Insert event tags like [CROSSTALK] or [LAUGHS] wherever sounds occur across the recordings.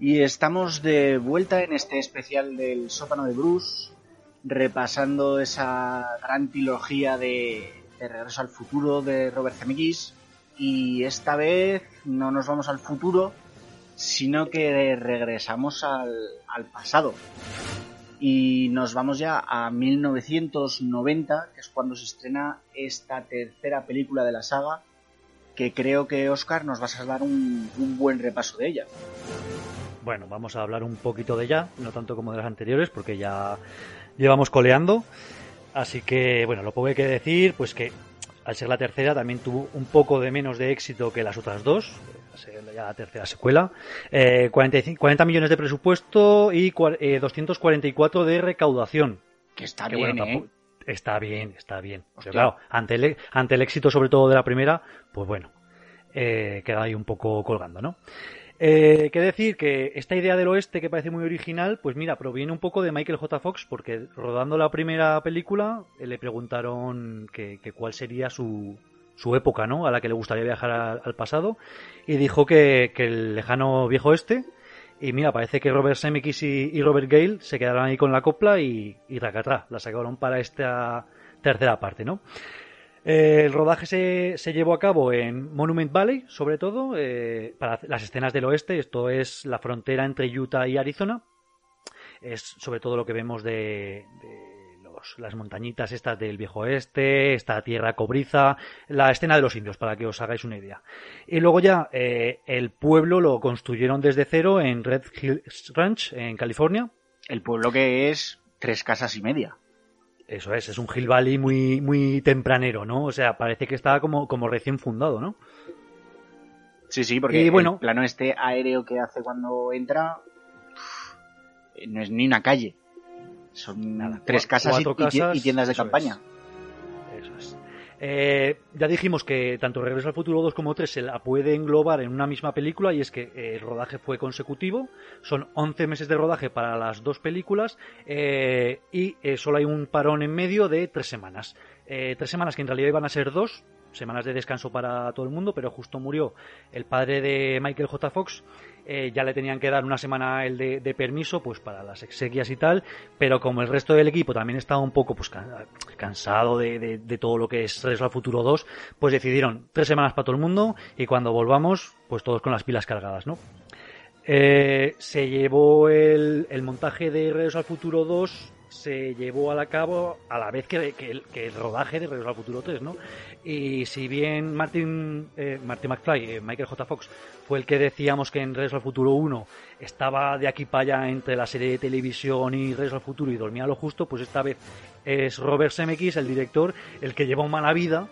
Y estamos de vuelta en este especial del sótano de Bruce, repasando esa gran trilogía de, Regreso al Futuro de Robert Zemeckis. Y esta vez no nos vamos al futuro, sino que regresamos al, al pasado. Y nos vamos ya a 1990, que es cuando se estrena esta tercera película de la saga, que creo que Oscar nos vas a dar un buen repaso de ella. Bueno, vamos a hablar un poquito de ella, no tanto como de las anteriores, porque ya llevamos coleando. Así que, bueno, lo poco que hay que decir, pues que al ser la tercera también tuvo un poco de menos de éxito que las otras dos, ya la tercera secuela. Eh, 45, 40 millones de presupuesto y eh, 244 de recaudación. Que está que bien, bueno, ¿eh? Está bien, está bien. Pero claro, ante el, ante el éxito sobre todo de la primera, pues bueno, eh, queda ahí un poco colgando, ¿no? Eh, que decir que esta idea del oeste que parece muy original, pues mira, proviene un poco de Michael J. Fox, porque rodando la primera película eh, le preguntaron que, cuál sería su, su época, ¿no? A la que le gustaría viajar al pasado, y dijo que, que, el lejano viejo oeste. Y mira, parece que Robert Zemeckis y, y Robert Gale se quedaron ahí con la copla y, y la sacaron para esta tercera parte, ¿no? Eh, el rodaje se, llevó a cabo en Monument Valley, sobre todo, eh, para las escenas del oeste. Esto es la frontera entre Utah y Arizona. Es sobre todo lo que vemos de, las montañitas estas del viejo oeste, esta tierra cobriza, la escena de los indios, para que os hagáis una idea. Y luego ya eh, el pueblo lo construyeron desde cero en Red Hills Ranch, en California. El pueblo que es tres casas y media. Eso es, es un Hill Valley muy, muy tempranero, ¿no? O sea, parece que estaba como, como recién fundado, ¿no? Sí, sí, porque y, bueno, el plano este aéreo que hace cuando entra no es ni una calle. Son nada, tres casas y, casas y, tiendas de campaña. Es. Eso es. Eh, ya dijimos que tanto Regreso al Futuro 2 como 3 se la puede englobar en una misma película y es que eh, el rodaje fue consecutivo, son 11 meses de rodaje para las dos películas eh, y eh, solo hay un parón en medio de tres semanas. Eh, tres semanas que en realidad iban a ser dos, semanas de descanso para todo el mundo, pero justo murió el padre de Michael J. Fox. Eh, ya le tenían que dar una semana el de, permiso, pues para las exequias y tal, pero como el resto del equipo también estaba un poco pues cansado de, todo lo que es Regreso al Futuro 2, pues decidieron tres semanas para todo el mundo y cuando volvamos, pues todos con las pilas cargadas, ¿no? Eh, se llevó el, montaje de Regreso al Futuro 2 se llevó a cabo a la vez que, que, el, que el, rodaje de Regreso al Futuro 3, ¿no? Y si bien Martin, eh, Martin McFly, eh, Michael J. Fox, fue el que decíamos que en Regreso al Futuro 1 estaba de aquí para allá entre la serie de televisión y Regreso al Futuro y dormía lo justo, pues esta vez es Robert Zemeckis, el director, el que lleva mala vida.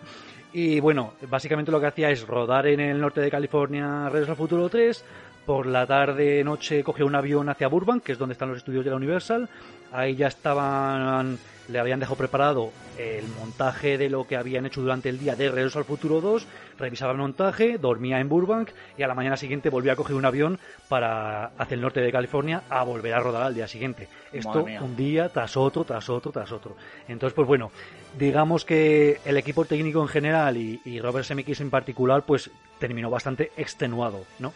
Y bueno, básicamente lo que hacía es rodar en el norte de California Regreso al Futuro 3, por la tarde noche cogió un avión hacia Burbank, que es donde están los estudios de la Universal. Ahí ya estaban, le habían dejado preparado el montaje de lo que habían hecho durante el día de Regreso al Futuro 2, revisaba el montaje, dormía en Burbank y a la mañana siguiente volvía a coger un avión para hacia el norte de California a volver a rodar al día siguiente. Esto un día tras otro, tras otro, tras otro. Entonces, pues bueno, digamos que el equipo técnico en general y, y Robert Zemeckis en particular, pues terminó bastante extenuado, ¿no?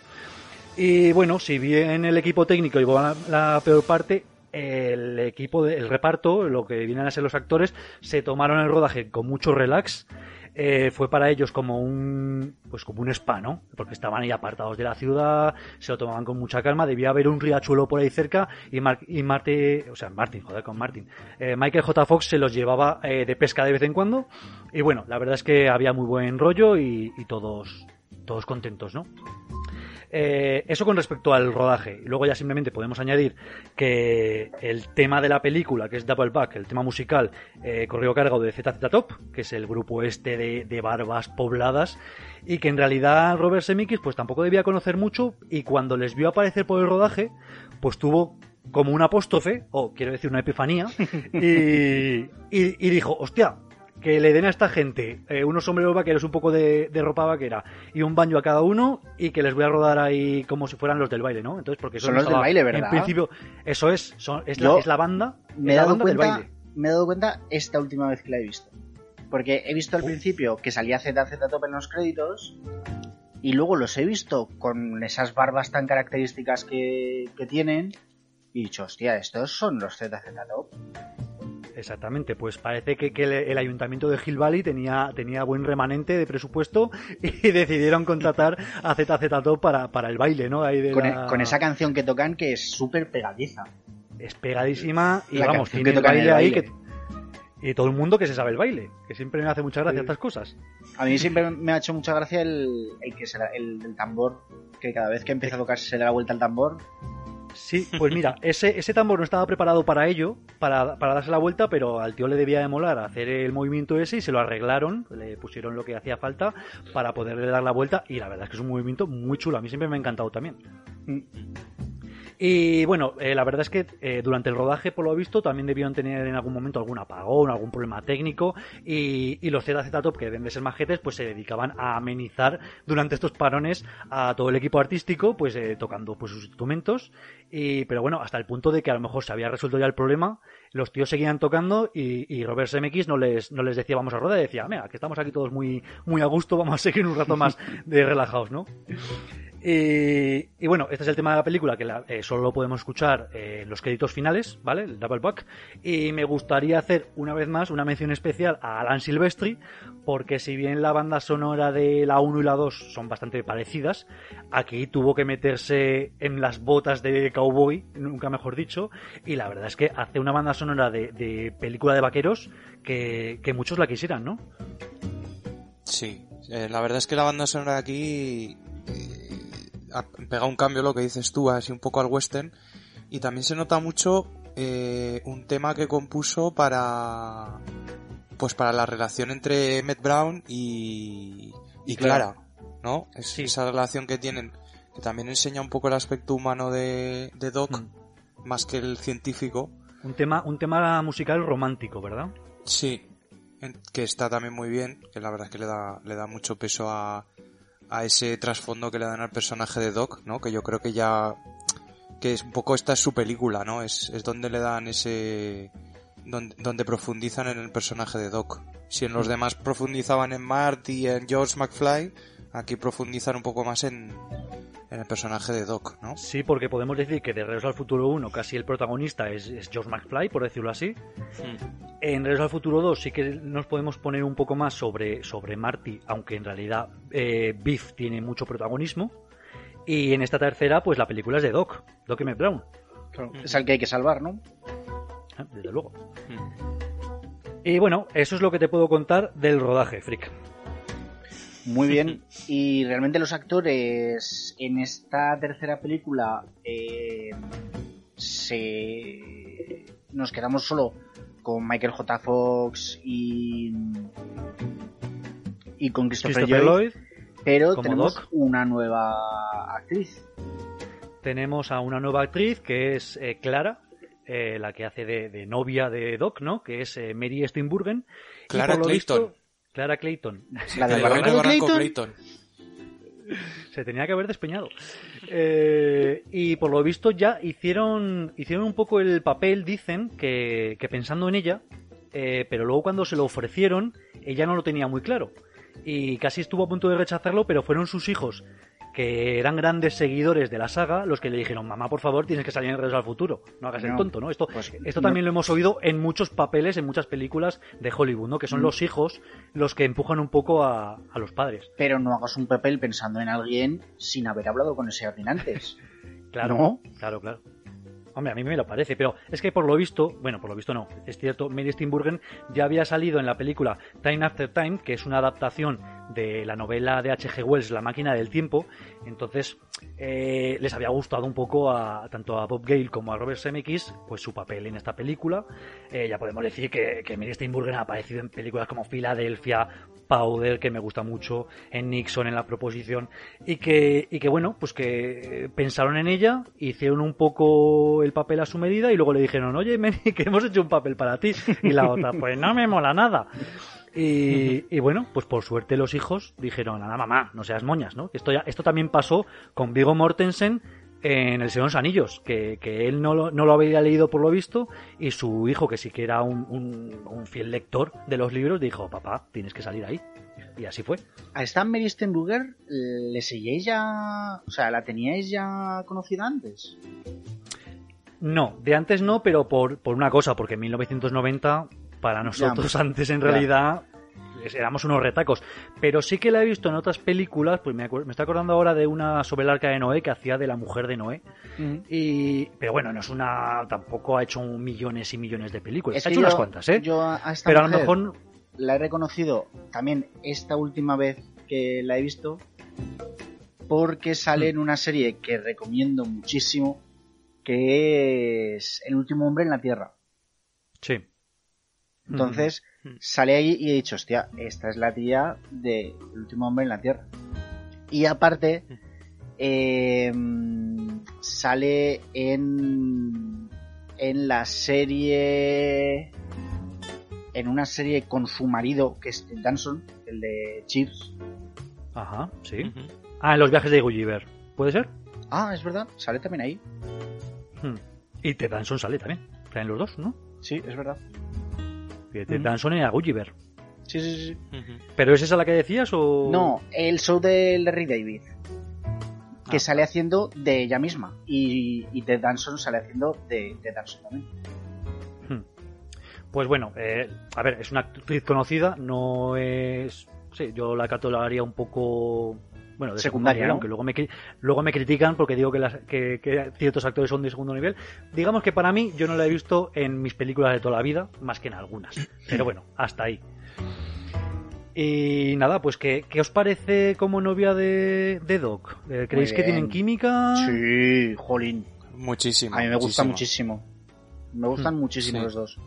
Y bueno, si bien el equipo técnico llevó la, la peor parte, el equipo, de, el reparto, lo que vienen a ser los actores, se tomaron el rodaje con mucho relax. Eh, fue para ellos como un pues como un spa, ¿no? Porque estaban ahí apartados de la ciudad, se lo tomaban con mucha calma, debía haber un riachuelo por ahí cerca y, y Marte, o sea, Martin, joder, con Martin. Eh, Michael J. Fox se los llevaba eh, de pesca de vez en cuando y bueno, la verdad es que había muy buen rollo y, y todos todos contentos, ¿no? Eh, eso con respecto al rodaje. Y luego ya simplemente podemos añadir que el tema de la película, que es Double Back, el tema musical, eh, corrió cargo de ZZ Top, que es el grupo este de, de, barbas pobladas, y que en realidad Robert Zemeckis pues tampoco debía conocer mucho, y cuando les vio aparecer por el rodaje, pues tuvo como un apóstrofe, o quiero decir una epifanía, [LAUGHS] y, y, y dijo, hostia, que le den a esta gente eh, unos sombreros vaqueros, un poco de, de, ropa vaquera y un baño a cada uno y que les voy a rodar ahí como si fueran los del baile, ¿no? Entonces, porque son los del baile, ¿verdad? En principio, eso es, son, es, la, es, la, banda, me he dado banda cuenta, del baile. Me he dado cuenta esta última vez que la he visto. Porque he visto al principio que salía ZZ Top en los créditos y luego los he visto con esas barbas tan características que, que tienen y he dicho, hostia, estos son los ZZ Top. Exactamente, pues parece que, que el, el, ayuntamiento de Hill Valley tenía, tenía buen remanente de presupuesto [LAUGHS] y decidieron contratar a ZZ Top para, para el baile, ¿no? Ahí de con, la... con, esa canción que tocan que es súper pegadiza. Es pegadísima y la vamos, tiene que el baile, el baile, ahí que... Y todo el mundo que se sabe el baile, que siempre me hace mucha gracia sí. estas cosas. A mí siempre me ha hecho mucha gracia el, el que se la, el, el tambor, que cada vez que empieza a tocar se le da vuelta el tambor. Sí, pues mira, [LAUGHS] ese, ese tambor no estaba preparado para ello, para, para, darse la vuelta, pero al tío le debía de molar hacer el movimiento ese y se lo arreglaron, le pusieron lo que hacía falta para poderle dar la vuelta y la verdad es que es un movimiento muy chulo, a mí siempre me ha encantado también. Y bueno, eh, la verdad es que eh, durante el rodaje, por lo visto, también debieron tener en algún momento algún apagón, algún problema técnico. Y, y los ZZ Top, que deben de ser majetes, pues se dedicaban a amenizar durante estos parones a todo el equipo artístico, pues eh, tocando pues, sus instrumentos. Y, pero bueno, hasta el punto de que a lo mejor se había resuelto ya el problema, los tíos seguían tocando y, y Robert Zemeckis no les, no les decía vamos a rodar, decía, mira, que estamos aquí todos muy, muy a gusto, vamos a seguir un rato más de relajados, ¿no? Y, y, bueno, este es el tema de la película que eh, solo lo podemos escuchar eh, en los créditos finales, ¿vale? El double back. Y me gustaría hacer una vez más una mención especial a Alan Silvestri, porque si bien la banda sonora de la 1 y la 2 son bastante parecidas, aquí tuvo que meterse en las botas de cowboy, nunca mejor dicho, y la verdad es que hace una banda sonora de, película de vaqueros que, que, muchos la quisieran, ¿no? Sí, eh, la verdad es que la banda sonora aquí ha pegado un cambio lo que dices tú, así un poco al western. Y también se nota mucho eh, un tema que compuso para pues para la relación entre Matt Brown y, y Clara, ¿no? Es, sí. Esa relación que tienen, que también enseña un poco el aspecto humano de, de Doc, mm. más que el científico. Un tema, un tema musical romántico, ¿verdad? Sí, que está también muy bien, que la verdad es que le da, le da mucho peso a, a ese trasfondo que le dan al personaje de Doc, ¿no? Que yo creo que ya que es un poco esta es su película, ¿no? Es, es donde le dan ese donde, donde profundizan en el personaje de Doc. Si en los demás profundizaban en Marty y en George McFly, aquí profundizan un poco más en, en el personaje de Doc, ¿no? Sí, porque podemos decir que de Regreso al Futuro 1 casi el protagonista es, es George McFly, por decirlo así. Hmm. En Regreso al Futuro 2 sí que nos podemos poner un poco más sobre, sobre Marty, aunque en realidad eh, Biff tiene mucho protagonismo. Y en esta tercera, pues la película es de Doc, Doc M. Brown. Claro, es al que hay que salvar, ¿no? Ah, desde luego. Hmm. Y bueno, eso es lo que te puedo contar del rodaje, Frick. Muy bien. [LAUGHS] Y realmente los actores en esta tercera película eh, se nos quedamos solo con Michael J. Fox y y con Christopher, Christopher Lloyd, pero tenemos Doc. una nueva actriz. Tenemos a una nueva actriz que es eh, Clara, eh, la que hace de, de, novia de Doc, ¿no? Que es eh, Mary Steinburgen. Clara Clayton. Visto, Clara Clayton. La del barranco, de Clayton? Clayton. Se tenía que haber despeñado. Eh, y por lo visto ya hicieron, hicieron un poco el papel, dicen, que, que pensando en ella, eh, pero luego cuando se lo ofrecieron, ella no lo tenía muy claro. Y casi estuvo a punto de rechazarlo, pero fueron sus hijos que eran grandes seguidores de la saga los que le dijeron, mamá, por favor, tienes que salir en Regreso al Futuro, no hagas no, el tonto, ¿no? Esto, pues, esto no. también lo hemos oído en muchos papeles, en muchas películas de Hollywood, ¿no? Que son mm. los hijos los que empujan un poco a, a, los padres. Pero no hagas un papel pensando en alguien sin haber hablado con ese alguien antes. [LAUGHS] claro, ¿No? claro, claro. Hombre, a mí me lo parece, pero es que por lo visto, bueno, por lo visto no, es cierto, Mary Steenburgen ya había salido en la película Time After Time, que es una adaptación de la novela de H.G. Wells, La máquina del tiempo, entonces eh, les había gustado un poco a tanto a Bob Gale como a Robert Zemeckis, pues su papel en esta película. Eh, ya podemos decir que, que Mary Steenburgen ha aparecido en películas como Filadelfia, Powder, que me gusta mucho, en Nixon, en la proposición, y que, y que bueno, pues que pensaron en ella, hicieron un poco el papel a su medida y luego le dijeron, oye, Mary, [LAUGHS] que hemos hecho un papel para ti. Y la otra, pues no me mola nada. Y, y, bueno, pues por suerte los hijos dijeron, nada mamá, no seas moñas, ¿no? Esto, ya, esto también pasó con Vigo Mortensen en El Señor de los Anillos, que, que él no lo, no lo había leído por lo visto, y su hijo, que sí que era un, un- un fiel lector de los libros, dijo, papá, tienes que salir ahí. Y así fue. ¿A Stan Mary Stenberger le seguíais ya... O sea, ¿la teníais ya conocida antes? No, de antes no, pero por, por una cosa, porque en 1990, para nosotros antes en ya. realidad, éramos unos retacos. Pero sí que la he visto en otras películas, pues me, me estoy acordando ahora de una sobre el arca de Noé que hacía de la mujer de Noé. Y, pero bueno, no es una. Tampoco ha hecho millones y millones de películas. Es ha hecho unas cuantas, ¿eh? Yo a esta pero a lo mujer mejor. la he reconocido también esta última vez que la he visto porque sale en una serie que recomiendo muchísimo que es El último hombre en la Tierra. Sí. Entonces Mm. Sale ahí y he dicho, hostia, esta es la tía de El último hombre en la Tierra. Y aparte eh, sale en en la serie en una serie con su marido que es Ted Danson, el de Cheers. Ajá, sí. Ah, en los viajes de Gulliver. ¿Puede ser? Ah, es verdad, sale también ahí. Hmm. Y Ted Danson sale también. Salen los dos, ¿no? Sí, es verdad. Que Ted Mm. Danson era Gulliver. Sí, sí, sí. ¿Pero es esa la que decías o...? No, el show de Larry David. Que Ah. sale haciendo de ella misma. Y, y Ted Danson sale haciendo de Ted Danson también. Hmm. Pues bueno, eh, a ver, es una actriz conocida, no es... Sí, yo la catalogaría un poco... Bueno, de Secundaria, secundaria, ¿no? aunque luego me, cri- luego me critican porque digo que, las- que- que ciertos actores son de segundo nivel. Digamos que para mí yo no la he visto en mis películas de toda la vida, más que en algunas. Pero bueno, hasta ahí. Y nada, pues ¿qué, qué os parece como novia de, de Doc? Eh, ¿Creéis que tienen química? Sí, jolín. Muchísimo. A mí me gusta muchísimo. muchísimo. Me gustan Hmm, muchísimo sí. los dos.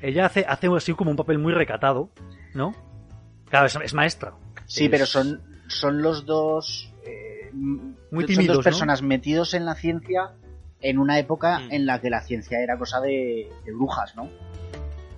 Ella hace, hace así como un papel muy recatado, ¿no? Claro, es, es maestra. Sí, Es- pero son, son los dos. eh, Muy son tímidos, dos ¿no? personas metidos en la ciencia en una época Mm. en la que la ciencia era cosa de, de brujas, ¿no?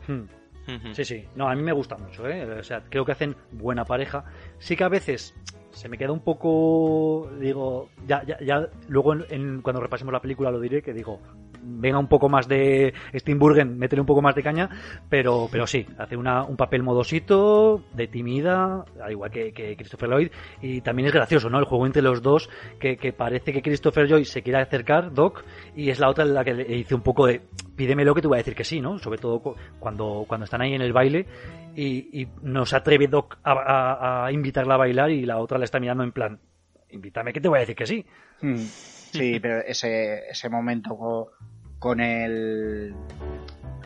Hmm. Ujú. Sí, sí. No, a mí me gusta mucho, ¿eh? O sea, creo que hacen buena pareja. Sí que a veces se me queda un poco, digo, ya, ya, ya luego en- en- cuando repasemos la película lo diré, que digo, venga un poco más de Steinburgen, métele un poco más de caña, pero, pero sí, hace una, un papel modosito, de tímida, al igual que, que Christopher Lloyd, y también es gracioso, ¿no? El juego entre los dos, que, que parece que Christopher Lloyd se quiere acercar, Doc, y es la otra la que le dice un poco de, pídemelo que te voy a decir que sí, ¿no? Sobre todo cu- cuando, cuando están ahí en el baile y, y no se atreve Doc a, a- a invitarla a bailar y la otra la está mirando en plan, invítame que te voy a decir que sí. Hmm. Sí, pero ese, ese momento co- con el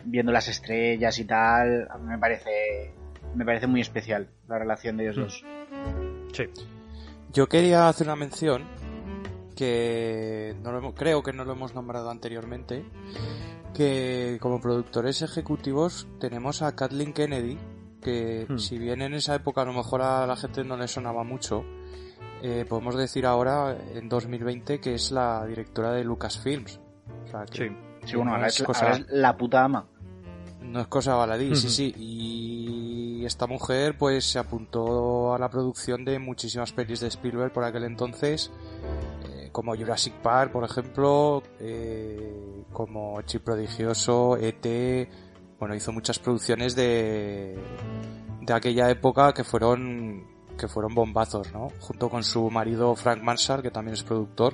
viendo las estrellas y tal, a mí me parece me parece muy especial la relación de ellos Hmm. dos. Sí. Yo quería hacer una mención que no lo hemos- creo que no lo hemos nombrado anteriormente, que como productores ejecutivos tenemos a Kathleen Kennedy, que Hmm. si bien en esa época a lo mejor a la gente no le sonaba mucho, eh, podemos decir ahora en 2020 que es la directora de Lucasfilms. O sea, que Sí. Sí, bueno, no ahora es cosa- ahora es la puta ama. no es cosa baladí, sí, Ujú. sí. Y esta mujer pues se apuntó a la producción de muchísimas pelis de Spielberg por aquel entonces, eh, como Jurassic Park, por ejemplo, eh, como Chip Prodigioso, ET, bueno, hizo muchas producciones de, de aquella época que fueron que fueron bombazos, ¿no? Junto con su marido Frank Marshall, que también es productor,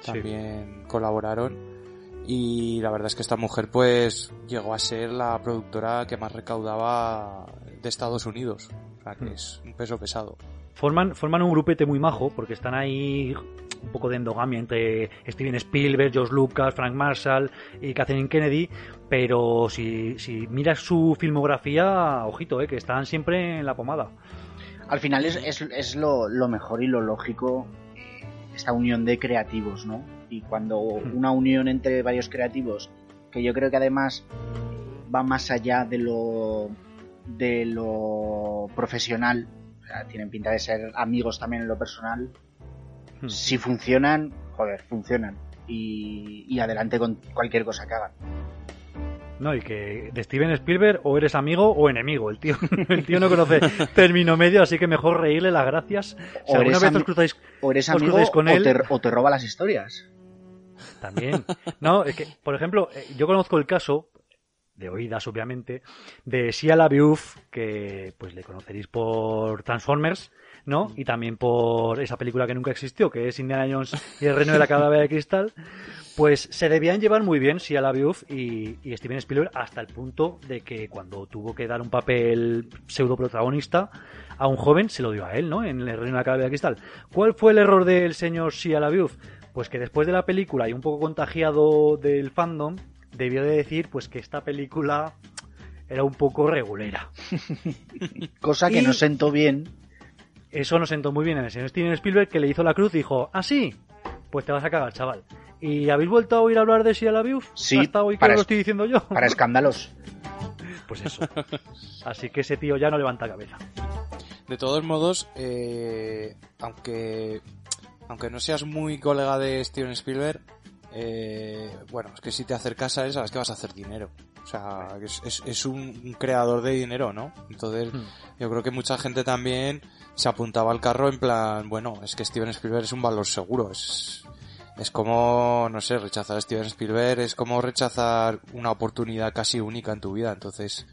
Sí. también colaboraron y la verdad es que esta mujer pues llegó a ser la productora que más recaudaba de Estados Unidos o sea que Hmm. es un peso pesado Forman, forman un grupete muy majo porque están ahí un poco de endogamia entre Steven Spielberg, George Lucas, Frank Marshall y Kathleen Kennedy, pero si, si miras su filmografía, ojito, eh, que están siempre en la pomada. Al final es, es, es lo, lo mejor y lo lógico esta unión de creativos, ¿no? Y cuando una unión entre varios creativos, que yo creo que además va más allá de lo de lo profesional, o sea, tienen pinta de ser amigos también en lo personal. Hmm. Si funcionan, joder, funcionan. Y, y adelante con cualquier cosa que hagan. No, y que de Steven Spielberg o eres amigo o enemigo. El tío, [LAUGHS] el tío no conoce término medio, así que mejor reírle las gracias. Si O alguna eres vez os cruzáis O eres ¿Os amigo cruzáis con o, él? te, o te roba las historias. También. No, es que, por ejemplo, eh, yo conozco el caso, de oídas obviamente, de Shia LaBeouf, que pues le conoceréis por Transformers, ¿no? Y también por esa película que nunca existió, que es Indiana Jones y el reino de la calavera de cristal, pues se debían llevar muy bien Shia LaBeouf y, y Steven Spielberg hasta el punto de que cuando tuvo que dar un papel pseudo protagonista a un joven, se lo dio a él, ¿no? En el reino de la calavera de cristal. ¿Cuál fue el error del señor Shia LaBeouf? Pues que después de la película y un poco contagiado del fandom, debió de decir pues que esta película era un poco regulera. [LAUGHS] Cosa que Y- no sentó bien. Eso nos sentó muy bien en el señor Steven Spielberg que le hizo la cruz y dijo, ah sí, pues te vas a cagar, chaval. ¿Y habéis vuelto a oír hablar de Shia LaBeouf? Sí, ¿Hasta hoy que para lo es- estoy diciendo yo? Para escándalos. [LAUGHS] Pues eso. Así que ese tío ya no levanta cabeza. De todos modos, eh, aunque aunque no seas muy colega de Steven Spielberg, eh, bueno, es que si te acercas a él sabes que vas a hacer dinero. O sea, que es, es- un creador de dinero, ¿no? Entonces, Hmm. yo creo que mucha gente también se apuntaba al carro en plan, bueno, es que Steven Spielberg es un valor seguro, es, es como, no sé, rechazar a Steven Spielberg es como rechazar una oportunidad casi única en tu vida, entonces,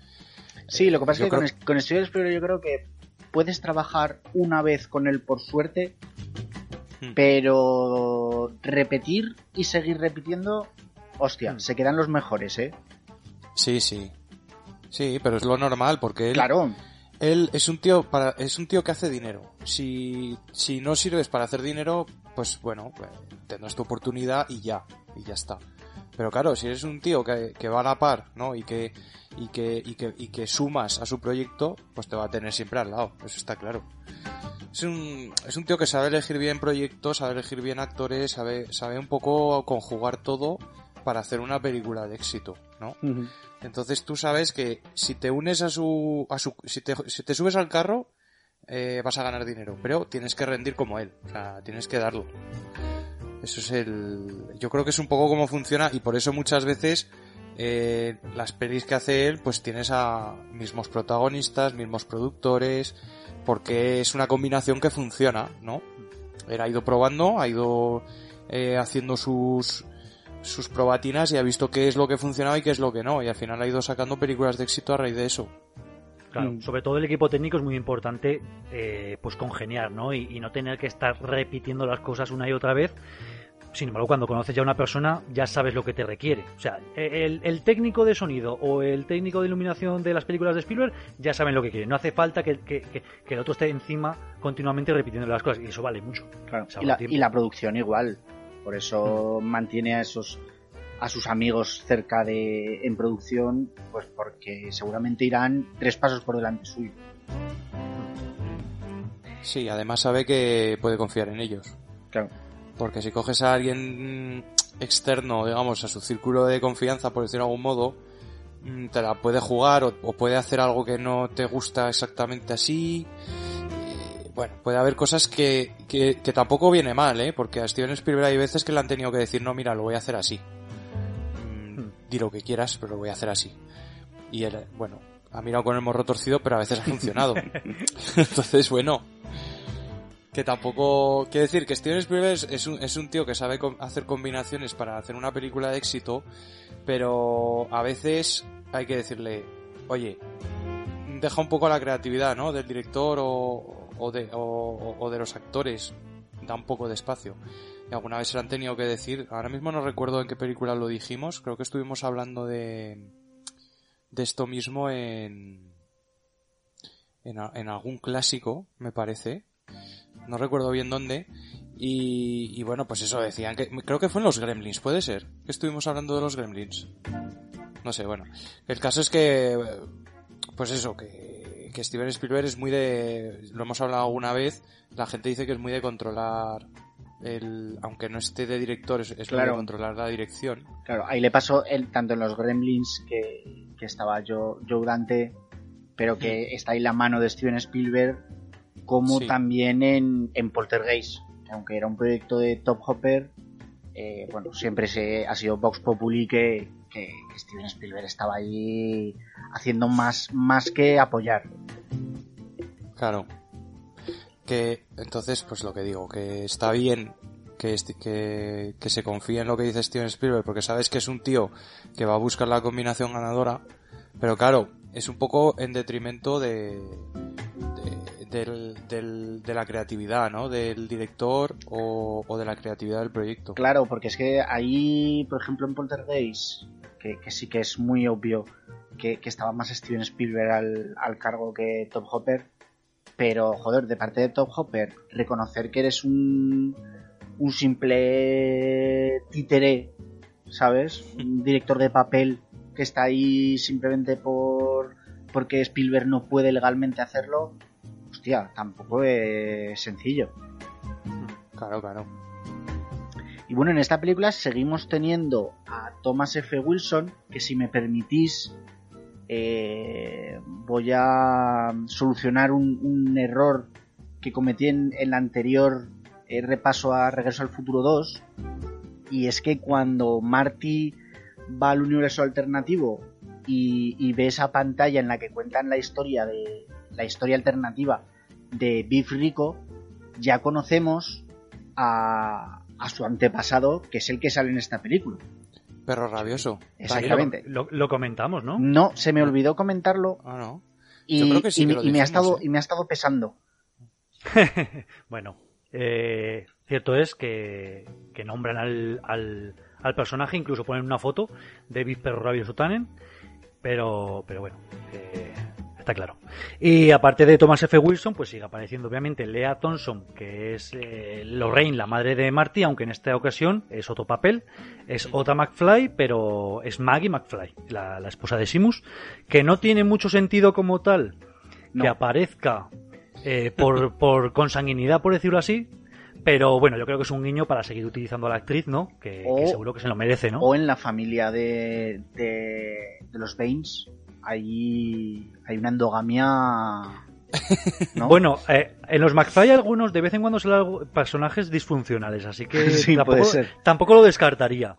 Sí, lo que pasa es que creo- con, con Steven Spielberg yo creo que puedes trabajar una vez con él por suerte, Hmm. pero repetir y seguir repitiendo, hostia, Hmm. se quedan los mejores, ¿eh? sí, sí. Sí, pero es lo normal porque él, Claro, él es un tío para es un tío que hace dinero. Si si no sirves para hacer dinero, pues bueno, pues, tendrás tu oportunidad y ya, y ya está. Pero claro, si eres un tío que, que va a la par, ¿no? Y que y que y que y que sumas a su proyecto, pues te va a tener siempre al lado, eso está claro. Es un, es un tío que sabe elegir bien proyectos, sabe elegir bien actores, sabe, sabe un poco conjugar todo para hacer una película de éxito, ¿no? Entonces tú sabes que si te unes a su, a su si te, subes al carro, eh, vas a ganar dinero, pero tienes que rendir como él, o sea, tienes que darlo. Eso es el, yo creo que es un poco cómo funciona y por eso muchas veces eh, las pelis que hace él, pues tienes a mismos protagonistas, mismos productores, porque es una combinación que funciona, ¿no? Él ha ido probando, ha ido eh, haciendo sus sus probatinas y ha visto qué es lo que funcionaba y qué es lo que no. Y al final ha ido sacando películas de éxito a raíz de eso. Claro, Mm. sobre todo el equipo técnico es muy importante, eh, pues congeniar, ¿no? Y, y no tener que estar repitiendo las cosas una y otra vez. Sin embargo, cuando conoces ya a una persona, ya sabes lo que te requiere. O sea, el, el técnico de sonido o el técnico de iluminación de las películas de Spielberg ya saben lo que quieren. No hace falta que, que- que- que el otro esté encima continuamente repitiendo las cosas. Y eso vale mucho. claro. La, y la producción igual. Por eso mantiene a esos a sus amigos cerca de en producción, pues porque seguramente irán tres pasos por delante suyo. Sí, además sabe que puede confiar en ellos. Claro. Porque si coges a alguien externo, digamos, a su círculo de confianza, por decirlo de algún modo, mm, te la puede jugar o, o puede hacer algo que no te gusta exactamente así. Bueno, puede haber cosas que, que, que tampoco viene mal, ¿eh? Porque a Steven Spielberg hay veces que le han tenido que decir, no, mira, lo voy a hacer así. Mm, Hmm. Di lo que quieras, pero lo voy a hacer así. Y él, bueno, ha mirado con el morro torcido, pero a veces ha funcionado. [LAUGHS] Entonces, bueno, que tampoco quiere decir que Steven Spielberg es- un, es un tío que sabe hacer combinaciones para hacer una película de éxito, pero a veces hay que decirle, oye, deja un poco la creatividad, ¿no? Del director o, o de, o, o de los actores, da un poco de espacio. Y alguna vez se lo han tenido que decir, ahora mismo no recuerdo en qué película lo dijimos, creo que estuvimos hablando de, de esto mismo en, en, en algún clásico, me parece, no recuerdo bien dónde, y, y bueno, pues eso decían que, creo que fue en los Gremlins, puede ser, que estuvimos hablando de los Gremlins. No sé, bueno, el caso es que, pues eso, que, que Steven Spielberg es muy de, lo hemos hablado alguna vez, la gente dice que es muy de controlar el, aunque no esté de director, es, es muy Claro. de controlar la dirección. Claro, ahí le pasó el, tanto en los Gremlins que, que estaba Joe, Joe Dante, pero que está ahí la mano de Steven Spielberg, como Sí. también en, en Poltergeist, que aunque era un proyecto de Top Hopper, eh, bueno, siempre se, ha sido Vox Populi que, que, Steven Spielberg estaba ahí haciendo más, más que apoyar. Claro. Que entonces, pues lo que digo, que está bien que, que, que se confíe en lo que dice Steven Spielberg, porque sabes que es un tío que va a buscar la combinación ganadora, pero claro, es un poco en detrimento de, del, de la creatividad, ¿no? Del director o, o, de la creatividad del proyecto. Claro, porque es que ahí, por ejemplo, en Poltergeist, que, que sí que es muy obvio que, que estaba más Steven Spielberg al, al, cargo que Top Hopper, pero, joder, de parte de Top Hopper, reconocer que eres un, un simple títere, ¿sabes? Un [LAUGHS] director de papel que está ahí simplemente por porque Spielberg no puede legalmente hacerlo, hostia, tampoco es sencillo. Claro, claro. Y bueno, en esta película seguimos teniendo a Thomas F. Wilson, que si me permitís, eh, voy a solucionar un, un, error que cometí en el anterior eh, repaso a Regreso al Futuro 2. Y es que cuando Marty va al universo alternativo y, y, ve esa pantalla en la que cuentan la historia de la historia alternativa de Biff Rico, ya conocemos a, a su antepasado, que es el que sale en esta película. Perro rabioso. Exactamente. Lo, lo, comentamos, ¿no? No, se me olvidó comentarlo. Ah, no. Y, Yo creo que sí y, que lo y me ha estado, ¿eh? y me ha estado pesando. [LAUGHS] bueno, eh, cierto es que, que nombran al, al, al, personaje, incluso ponen una foto de Biff Perro Rabioso Tannen, pero, pero bueno, eh, está claro. Y aparte de Thomas F. Wilson, pues sigue apareciendo obviamente Lea Thompson, que es eh, Lorraine, la madre de Marty, aunque en esta ocasión es otro papel. Es Ota McFly, pero es Maggie McFly, la, la esposa de Simus, que no tiene mucho sentido como tal No. que aparezca eh, por, [LAUGHS] por consanguinidad, por decirlo así. Pero bueno, yo creo que es un guiño para seguir utilizando a la actriz, ¿no? Que, O- que seguro que se lo merece, ¿no? O en la familia de, de, de los Baines hay, hay una endogamia. [LAUGHS] ¿no? Bueno, eh, en los McFly hay algunos de vez en cuando salen personajes disfuncionales, así que [LAUGHS] Sí, tampoco, puede ser. tampoco lo descartaría.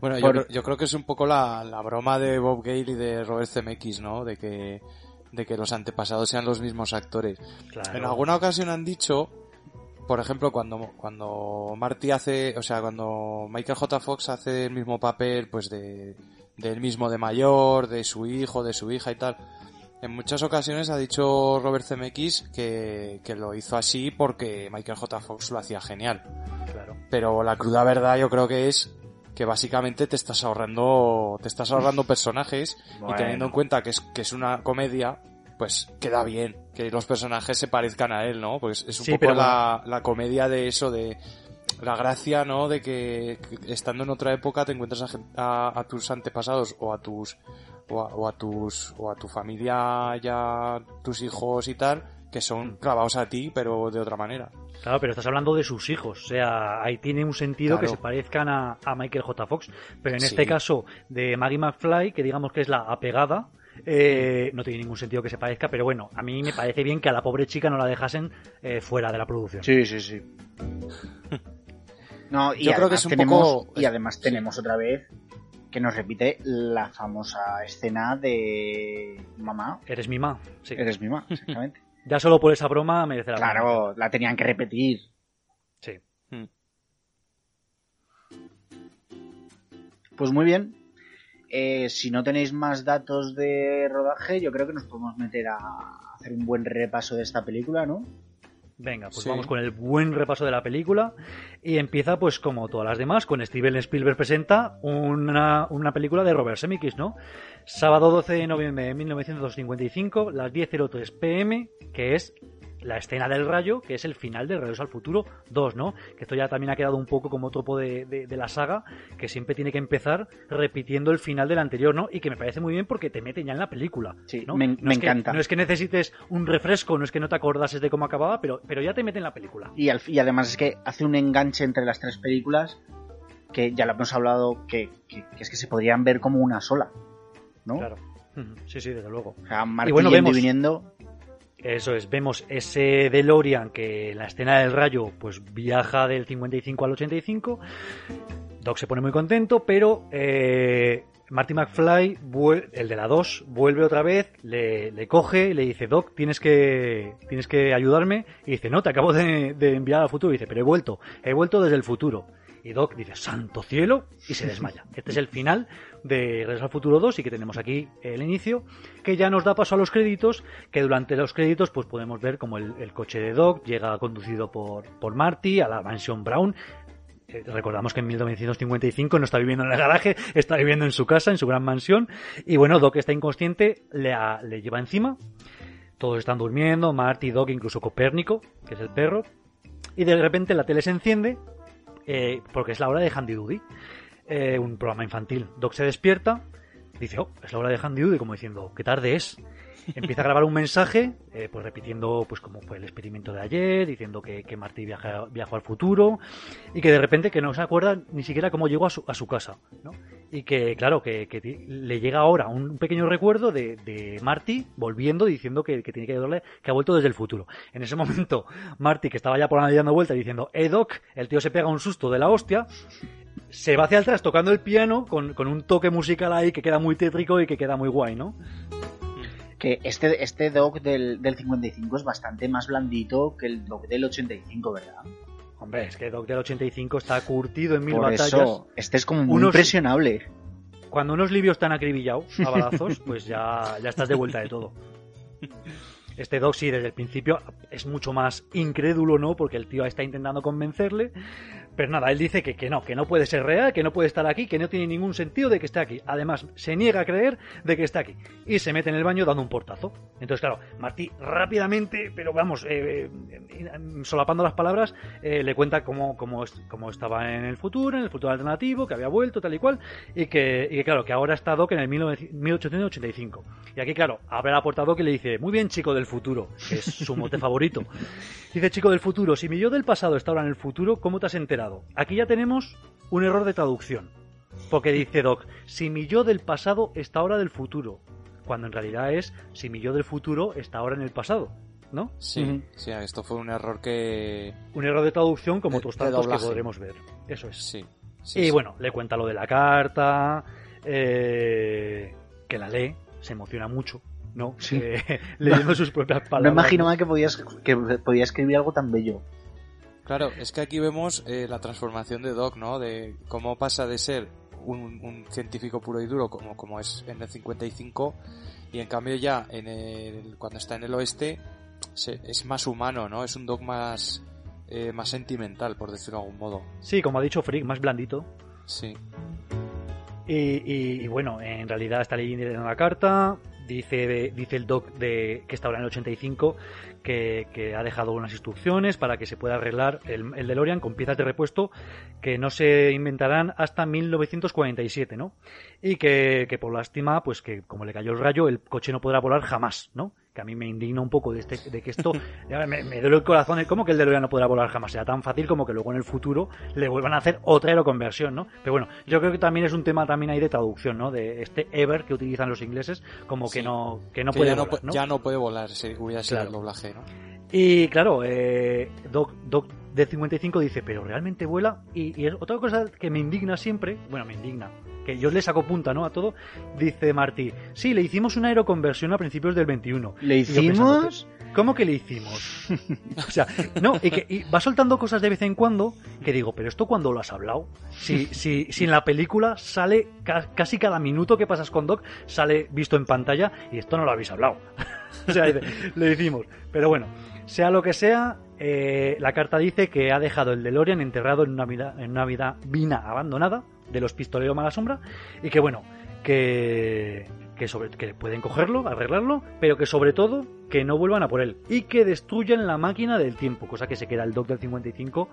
Bueno, yo, Por- yo creo que es un poco la, la broma de Bob Gale y de Robert Zemeckis, ¿no? De que, de que los antepasados sean los mismos actores. Claro. En alguna ocasión han dicho, por ejemplo, cuando, cuando Marty hace, o sea, cuando Michael J. Fox hace el mismo papel, pues de, del mismo de mayor, de su hijo, de su hija y tal. En muchas ocasiones ha dicho Robert Zemeckis que, que lo hizo así porque Michael J. Fox lo hacía genial. Claro. Pero la cruda verdad yo creo que es que básicamente te estás ahorrando, te estás ahorrando personajes Bueno. y teniendo en cuenta que es, que es una comedia, pues queda bien que los personajes se parezcan a él, ¿no? Pues es un Sí, poco la, la comedia de eso, de la gracia, ¿no? De que, estando en otra época te encuentras a, gen- a- a tus antepasados o a tus o a, o a tus o a tu familia ya tus hijos y tal que Mm. son clavados a ti pero de otra manera. Claro, pero estás hablando de sus hijos. O sea, ahí tiene un sentido Claro. que se parezcan a, a Michael J. Fox. Pero en Sí. este caso de Maggie McFly, que digamos que es la apegada, eh, no tiene ningún sentido que se parezca. Pero bueno, a mí me parece bien que a la pobre chica no la dejasen eh, fuera de la producción. Sí, sí, sí. [LAUGHS] No, y Yo creo que además es un tenemos, poco- Y además tenemos otra vez que nos repite la famosa escena de mamá, Eres mi ma. Sí. eres mi mamá, [LAUGHS] exactamente. Ya solo por esa broma merece la pena. claro, la tenían que repetir. Sí. Mm. Pues muy bien. Eh, si no tenéis más datos de rodaje, yo creo que nos podemos meter a hacer un buen repaso de esta película, ¿no? Venga, pues Sí. vamos con el buen repaso de la película. Y empieza, pues como todas las demás, con Steven Spielberg presenta una, una película de Robert Zemeckis, ¿no? Sábado 12 de noviembre de 1955, las 10.03 pm, que es la escena del rayo, que es el final de Regreso al Futuro 2, ¿no? Que esto ya también ha quedado un poco como topo de, de- de la saga, que siempre tiene que empezar repitiendo el final del anterior, ¿no? Y que me parece muy bien porque te meten ya en la película. Sí, ¿no? me- No me es que- encanta. no es que necesites un refresco, no es que no te acordases de cómo acababa, pero, pero ya te meten en la película. Y, al- y además es que hace un enganche entre las tres películas que ya lo hemos hablado, que, que- que es que se podrían ver como una sola, ¿no? Claro. Sí, sí, desde luego. O sea, Marty Y bueno, vemos- viniendo. Eso es, vemos ese DeLorean que en la escena del rayo pues viaja del 55 al 85. Doc se pone muy contento, pero eh, Marty McFly, el de la 2, vuelve otra vez, le, le, coge y le dice, Doc, tienes que, tienes que ayudarme. Y dice, no, te acabo de, de enviar al futuro. Y dice, pero he vuelto, he vuelto desde el futuro. Y Doc dice, santo cielo, y se desmaya. [LAUGHS] Este es el final de Regreso al Futuro 2 y que tenemos aquí el inicio, que ya nos da paso a los créditos, que durante los créditos pues podemos ver como el, coche de Doc llega conducido por, por Marty a la mansión Brown, eh, recordamos que en 1955 no está viviendo en el garaje, está viviendo en su casa, en su gran mansión. Y bueno, Doc está inconsciente, le, le lleva encima. Todos están durmiendo, Marty, Doc, incluso Copérnico, que es el perro. Y de repente la tele se enciende eh, porque es la hora de Handy Doody, eh, un programa infantil. Doc se despierta, dice, oh, es la hora de Handy Doody, como diciendo, qué tarde es. Empieza a grabar un mensaje, eh, pues repitiendo pues cómo fue el experimento de ayer, diciendo que, que Marty viaja, viajó al futuro y que de repente que no se acuerda ni siquiera cómo llegó a su, a su casa, ¿no? Y que, claro, que, le llega ahora un pequeño recuerdo de, de Marty volviendo diciendo que, tiene que ayudarle, que ha vuelto desde el futuro. En ese momento, Marty, que estaba ya por ahí dando vuelta diciendo, eh, Doc, el tío se pega un susto de la hostia, se va hacia atrás tocando el piano con, con un toque musical ahí que queda muy tétrico y que queda muy guay, ¿no? Que este, este dock del, del 55 es bastante más blandito que el dock del 85, ¿verdad? Hombre, es que el dock del 85 está curtido en mil Por batallas. Eso, este es como muy impresionable. Cuando unos libios están acribillados a [LAUGHS] balazos, pues ya, ya estás de vuelta de todo. Este Doc sí, desde el principio es mucho más incrédulo, ¿no? Porque el tío está intentando convencerle. Pero nada, él dice que, que no, que no puede ser real, que no puede estar aquí, que no tiene ningún sentido de que esté aquí. Además, se niega a creer de que está aquí. Y se mete en el baño dando un portazo. Entonces, claro, Martí rápidamente, pero vamos, eh, eh, solapando las palabras, eh, le cuenta cómo, cómo, cómo, estaba en el futuro, en el futuro alternativo, que había vuelto, tal y cual. Y que, y que claro, que ahora está Doc en el 1885. Y aquí, claro, abre la puerta Doc y le dice, muy bien, chico del futuro, que es su mote [LAUGHS] favorito. Dice, chico del futuro, si mi yo del pasado está ahora en el futuro, ¿cómo te has enterado? Aquí ya tenemos un error de traducción. Porque dice Doc, si mi yo del pasado está ahora del futuro. Cuando en realidad es, si mi yo del futuro está ahora en el pasado. ¿No? Sí, sí, esto fue un error que... Un error de traducción como otros tantos que podremos ver. Eso es. Sí. y bueno, le cuenta lo de la carta, eh, que la lee, se emociona mucho ¿no? Sí. [LAUGHS] Eh, leyendo [LAUGHS] sus propias palabras. No imaginaba que podías que podía escribir algo tan bello. Claro, es que aquí vemos eh, la transformación de Doc, ¿no? De cómo pasa de ser un, científico puro y duro como, como es en el 55 y en cambio ya en el, cuando está en el oeste es más humano, ¿no? Es un Doc más, eh, más sentimental, por decirlo de algún modo. Sí, como ha dicho Frick, más blandito. Sí. Y, y, bueno, en realidad está leyendo la carta, Dice, dice el doc de, que está ahora en el 85 que, que, ha dejado unas instrucciones para que se pueda arreglar el, el DeLorean con piezas de repuesto que no se inventarán hasta 1947, ¿no? Y que, que por lástima, pues que como le cayó el rayo, el coche no podrá volar jamás, ¿no? Que a mí me indigna un poco de, este, de que esto [LAUGHS] me, me, duele el corazón ¿cómo que el DeLorean no podrá volar jamás? Sea tan fácil como que luego en el futuro le vuelvan a hacer otra aeroconversión, ¿no? Pero bueno, yo creo que también es un tema también ahí de traducción, ¿no? De este ever que utilizan los ingleses como que no que no puede ya volar, no, Ya no puede volar, si hubiera sido el doblaje, ¿no? Y claro, eh, Doc, Doc de 55 dice, pero realmente vuela. Y, y otra cosa que me indigna siempre, bueno, me indigna, que yo le saco punta, ¿no? A todo, dice Martí, sí, le hicimos una aeroconversión a principios del 21. ¿Le hicimos? ¿Cómo que le hicimos? o sea, no, y que va soltando cosas de vez en cuando que digo, pero esto cuando lo has hablado? Si, si, si en la película sale casi cada minuto que pasas con Doc sale visto en pantalla y esto no lo habéis hablado. [LAUGHS] o sea, le decimos. Pero bueno, sea lo que sea, eh, la carta dice que ha dejado el DeLorean enterrado en una vida, en una vida vina abandonada de los pistoleros mala sombra y que bueno, que, que, sobre, que pueden cogerlo, arreglarlo, pero que sobre todo que no vuelvan a por él y que destruyan la máquina del tiempo, cosa que se queda el Doc del 55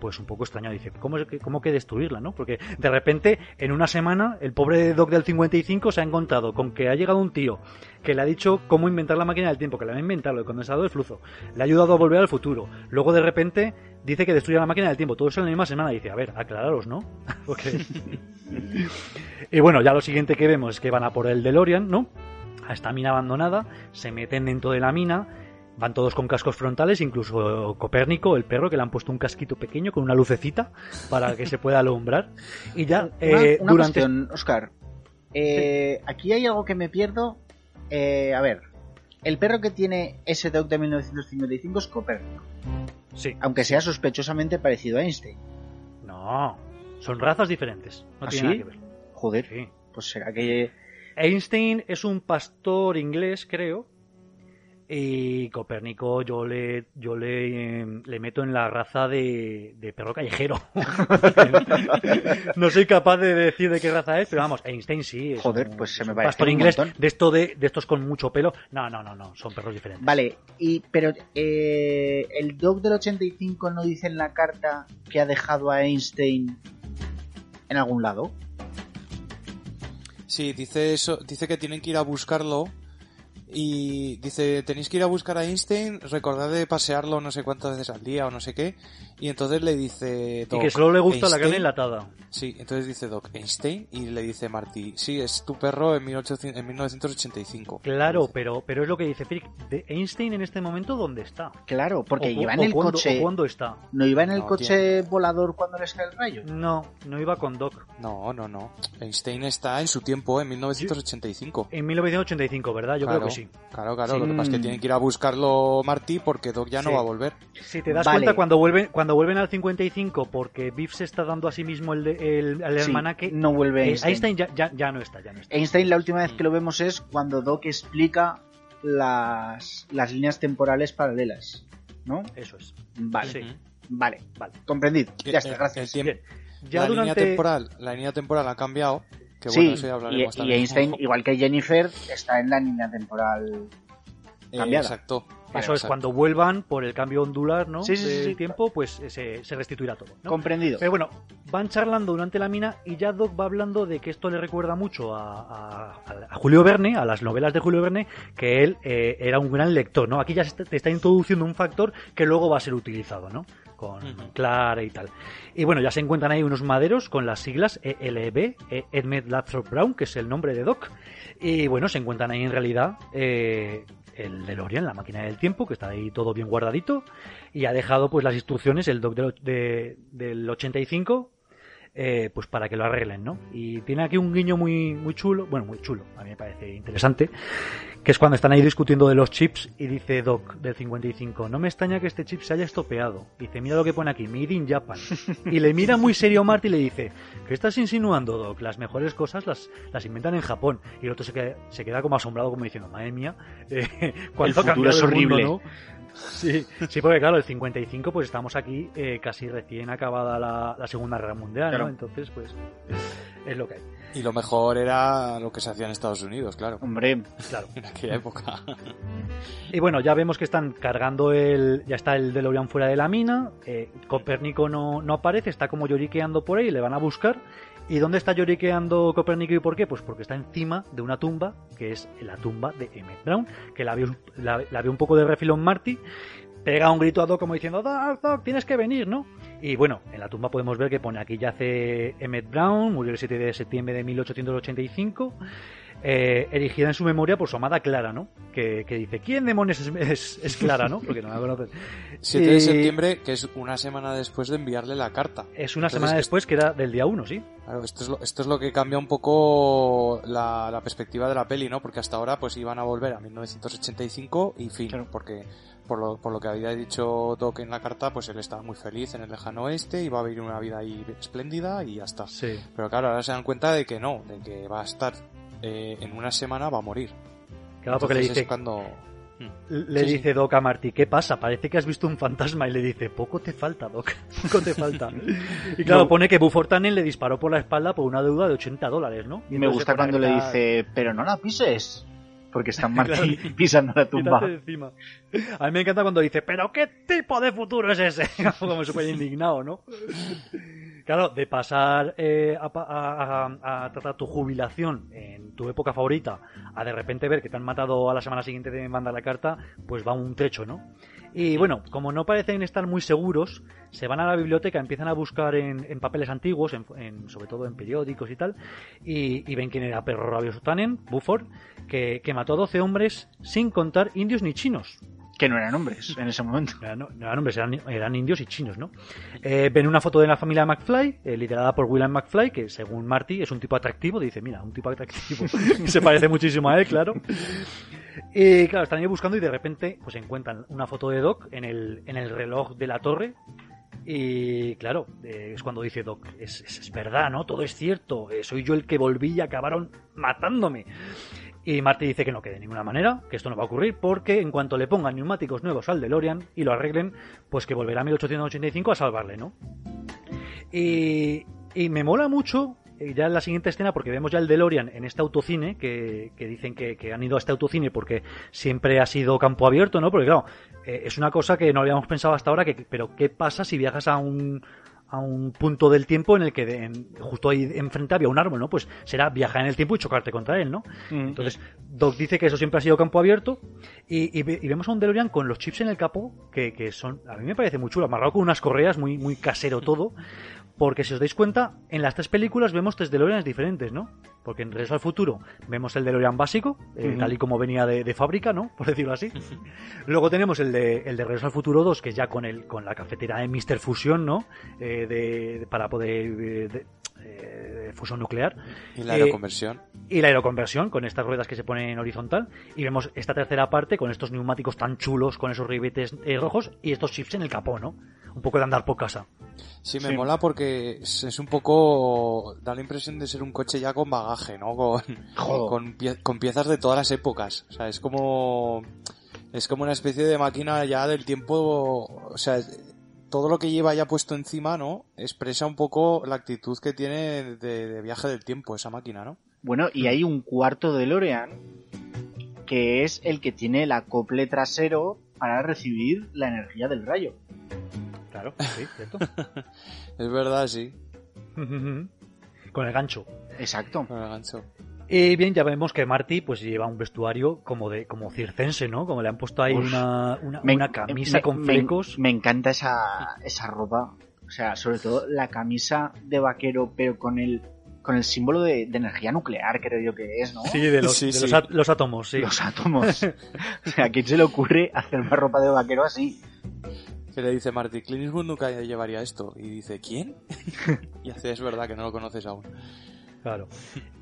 pues un poco extraño. Dice, ¿cómo, ¿cómo que destruirla, no? Porque de repente, en una semana, el pobre Doc del 55 se ha encontrado con que ha llegado un tío que le ha dicho cómo inventar la máquina del tiempo, que le ha inventado el condensador de flujo, le ha ayudado a volver al futuro. Luego, de repente, dice que destruye la máquina del tiempo. Todo eso en la misma semana. Dice, a ver, aclararos, ¿no? [LAUGHS] [LAUGHS] y bueno, ya lo siguiente que vemos es que van a por el DeLorean, ¿no? a esta mina abandonada, se meten dentro de la mina, van todos con cascos frontales, incluso Copérnico, el perro, que le han puesto un casquito pequeño con una lucecita para que se pueda alumbrar. Y ya, eh, una, durante... Cuestión, Oscar. Eh, Aquí hay algo que me pierdo. Eh, a ver, el perro que tiene ese Doc de 1955 es Copérnico, Sí. aunque sea sospechosamente parecido a Einstein. No, son razas diferentes. No ¿Ah, tiene sí? nada que ver. Joder, Sí. pues será que... Einstein es un pastor inglés, creo. Y Copérnico yo le yo le, eh, le meto en la raza de, de perro callejero. [LAUGHS] no soy capaz de decir de qué raza es, pero vamos, Einstein sí. es Joder, un- pues se me parece pastor inglés montón. de esto de, de estos con mucho pelo. No, no, no, no, son perros diferentes. Vale, y pero eh, el Doc del 85 no dice en la carta que ha dejado a Einstein en algún lado. Sí, dice eso, dice que tienen que ir a buscarlo y dice, tenéis que ir a buscar a Einstein, recordad de pasearlo no sé cuántas veces al día o no sé qué, y entonces le dice y Doc, que solo le gusta la "Einstein". carne enlatada. Sí, entonces dice Doc, Einstein, y le dice Marty, sí, es tu perro en, 1800 en 1985. Claro, pero, pero es lo que dice Frick. De Einstein en este momento, ¿dónde está? Claro, porque O iba en o el coche. o ¿Cuándo está? ¿No iba en el No, coche volador cuando les cae el rayo? No, no iba con Doc. No, no, no. Einstein está en su tiempo, en 1985. En 1985, ¿verdad? Yo Claro, creo que sí. Claro, claro. Sí. Lo que pasa es que Mm. tienen que ir a buscarlo Marty porque Doc ya no Sí. va a volver. Si te das Vale. cuenta cuando vuelven cuando vuelven al 55 porque Biff se está dando a sí mismo el, de- el, el Sí, almanaque, no vuelve eh, Einstein. Einstein ya, ya, ya no está, ya no está. Einstein la última vez que lo vemos es cuando Doc explica las, las líneas temporales paralelas, ¿no? Eso es. Vale, vale, Vale. comprendido. Ya está, gracias. el tiempo- Bien. Ya la línea temporal, la línea temporal ha cambiado. Que sí, bueno, eso ya y, hablaremos y también. Einstein, igual que Jennifer, está en la línea temporal. Eh, cambiada. exacto. eso es Exacto. cuando vuelvan por el cambio ondular, ¿no? Sí, sí, del sí, sí. tiempo, pues eh, se, se restituirá todo, ¿no? Comprendido. Pero bueno, van charlando durante la mina y ya Doc va hablando de que esto le recuerda mucho a, a- a Julio Verne, a las novelas de Julio Verne, que él eh, era un gran lector, ¿no? Aquí ya te está introduciendo un factor que luego va a ser utilizado, ¿no? Con. Clara y tal. Y bueno, ya se encuentran ahí unos maderos con las siglas ELB, eh, Edmund Lathrop Brown, que es el nombre de Doc. Y bueno, se encuentran ahí en realidad eh, el DeLorean, la máquina del tiempo, que está ahí todo bien guardadito. Y ha dejado pues las instrucciones, el Doc del, de- del 85, eh, pues para que lo arreglen, ¿no? Y tiene aquí un guiño muy, muy chulo, bueno, muy chulo, a mí me parece interesante, que es cuando están ahí discutiendo de los chips y dice Doc del 55, no me extraña que este chip se haya estropeado. Dice, mira lo que pone aquí, Made in Japan. Y le mira muy serio Marty y le dice, ¿qué estás insinuando, Doc? Las mejores cosas las, las inventan en Japón. Y el otro se queda, se queda como asombrado, como diciendo, madre mía, eh, [LAUGHS] futuro es el mundo, horrible. ¿no? Sí, sí, porque claro, el 55 pues estamos aquí eh, casi recién acabada la, la Segunda Guerra Mundial, Claro. ¿no? Entonces pues es lo que hay. Y lo mejor era lo que se hacía en Estados Unidos, claro. Hombre, Claro. En aquella época. Y bueno, ya vemos que están cargando el. Ya está el DeLorean fuera de la mina. eh, Copérnico no, no aparece, está como lloriqueando por ahí, le van a buscar. ¿Y dónde está lloriqueando Copérnico y por qué? Pues porque está encima de una tumba, que es la tumba de Emmett Brown, que la vio, un poco de refilón Marty. Pega un grito a Doc como diciendo, Doc, Doc, tienes que venir, ¿no? Y bueno, en la tumba podemos ver que pone aquí yace Emmett Brown, murió el 7 de septiembre de 1885 eh, erigida en su memoria por su amada Clara, ¿no? Que, que dice, ¿quién demonios es, es- es Clara, no? Porque no la conoces. 7 de septiembre, que es una semana después de enviarle la carta. Es una Entonces, semana es- después que era del día 1, ¿sí? Claro, esto es lo, esto es lo que cambia un poco la, la perspectiva de la peli, ¿no? Porque hasta ahora pues iban a volver a 1985 y fin, Claro. porque por lo, por lo que había dicho Doc en la carta, pues él estaba muy feliz en el lejano oeste y va a vivir una vida ahí espléndida y ya está. Sí. Pero claro, ahora se dan cuenta de que no, de que va a estar eh, en una semana va a morir. Claro, porque le dice, cuando... le Sí, sí. dice Doc a Marty, ¿qué pasa? Parece que has visto un fantasma. Y le dice, poco te falta, Doc. [LAUGHS] Poco te falta. y claro, No. pone que Buford Tannen le disparó por la espalda por una deuda de 80 dólares, ¿no? Y me gusta cuando le dice, pero no la pises. Porque está [LAUGHS] Marty Claro. pisando la tumba. A mí me encanta cuando dice, pero ¿qué tipo de futuro es ese? [LAUGHS] Como súper indignado, ¿no? Claro, de pasar eh, a, a- a- tratar tu jubilación en tu época favorita a de repente ver que te han matado a la semana siguiente de mandar la carta, pues va un trecho, ¿no? Y bueno, como no parecen estar muy seguros, se van a la biblioteca, empiezan a buscar en, en papeles antiguos, en- en- sobre todo en periódicos y tal, y, y ven quién era Perro Rabioso Tannen, Buford, que, que mató a 12 hombres sin contar indios ni chinos. Que no eran hombres en ese momento. no, eran hombres, eran, indios y chinos, ¿no? Eh, ven una foto de la familia McFly, eh, liderada por William McFly, que según Marty es un tipo atractivo. Dice, mira, un tipo atractivo. [LAUGHS] se parece muchísimo a él, claro. Y claro, están ahí buscando y de repente pues encuentran una foto de Doc en el, en el reloj de la torre y claro, eh, es cuando dice Doc, es, es, verdad, ¿no? Todo es cierto, eh, soy yo el que volví y acabaron matándome. Y Marty dice que no, que de ninguna manera, que esto no va a ocurrir, porque en cuanto le pongan neumáticos nuevos al DeLorean y lo arreglen, pues que volverá a 1885 a salvarle, ¿no? Y, y me mola mucho eh, ya en la siguiente escena, porque vemos ya el DeLorean en este autocine, que, dicen que, han ido a este autocine porque siempre ha sido campo abierto, ¿no? Porque claro, eh, es una cosa que no habíamos pensado hasta ahora, que, pero ¿qué pasa si viajas a un, a un punto del tiempo en el que justo ahí enfrente había un árbol, ¿no? Pues será viajar en el tiempo y chocarte contra él, ¿no? Mm. Entonces, Doc dice que eso siempre ha sido campo abierto y, vemos a un DeLorean con los chips en el capó que, que, son, a mí me parece muy chulo, amarrado con unas correas, muy, muy casero todo, porque si os dais cuenta, en las tres películas vemos tres DeLoreans diferentes, ¿no? Porque en Regreso al Futuro vemos el DeLorean básico, eh, tal y como venía de, fábrica, ¿no? Por decirlo así. [LAUGHS] Luego tenemos el de, el de Regreso al Futuro 2, que es ya con, el, con la cafetera de Mr. Fusion, ¿no? Eh, de, para poder... Eh, fusión nuclear. Y la aeroconversión. y la aeroconversión, con estas ruedas que se ponen en horizontal. Y vemos esta tercera parte con estos neumáticos tan chulos, con esos ribetes rojos y estos chips en el capó, ¿no? Un poco de andar por casa. Sí, me mola porque es, un poco. da la impresión de ser un coche ya con bagaje, ¿no? Con, con, piezas de todas las épocas. O sea, es como. Es como una especie de máquina ya del tiempo. O sea, todo lo que lleva ya puesto encima, ¿no? Expresa un poco la actitud que tiene de, viaje del tiempo esa máquina, ¿no? Bueno, y hay un cuarto de Lorean que es el que tiene el acople trasero para recibir la energía del rayo. Claro, [LAUGHS] sí, cierto. es verdad, sí. [LAUGHS] Con el gancho. Exacto. Con el gancho. Y bien, ya vemos que Marty pues lleva un vestuario como de como circense, ¿no? Como le han puesto ahí una, una, camisa con flecos. Me, encanta esa, esa ropa. O sea, sobre todo la camisa de vaquero, pero con el con el símbolo de, energía nuclear, creo yo que es, ¿no? Sí, de los, los, átomos, sí. Los átomos. [LAUGHS] o sea, ¿a quién se le ocurre hacer una ropa de vaquero así? que le dice Marty, Clint Eastwood nunca llevaría esto. Y dice, ¿quién? [LAUGHS] y hace, es verdad que no lo conoces aún. Claro.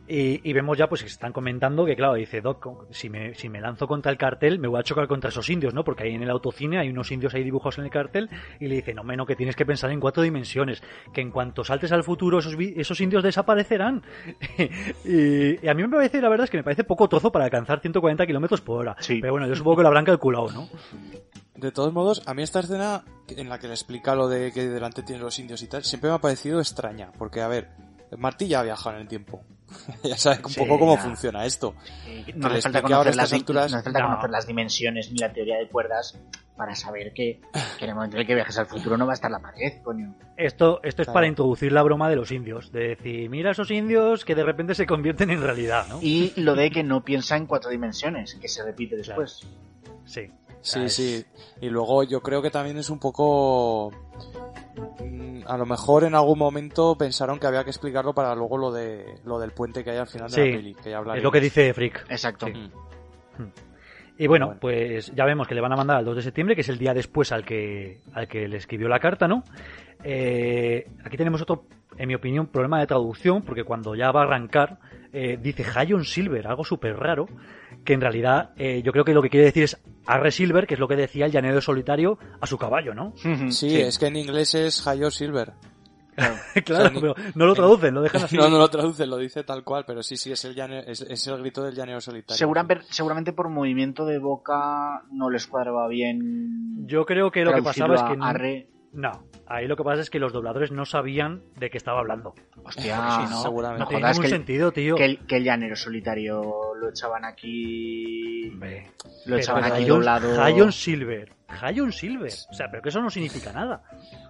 Y, vemos ya pues que están comentando que, claro, dice Doc, si me, si me lanzo contra el cartel, me voy a chocar contra esos indios, ¿no? Porque ahí en el autocine hay unos indios ahí dibujados en el cartel y le dice, no, menos que tienes que pensar en cuatro dimensiones, que en cuanto saltes al futuro esos, esos indios desaparecerán. [LAUGHS] y, a mí me parece, la verdad es que me parece poco trozo para alcanzar 140 kilómetros por hora. Sí. Pero bueno, yo supongo que lo habrán calculado, ¿no? De todos modos, a mí esta escena en la que le explica lo de que delante tiene los indios y tal, siempre me ha parecido extraña, porque a ver, Martí ya ha viajado en el tiempo. [LAUGHS] ya sabe un poco cómo funciona esto. no hace falta conocer, las, conocer las dimensiones ni la teoría de cuerdas para saber que, en el momento en el que viajes al futuro no va a estar la pared, coño. Esto, esto es para introducir la broma de los indios, de decir, mira esos indios que de repente se convierten en realidad, ¿no? Y lo de que no piensa en cuatro dimensiones, que se repite después. Sí. Sí, sí. Y luego yo creo que también es un poco... Mm, a lo mejor en algún momento pensaron que había que explicarlo para luego lo de lo del puente que hay al final de la peli. Que ya es lo que dice Frick. Exacto. Mm. Mm. Y bueno, pues ya vemos que le van a mandar al 2 de septiembre, que es el día después al que, al que le escribió la carta, ¿no? Eh, aquí tenemos otro, en mi opinión, problema de traducción, porque cuando ya va a arrancar, eh, dice Hayon Silver, algo súper raro, que en realidad eh, yo creo que lo que quiere decir es Arre Silver, que es lo que decía el llanero solitario a su caballo, ¿no? Sí, es que en inglés es Hayo Silver. Claro, [LAUGHS] pero no lo traducen, lo dejan [LAUGHS] así. No, no lo traducen, lo dice tal cual, pero sí, sí, es el, es, el grito del llanero solitario. seguramente por movimiento de boca no les cuadraba bien. Yo creo que lo que pasaba es que... Arre... No, ahí lo que pasa es que los dobladores no sabían de qué estaba hablando. Hostia, no, seguramente. No tiene ningún sentido, tío. Que el, que el, llanero solitario lo echaban aquí. lo echaban aquí doblado. Hayon Silver. Hayon Silver. O sea, pero que eso no significa nada.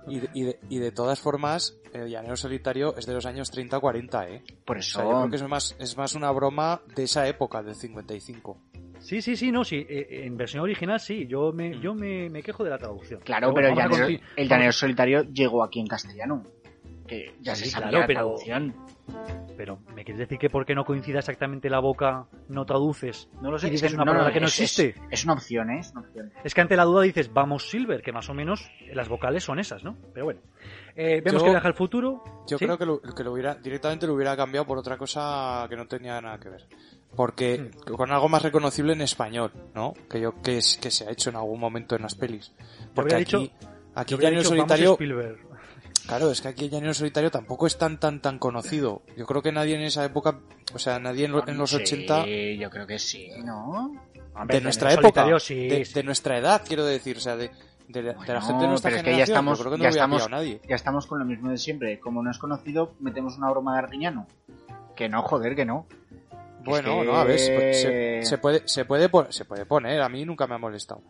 Y de, y de, y de todas formas, el llanero solitario es de los años 30 40, ¿eh? Por eso. yo creo que es más, es más una broma de esa época, del 55. Sí, sí, sí, no, sí. Eh, en versión original sí. Yo me, mm. yo me, quejo de la traducción. Claro, pero, el, llanero, solitario llegó aquí en castellano. Que ya Sí, se sabía claro, la pero- traducción. Pero, ¿me quieres decir que porque no coincida exactamente la boca no traduces? No lo sé. Y es dices que- una no, palabra no, que no es- es- existe. Es, una opción, ¿eh? Es una opción. Es que ante la duda dices, vamos Silver, que más o menos las vocales son esas, ¿no? Pero bueno. Eh, vemos Yo- que viaja al futuro. Yo ¿sí? creo que, lo, que lo hubiera, directamente lo hubiera cambiado por otra cosa que no tenía nada que ver. Porque Hmm. con algo más reconocible en español, ¿no? Que yo que, es- que se ha hecho en algún momento en las pelis. Porque aquí, dicho- aquí Llanero dicho, vamos Solitario, Spielberg. claro, es que aquí Llanero Solitario tampoco es tan tan tan conocido. Yo creo que nadie en esa época, o sea, nadie en, lo- en los Sí, 80 yo creo que sí, ¿no? Hombre, de nuestra en época, solitario sí, de, sí. de nuestra edad, quiero decir, o sea, de, de, la- de la Bueno, gente de nuestra pero es que generación, ya estamos, yo creo que no ya estamos, pillado nadie. ya estamos con lo mismo de siempre. Como no es conocido, metemos una broma de Ardiñano. Que no, joder, que no. Bueno, que- no, a ver, se, se- se puede, se puede, se puede poner, a mí nunca me ha molestado.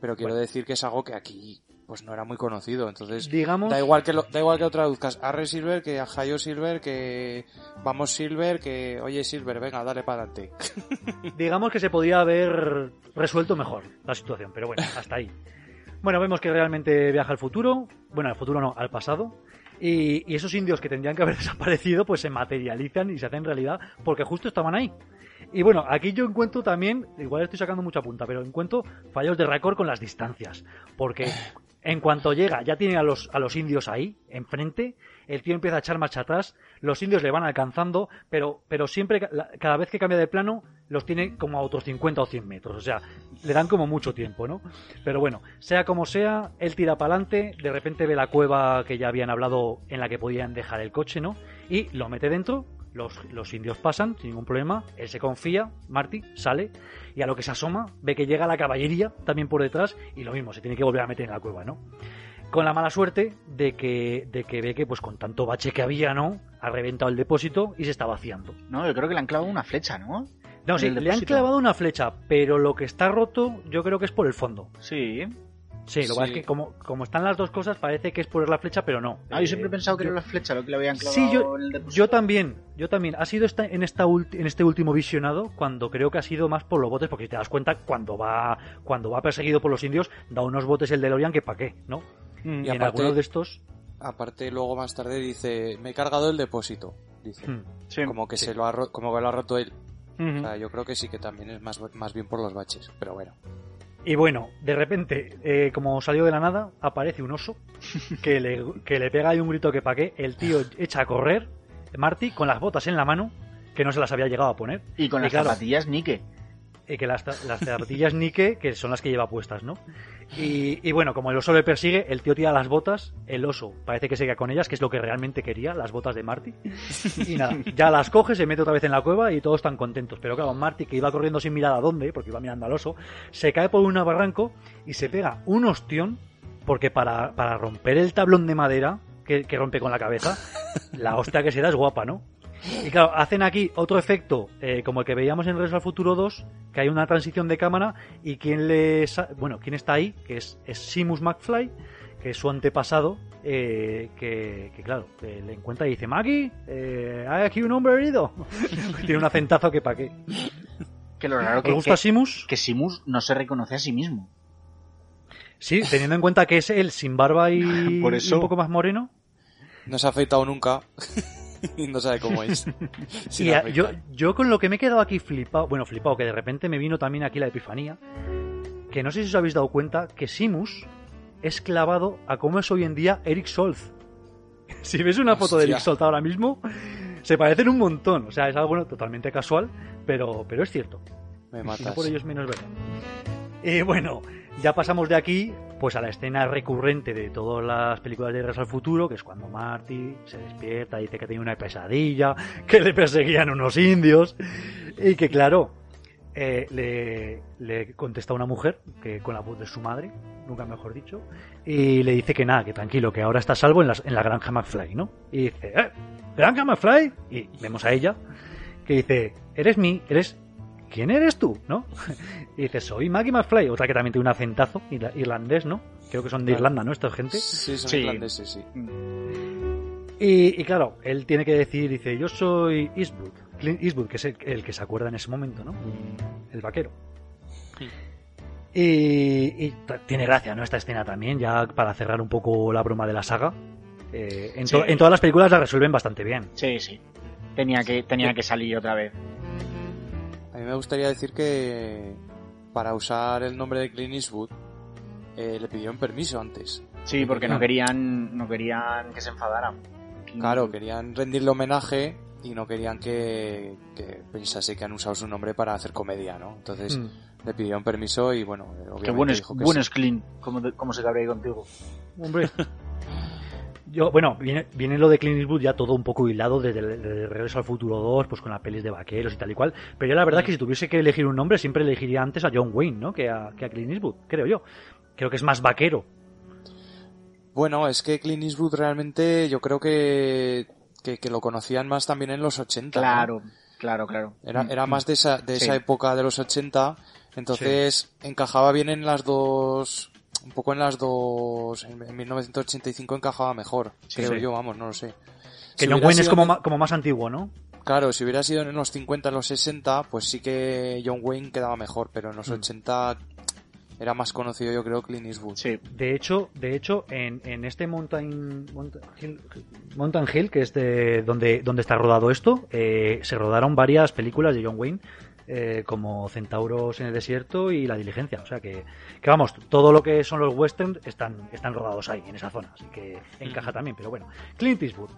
Pero quiero Bueno. decir que es algo que aquí, pues no era muy conocido, entonces Digamos, da igual que lo, da igual que lo traduzcas a Re Silver, que a Hayo Silver, que vamos Silver, que oye Silver, venga, dale para adelante. [LAUGHS] digamos que se podía haber resuelto mejor la situación, pero bueno, hasta ahí. Bueno, vemos que realmente viaja al futuro, bueno, al futuro no, al pasado, y, y esos indios que tendrían que haber [LAUGHS] desaparecido, pues se materializan y se hacen realidad porque justo estaban ahí. Y bueno, aquí yo encuentro también, igual estoy sacando mucha punta, pero encuentro fallos de récord con las distancias, porque en cuanto llega, ya tiene a los, a los indios ahí, enfrente, el tío empieza a echar marcha atrás, los indios le van alcanzando, pero, pero siempre, cada vez que cambia de plano, los tiene como a otros 50 o 100 metros, o sea, le dan como mucho tiempo, ¿no? Pero bueno, sea como sea, él tira para adelante, de repente ve la cueva que ya habían hablado en la que podían dejar el coche, ¿no? Y lo mete dentro, los, los indios pasan sin ningún problema, él se confía, Marty sale, y a lo que se asoma, ve que llega la caballería también por detrás, y lo mismo, se tiene que volver a meter en la cueva, ¿no? Con la mala suerte de que, de que ve que pues con tanto bache que había, ¿no? Ha reventado el depósito y se está vaciando. No, yo creo que le han clavado una flecha, ¿no? No, sí, le han clavado una flecha, pero lo que está roto yo creo que es por el fondo. Sí. Sí, lo que Sí. es que como, como están las dos cosas parece que es por la flecha, pero no. Ah, yo siempre he Eh, pensado que yo- era la flecha lo que le habían clavado Sí, yo, en el depósito. yo también, yo también. Ha sido esta, en, esta ulti- en este último visionado cuando creo que ha sido más por los botes, porque si te das cuenta, cuando va, cuando va perseguido por los indios, da unos botes el DeLorean que pa' qué, ¿no? Mm. Y, Y en aparte- algunos de estos... Aparte luego más tarde dice, me he cargado el depósito, dice. Sí. Como que Sí. se lo ha como que lo ha roto él. Ujú. O sea, yo creo que sí que también es más, más bien por los baches, pero bueno. Y bueno, de repente, eh, como salió de la nada, aparece un oso [LAUGHS] que le, que le pega ahí un grito que pa' qué. El tío echa a correr, Marty, con las botas en la mano, que no se las había llegado a poner. Y con Y las claro. zapatillas Nike. Que las, las zapatillas Nike, que son las que lleva puestas, ¿no? Y, y bueno, como el oso le persigue, el tío tira las botas, el oso parece que se queda con ellas, que es lo que realmente quería, las botas de Marty. Y nada, ya las coge, se mete otra vez en la cueva y todos están contentos. Pero claro, Marty, que iba corriendo sin mirar a dónde, porque iba mirando al oso, se cae por un barranco y se pega un ostión, porque para, para romper el tablón de madera que, que rompe con la cabeza, la hostia que se da es guapa, ¿no? Y claro, hacen aquí otro efecto, eh, como el que veíamos en Regreso al Futuro 2, que hay una transición de cámara y quien le sa- bueno, quién está ahí, que es, es Simus McFly, que es su antepasado, eh, que, que claro, le encuentra y dice, Maggie, eh, hay aquí un hombre herido. [LAUGHS] Tiene un acentazo que pa' qué. Que lo raro ¿Os que, gusta que, Simus? que Simus no se reconoce a sí mismo. Sí, teniendo en cuenta que es él sin barba y, [LAUGHS] Por y eso. un poco más moreno. No se ha afeitado nunca [LAUGHS] [LAUGHS] y no sabe cómo es. [LAUGHS] Sin Y a- yo, yo con lo que me he quedado aquí flipado, bueno, flipado, que de repente me vino también aquí la epifanía, que no sé si os habéis dado cuenta que Simus es clavado a cómo es hoy en día Eric Solz. [LAUGHS] Si ves una foto de. Eric Solz ahora mismo, se parecen un montón. O sea, es algo bueno, totalmente casual, pero, pero es cierto. Me Si no matas. por ello es menos verdad. Y bueno, ya pasamos de aquí pues a la escena recurrente de todas las películas de Regreso al Futuro, que es cuando Marty se despierta, dice que tiene una pesadilla, que le perseguían unos indios, y que claro, eh, le, le contesta una mujer, que con la voz de su madre, nunca mejor dicho, y le dice que nada, que tranquilo, que ahora está salvo en, las- en la granja McFly, ¿no? Y dice, ¿eh? ¿Granja McFly? Y vemos a ella, que dice, eres mi, eres ¿quién eres tú? ¿No? [LAUGHS] Y dice, soy Maggie McFly, otra que también tiene un acentazo irla- irlandés, ¿no? Creo que son de. Irlanda, ¿no? Esta gente. Sí, son Sí. irlandeses, sí. Y, y claro, él tiene que decir, dice, yo soy Eastwood, Clint Eastwood, que es el, el que se acuerda en ese momento, ¿no? El vaquero. Y, tiene gracia, ¿no? Esta escena también, ya para cerrar un poco la broma de la saga. Eh, en, Sí. en todas las películas la resuelven bastante bien. Sí, sí. Tenía que, tenía que salir otra vez. A mí me gustaría decir que para usar el nombre de Clint Eastwood eh, le pidieron permiso antes. Sí, porque no Ah. querían, no querían que se enfadara. Claro, querían rendirle homenaje y no querían que, que pensase que han usado su nombre para hacer comedia, ¿no? Entonces Mm. le pidieron permiso y bueno, eh, obviamente Qué bueno es, dijo que bueno sí. es Clint. ¿Cómo, te- cómo se cabrea ahí contigo? Hombre. [LAUGHS] Yo, bueno, viene, viene lo de Clint Eastwood ya todo un poco hilado desde, el- desde Regreso al Futuro 2, pues con las pelis de vaqueros y tal y cual. Pero yo la verdad que si tuviese que elegir un nombre, siempre elegiría antes a John Wayne, ¿no? Que a, que a Clint Eastwood, creo yo. Creo que es más vaquero. Bueno, es que Clint Eastwood realmente yo creo que, que, que lo conocían más también en los 80. ¿no? Claro, claro, claro. Era, Mm, era mm. más de esa, de Sí. esa época de los 80, entonces encajaba bien en las dos, un poco en las dos, en, en 1985 encajaba mejor, Sí, creo sí. yo, vamos, no lo sé. Que Si John Wayne es como, ma- como más antiguo, ¿no? Claro, si hubiera sido en los 50, en los 60, pues sí que John Wayne quedaba mejor, pero en los Mm. 80 era más conocido yo creo Clint Eastwood. Sí. De hecho, de hecho, en, en este Mountain, Mountain Hill, Mountain Hill, que es de donde, donde está rodado esto, eh, se rodaron varias películas de John Wayne, eh, como Centauros en el desierto y La diligencia. O sea que, que vamos, todo lo que son los westerns están, están rodados ahí, en esa zona. Así que encaja también. Pero bueno, Clint Eastwood.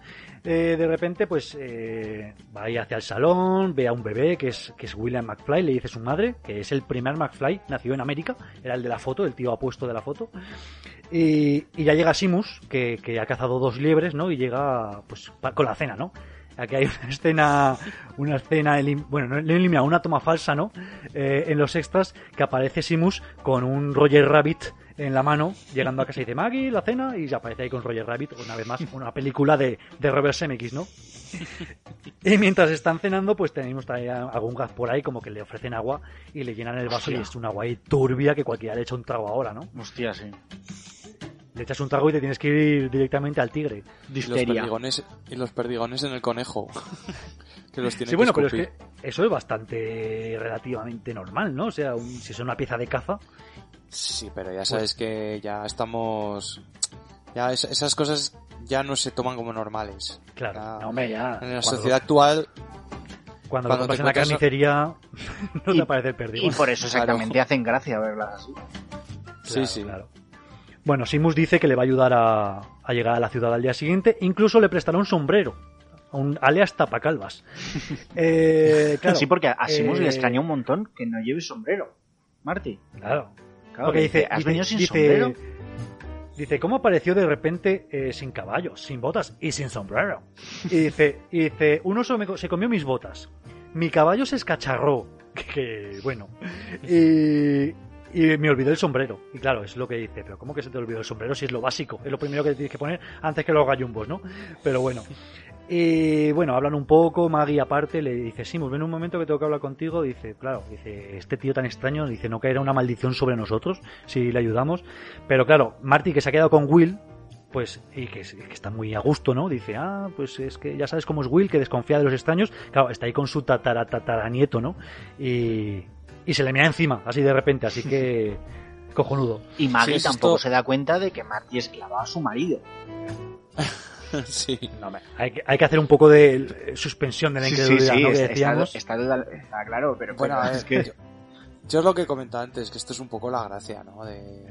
Eh, de repente, pues eh, va ahí hacia el salón, ve a un bebé que es, que es William McFly, le dice su madre, que es el primer McFly, nació en América, era el de la foto, el tío apuesto de la foto. Y, y ya llega Simus, que, que ha cazado dos liebres, ¿no? Y llega pues pa- con la cena, ¿no? Aquí hay una escena, una escena, bueno, no he eliminado una toma falsa, ¿no? Eh, en los extras que aparece Simus con un Roger Rabbit en la mano, llegando a casa y dice Maggie, la cena, y aparece ahí con Roger Rabbit, una vez más, una película de, de Robert Zemeckis, ¿no? Y mientras están cenando, pues tenemos también algún gas por ahí, como que le ofrecen agua y le llenan el vaso y es una agua ahí turbia que cualquiera le echa un trago ahora, ¿no? Hostia, sí. Le echas un trago y te tienes que ir directamente al tigre. Y los perdigones, y los perdigones en el conejo. [LAUGHS] que los tiene Sí, bueno, que pero es que eso es bastante relativamente normal, ¿no? O sea, un- si es una pieza de caza, Sí, pero ya Pues sabes que ya estamos... Ya es- esas cosas ya no se toman como normales. claro. Ya- No, hombre, ya. en la cuando sociedad actual, Cuando, cuando lo en la carnicería, [LAUGHS] no Y- te aparece el Y por eso [LAUGHS] Claro. exactamente hacen gracia verlas así. sí, sí. claro. Bueno, Simus dice que le va a ayudar a, a llegar a la ciudad al día siguiente. Incluso le prestará un sombrero. Un alias tapacalvas. [LAUGHS] Eh, claro, sí, porque a Simus eh, le extraña un montón que no lleve sombrero. Marty. Claro. Claro, Porque que dice, ¿has dice- venido sin dice- sombrero? Dice, ¿cómo apareció de repente eh, sin caballos, sin botas y sin sombrero? Y dice, y dice un oso me se comió mis botas. Mi caballo se escacharró. [LAUGHS] Que, que, bueno. Y, y me olvidó el sombrero. Y claro, es lo que dice, pero ¿cómo que se te olvidó el sombrero si es lo básico? Es lo primero que tienes que poner antes que los gallumbos, ¿no? Pero bueno. Y bueno, hablan un poco, Maggie aparte le dice, Simus, ven un momento que tengo que hablar contigo. Dice, claro, dice, este tío tan extraño, dice, no caerá una maldición sobre nosotros si le ayudamos. Pero claro, Marty que se ha quedado con Will, pues, y que, que está muy a gusto, ¿no? Dice, ah, pues es que ya sabes cómo es Will, que desconfía de los extraños. Claro, está ahí con su tatara, tataranieto, ¿no? Y, y se le mira encima, así de repente, así que cojonudo. [LAUGHS] Y Maggie Sí, tampoco esto- se da cuenta de que Marty esclavaba a su marido. [LAUGHS] sí. No. Hay que, hay que hacer un poco de eh, suspensión de la Sí, sí, incredulidad, sí, ¿no? Que está, decíamos. está, está- está claro, pero Bueno, es que... yo, yo es lo que comentaba antes, que esto es un poco la gracia, ¿no? De,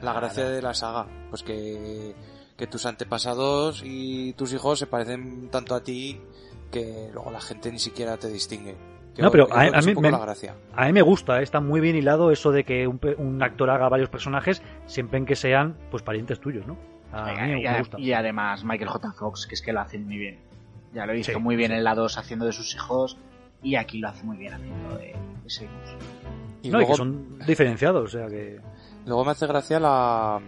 la gracia de la saga. Pues que, que tus antepasados y tus hijos se parecen tanto a ti que luego la gente ni siquiera te distingue. No, pero a- mí me- la gracia. A mí me gusta, eh, está muy bien hilado eso de que un, pe- un actor haga varios personajes siempre en que sean pues parientes tuyos, ¿no? A mí me, y, me gusta. y además Michael J. Fox, que es que lo hace muy bien. Ya lo he visto Sí, muy bien sí. en la 2 haciendo de sus hijos y aquí lo hace muy bien haciendo de, de Seamus. Y no, y que son diferenciados, o sea que... luego me hace gracia la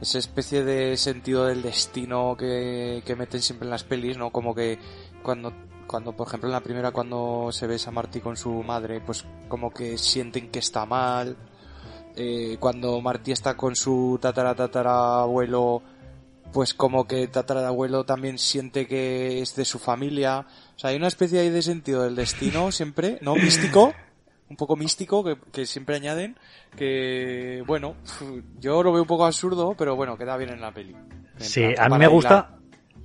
esa especie de sentido del destino que, que meten siempre en las pelis, ¿no? Como que cuando cuando por ejemplo en la primera cuando se besa a Marty con su madre, pues como que sienten que está mal. Eh, cuando Marty está con su tatara tatara abuelo, pues como que tatarabuelo también siente que es de su familia. O sea, hay una especie ahí de sentido del destino siempre, ¿no? Místico, un poco místico que, que siempre añaden, que bueno, yo lo veo un poco absurdo, pero bueno, queda bien en la peli. En Sí, a mí me gusta,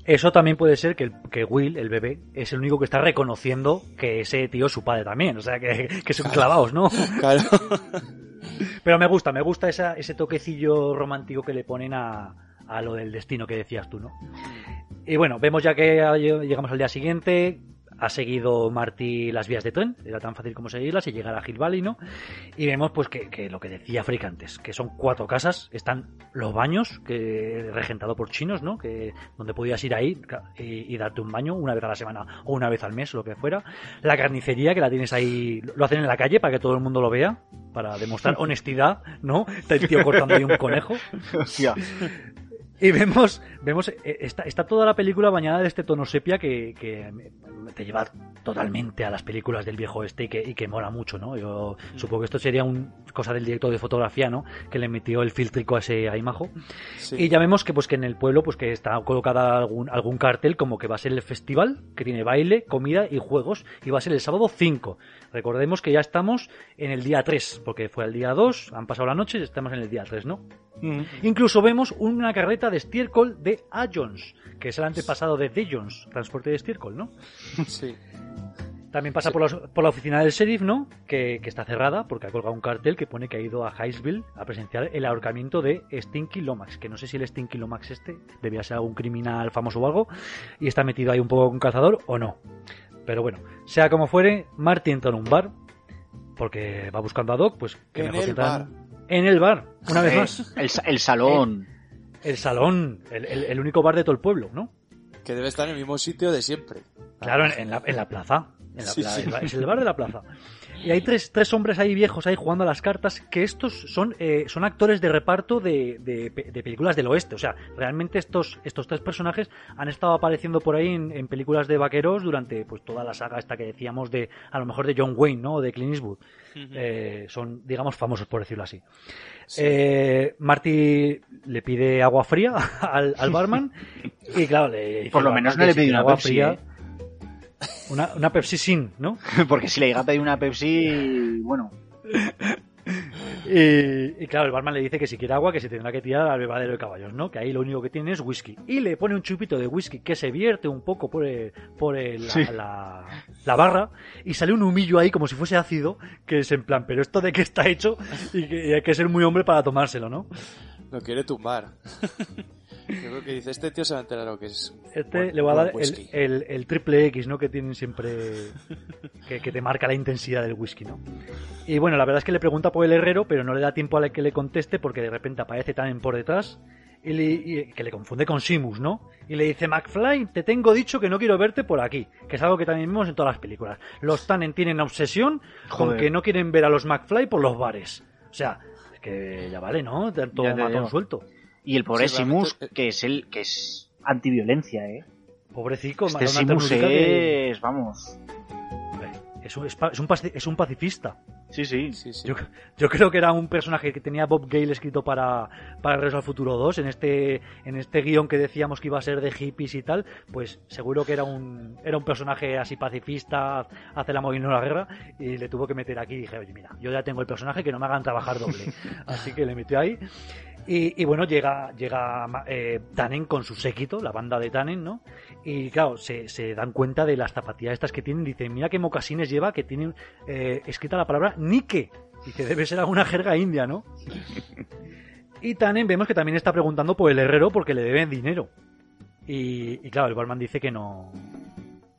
Eso también puede ser que, el- que Will, el bebé, es el único que está reconociendo que ese tío es su padre también. O sea, que, que son clavados, ¿no? Claro. [LAUGHS] Pero me gusta, me gusta esa, ese toquecillo romántico que le ponen a, a lo del destino que decías tú, ¿no? Y bueno, vemos ya que llegamos al día siguiente. Ha seguido Marty las vías de tren, era tan fácil como seguirlas y llegar a Hill Valley, ¿no? Y vemos pues que, que lo que decía Frick antes, que son cuatro casas, están los baños, que regentado por chinos, ¿no? Que donde podías ir ahí y, y darte un baño una vez a la semana o una vez al mes, lo que fuera. La carnicería, que la tienes ahí, lo hacen en la calle para que todo el mundo lo vea, para demostrar [LAUGHS] honestidad, ¿no? Está el tío cortando ahí un conejo. [LAUGHS] [LAUGHS] Y vemos, vemos eh, está, está toda la película bañada de este tono sepia que, que te lleva totalmente a las películas del viejo este y que, y que mola mucho, ¿no? Yo supongo que esto sería una cosa del director de fotografía, ¿no? Que le metió el filtrico a ese aimajo. Sí. Y ya vemos que pues que en el pueblo pues que está colocada algún, algún cartel como que va a ser el festival, que tiene baile, comida y juegos, y va a ser el sábado 5. Recordemos que ya estamos en el día 3, porque fue el día 2, han pasado la noche y estamos en el día 3, ¿no? Mm. Incluso vemos una carreta de estiércol de Ajons, que es el antepasado de Dejons, transporte de estiércol, ¿no? [LAUGHS] Sí. También pasa por, la, por la oficina del sheriff, ¿no? Que, que, está cerrada porque ha colgado un cartel que pone que ha ido a Highsville a presenciar el ahorcamiento de Stinky Lomax, que no sé si el Stinky Lomax este debía ser algún criminal famoso o algo, y está metido ahí un poco con cazador o no. Pero bueno, sea como fuere, Marty entra en un bar porque va buscando a Doc, pues que En mejor el bar. en el bar, una vez más. El, el salón. El salón, el, el- el único bar de todo el pueblo, ¿no? Que debe estar en el mismo sitio de siempre. Claro, en, en la, en la plaza. En la Sí, sí. Es el bar de la plaza. [LAUGHS] Y hay tres, tres hombres ahí viejos ahí jugando a las cartas que estos son, eh, son actores de reparto de, de de películas del oeste. O sea, realmente estos, estos tres personajes han estado apareciendo por ahí en, en películas de vaqueros durante pues toda la saga esta que decíamos de, a lo mejor de John Wayne, ¿no? O de Clint Eastwood. Eh, son, digamos, famosos por decirlo así. Sí. Eh, Marty le pide agua fría [LAUGHS] al, al [LAUGHS] barman y claro, le Por lo menos no le pide una agua Pepsi, fría. Una, una Pepsi sin, ¿no? [LAUGHS] Porque si le llega a pedir una Pepsi, bueno. Y, y claro, el barman le dice que si quiere agua, que se tendrá que tirar al bebadero de caballos, ¿no? Que ahí lo único que tiene es whisky. Y le pone un chupito de whisky que se vierte un poco por, el- por el- la, Sí. la- la barra y sale un humillo ahí como si fuese ácido, que es en plan, pero esto de qué está hecho y que y hay que ser muy hombre para tomárselo, ¿no? Lo quiere tumbar. [LAUGHS] Yo creo que dice, este tío se va a enterar lo que es. Este buen- le va a dar el, whisky. el- el triple X, ¿no? Que tienen siempre. Que, que te marca la intensidad del whisky, ¿no? Y bueno, la verdad es que le pregunta por el herrero, pero no le da tiempo a la que le conteste porque de repente aparece Tannen por detrás y, le- y- que le confunde con Simus, ¿no? Y le dice, McFly, te tengo dicho que no quiero verte por aquí, que es algo que también vemos en todas las películas. Los Tannen tienen obsesión con que no quieren ver a los McFly por los bares. O sea, es que ya vale, ¿no? Tanto matón suelto. Y el pobre Sí, Simus, realmente- que es el que es antiviolencia, ¿eh? Pobrecico, Este Simus ternurica que- es, vamos. Es un, es es un es un pacifista. Sí, sí. Sí, sí. Yo, yo creo que era un personaje que tenía Bob Gale escrito para, para Regreso al Futuro 2, en este, en este guion que decíamos que iba a ser de hippies y tal, pues seguro que era un, era un personaje así pacifista, hace la movida no la guerra, y le tuvo que meter aquí y dije, oye, mira, yo ya tengo el personaje que no me hagan trabajar doble. [LAUGHS] Así que le metió ahí. Y, y bueno, llega, llega eh, con su séquito, la banda de Tannen, ¿no? Y claro, se, se dan cuenta de las zapatillas estas que tienen. Dicen, mira qué mocasines lleva, que tienen eh, escrita la palabra Nike. Y que debe ser alguna jerga india, ¿no? Y Tannen vemos que también está preguntando por el herrero porque le deben dinero. Y, y claro, el barman dice que no.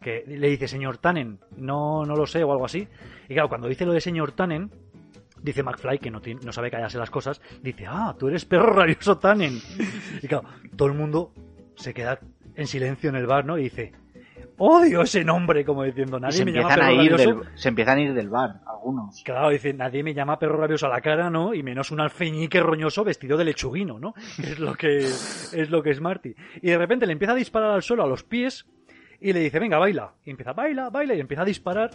Que le dice, señor Tannen, no, no lo sé o algo así. Y claro, cuando dice lo de señor Tannen, dice McFly, que no, tiene- no sabe callarse las cosas, dice, ah, tú eres perro rabioso Tannen. Y claro, todo el mundo se queda en silencio en el bar, ¿no? Y dice, odio ese nombre, como diciendo, Y nadie se me llama empiezan, perro a ir rabioso. del, se empiezan a ir del bar, algunos. Claro, dice, nadie me llama perro rabioso a la cara, ¿no? Y menos un alfeñique roñoso vestido de lechuguino, ¿no? [LAUGHS] Es lo que es lo que es Marty. Y de repente le empieza a disparar al suelo a los pies y le dice, venga, baila. Y empieza, baila, baila, y empieza a disparar.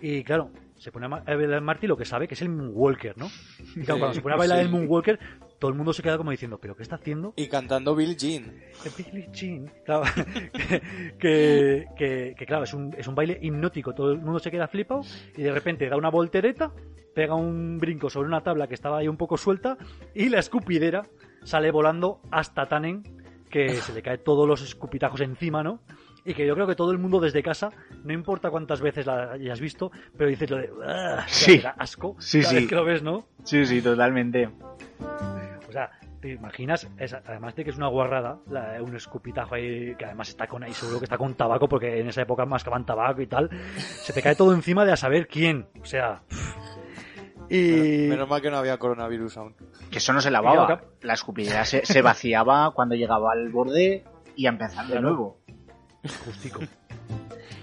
Y claro, se pone a bailar Marty lo que sabe que es el Moonwalker, ¿no? Y claro, cuando se pone a bailar Sí. el Moonwalker, todo el mundo se queda como diciendo, ¿pero qué está haciendo? Y cantando Bill Jean. The Billie Jean. Claro, [LAUGHS] que, que, que, claro, es un, es un baile hipnótico. Todo el mundo se queda flipado y de repente da una voltereta, pega un brinco sobre una tabla que estaba ahí un poco suelta y la escupidera sale volando hasta Tannen, que se le cae todos los escupitajos encima, ¿no? Y que yo creo que todo el mundo desde casa, no importa cuántas veces la hayas visto, pero dices lo de Sí. da asco Sí, cada sí. vez que lo ves, ¿no? Sí, sí, totalmente. O sea, te imaginas, es- además de que es una guarrada, la- un escupitajo ahí, que además está con ahí, seguro que está con tabaco, porque en esa época mascaban tabaco y tal, se te cae todo encima de a saber quién. O sea. Y. Menos mal que no había coronavirus aún. Que eso no se lavaba. La escupidera se, se vaciaba cuando llegaba al borde y a empezar de Claro. nuevo. Justico.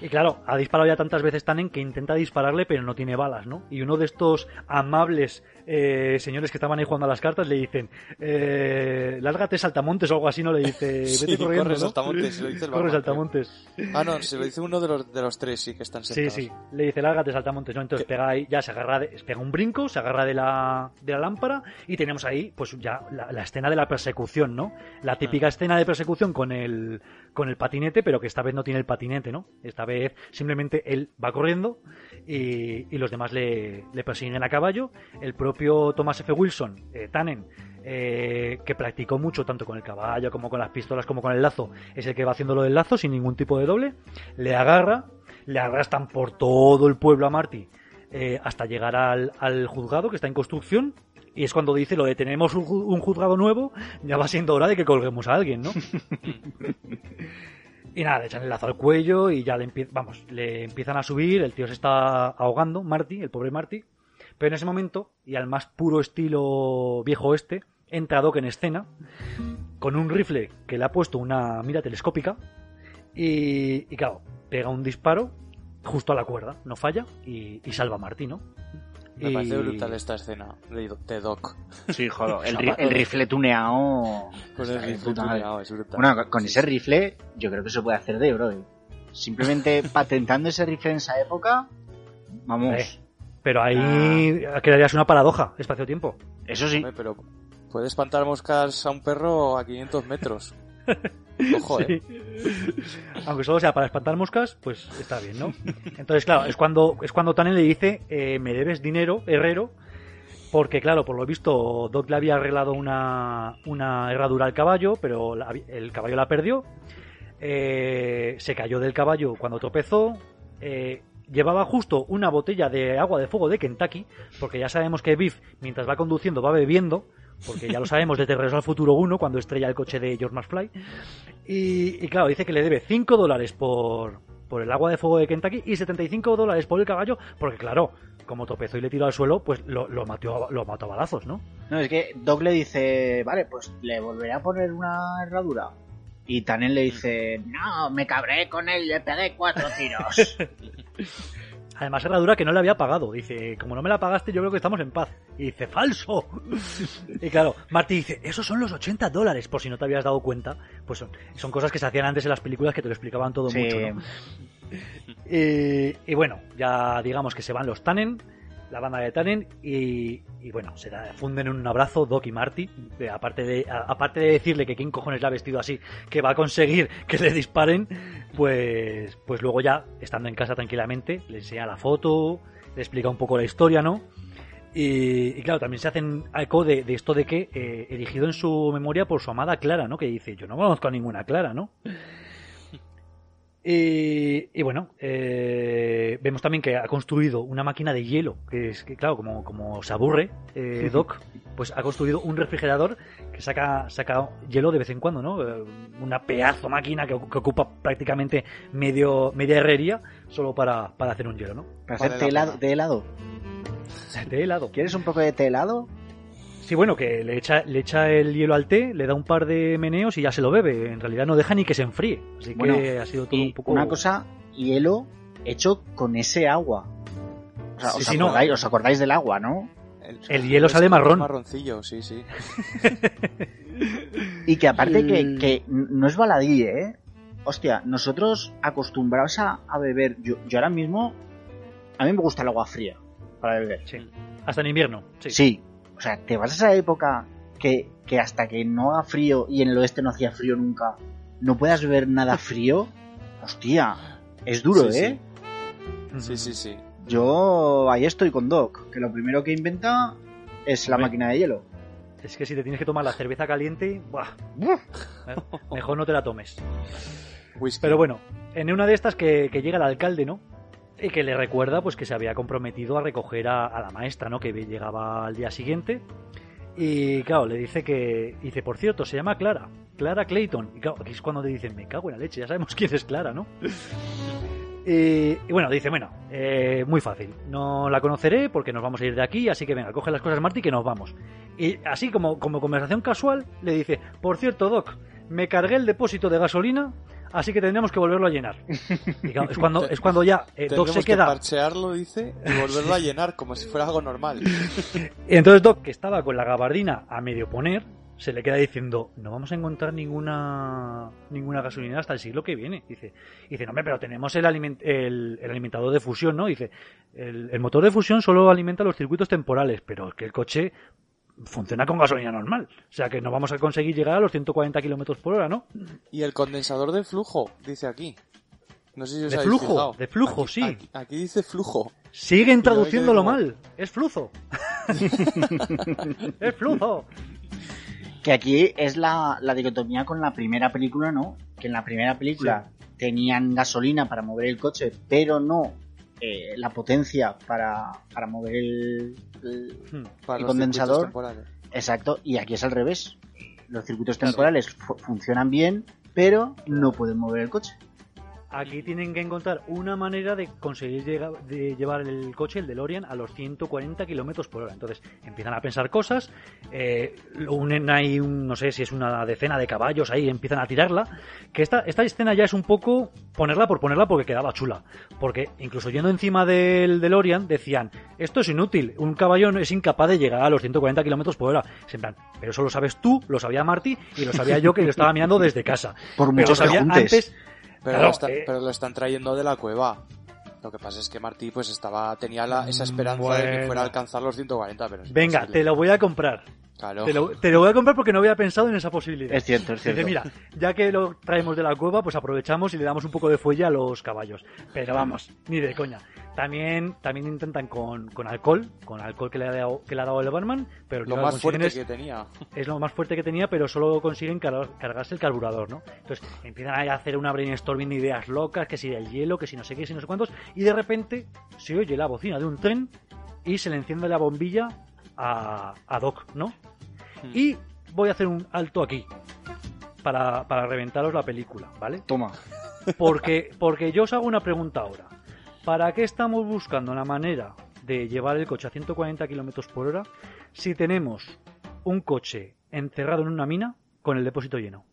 Y claro, ha disparado ya tantas veces Tannen que intenta dispararle, pero no tiene balas, ¿no? Y uno de estos amables eh, señores que estaban ahí jugando a las cartas le dicen: eh, Lárgate saltamontes o algo así, ¿no? Le dice: Vete Sí, corriendo. corre ¿no? saltamontes, se lo dice el Corre barman, saltamontes. Ah, no, se lo dice uno de los, de los tres, sí, que están Sí, sentados. sí, le dice lárgate saltamontes, ¿no? Entonces pega ahí, ya se agarra, de, pega un brinco, se agarra de la, de la lámpara y tenemos ahí, pues ya la, la escena de la persecución, ¿no? La típica Ah. escena de persecución con el, con el patinete, pero que esta vez no tiene el patinete, ¿no? Esta vez simplemente él va corriendo y, y los demás le, persiguen a caballo. El propio Thomas F. Wilson, eh, Tannen, eh, que practicó mucho tanto con el caballo como con las pistolas como con el lazo, es el que va haciendo lo del lazo sin ningún tipo de doble, le agarra, le arrastran por todo el pueblo a Marty eh, hasta llegar al juzgado que está en construcción y es cuando dice lo de tenemos un, ju- un juzgado nuevo, ya va siendo hora de que colguemos a alguien, ¿no? [LAUGHS] y nada, le echan el lazo al cuello y ya le, vamos, le empiezan a subir, el tío se está ahogando, Marty, el pobre Marty, pero en ese momento, y al más puro estilo viejo oeste, entra Doc en escena con un rifle que le ha puesto una mira telescópica y, y claro, pega un disparo justo a la cuerda, no falla y, y salva a Marty, ¿no? Me Y- parece brutal esta escena de de Doc. Sí, joder, el, [LAUGHS] ri- el rifle tuneado. Con el rifle tuneado, es brutal. Bueno, con ese rifle, yo creo que se puede hacer de eh. Simplemente [LAUGHS] patentando ese rifle en esa época, vamos. Eh, pero ahí crearías una paradoja, espacio-tiempo. Eso sí, pero puede espantar moscas a un perro a 500 metros. [LAUGHS] Aunque solo sea para espantar moscas, pues está bien, ¿no? Entonces, claro, es cuando, es cuando le dice, eh, me debes dinero, herrero, porque claro, por lo visto, Doc le había arreglado una, una herradura al caballo, pero el caballo la perdió, eh, se cayó del caballo cuando tropezó, eh, llevaba justo una botella de agua de fuego de Kentucky, porque ya sabemos que Biff, mientras va conduciendo, va bebiendo, porque ya lo sabemos desde Regreso al Futuro 1, cuando estrella el coche de George McFly. Y, y claro, dice que le debe 5 dólares por, por el agua de fuego de Kentucky y 75 dólares por el caballo, porque claro, como tropezó y le tiró al suelo, pues lo, lo, mató, lo mató a balazos, ¿no? No, es que Doc le dice, vale, pues le volveré a poner una herradura. Y Tannen le dice, no, me cabré con él, le pegué cuatro tiros. [LAUGHS] Además, herradura que no le había pagado. Dice, como no me la pagaste, yo creo que estamos en paz. Y dice, falso. [LAUGHS] y claro, Marty dice, esos son los 80 dólares, por si no te habías dado cuenta. Pues son, son cosas que se hacían antes en las películas que te lo explicaban todo Sí. mucho, ¿no? Y, y bueno, ya digamos que se van los Tannen, la banda de Tannen, y, bueno, se da- funden en un abrazo Doc y Marty. Aparte, de, a- aparte de decirle que quién cojones la ha vestido así, que va a conseguir [LAUGHS] que le disparen, pues, pues luego ya, estando en casa tranquilamente, le enseña la foto, le explica un poco la historia, ¿no? Y, y claro, también se hacen eco de, de esto de que, eh, erigido en su memoria por su amada Clara, ¿no? Que dice, yo no conozco a ninguna Clara, ¿no? Y, y bueno, eh, vemos también que ha construido una máquina de hielo, que es que, claro, como, como se aburre eh, [LAUGHS] Doc, pues ha construido un refrigerador que saca, saca hielo de vez en cuando, ¿no? Eh, Una pedazo máquina que, que ocupa prácticamente medio, media herrería solo para, para hacer un hielo, ¿no? Para helado, pena. de helado. De helado. ¿Quieres un poco de té helado? Sí, bueno, que le echa, le echa el hielo al té, le da un par de meneos y ya se lo bebe. En realidad no deja ni que se enfríe. Así Bueno, que ha sido todo Y un poco... una cosa, hielo hecho con ese agua. O sea, Sí, os, sí, no. acordáis, os acordáis del agua, ¿no? El hielo es- sale es marrón. marroncillo, sí, sí. [LAUGHS] Y que aparte que no es baladí, ¿eh? Hostia, nosotros acostumbrados a, a beber, yo, yo ahora mismo, a mí me gusta el agua fría para beber. Sí. Hasta en invierno. Sí. Sí. O sea, te vas a esa época que, que hasta que no haga frío y en el oeste no hacía frío nunca, no puedas beber nada [LAUGHS] frío. Hostia, es duro, Sí, ¿eh? Sí, sí, sí. Yo ahí estoy con Doc, que lo primero que inventa es la máquina de hielo. es que si te tienes que tomar la cerveza caliente, ¡buah! Eh, mejor no te la tomes. Whisky. Pero bueno, en una de estas que, que llega el alcalde, ¿no? Y que le recuerda pues que se había comprometido a recoger a, la maestra, ¿no? Que llegaba al día siguiente. Y claro, le dice que. Dice, por cierto, se llama Clara. Clara Clayton. Y claro, aquí es cuando te dicen, me cago en la leche, ya sabemos quién es Clara, ¿no? Y, y bueno, dice, bueno, eh, muy fácil. No la conoceré porque nos vamos a ir de aquí, así que venga, coge las cosas Marty que nos vamos. Y así como, como conversación casual, le dice, por cierto, Doc, me cargué el depósito de gasolina, así que tendremos que volverlo a llenar. Y claro, es cuando, es cuando ya eh, Doc se que queda... parchearlo, dice, y volverlo a llenar como si fuera algo normal. Entonces Doc, que estaba con la gabardina a medio poner, se le queda diciendo, no vamos a encontrar ninguna ninguna gasolina hasta el siglo que viene. Dice, dice no, hombre, pero tenemos el, aliment- el, el alimentador de fusión, ¿no? Dice, el, el motor de fusión solo alimenta los circuitos temporales, pero es que el coche funciona con gasolina normal. O sea que no vamos a conseguir llegar a los 140 kilómetros por hora, ¿no? Y el condensador de flujo, dice aquí. No sé si os De flujo, fijado. de flujo, Aquí- sí. Aquí, aquí dice flujo. Siguen traduciéndolo mal. Es flujo. [LAUGHS] es flujo. Que aquí es la, la dicotomía con la primera película, ¿no? Que en la primera película tenían gasolina para mover el coche, pero no eh, la potencia para, para mover el, el- Hmm. Para El los condensador. Exacto, y aquí es al revés. Los circuitos temporales fu- funcionan bien, pero no pueden mover el coche. Aquí tienen que encontrar una manera de conseguir de llevar el coche, el DeLorean, a los 140 kilómetros por hora. Entonces empiezan a pensar cosas, eh, lo unen ahí, un- no sé si es una decena de caballos ahí, empiezan a tirarla. Que esta, esta escena ya es un poco ponerla por ponerla porque quedaba chula. Porque incluso yendo encima del DeLorean decían, esto es inútil, un caballo es incapaz de llegar a los 140 kilómetros por hora. En plan, pero eso lo sabes tú, lo sabía Marty y lo sabía yo que lo estaba mirando desde casa. Por Pero muchos sabía antes. Pero, Claro, lo están, eh. pero lo están trayendo de la cueva. Lo que pasa es que Martí pues estaba tenía la- esa esperanza de que fuera a alcanzar los 140, pero Venga, imposible. te lo voy a comprar. Claro. Te lo, te lo voy a comprar porque no había pensado en esa posibilidad. Es cierto, es cierto. Dice, mira, ya que lo traemos de la cueva, pues aprovechamos y le damos un poco de fuelle a los caballos. Pero vamos, ni de coña. También, también intentan con, con alcohol, con alcohol que le ha dado, que le ha dado el Barman, pero lo más fuerte es, que tenía. es lo más fuerte que tenía, pero solo consiguen cargar- cargarse el carburador, ¿no? Entonces empiezan a hacer una brainstorming de ideas locas, que si el hielo, que si no sé qué, si no sé cuántos, y de repente se oye la bocina de un tren y se le enciende la bombilla a, a Doc, ¿no? Hmm. Y voy a hacer un alto aquí para, para reventaros la película, ¿vale? Toma. Porque, porque yo os hago una pregunta ahora. ¿Para qué estamos buscando una manera de llevar el coche a 140 kilómetros por hora si tenemos un coche encerrado en una mina con el depósito lleno?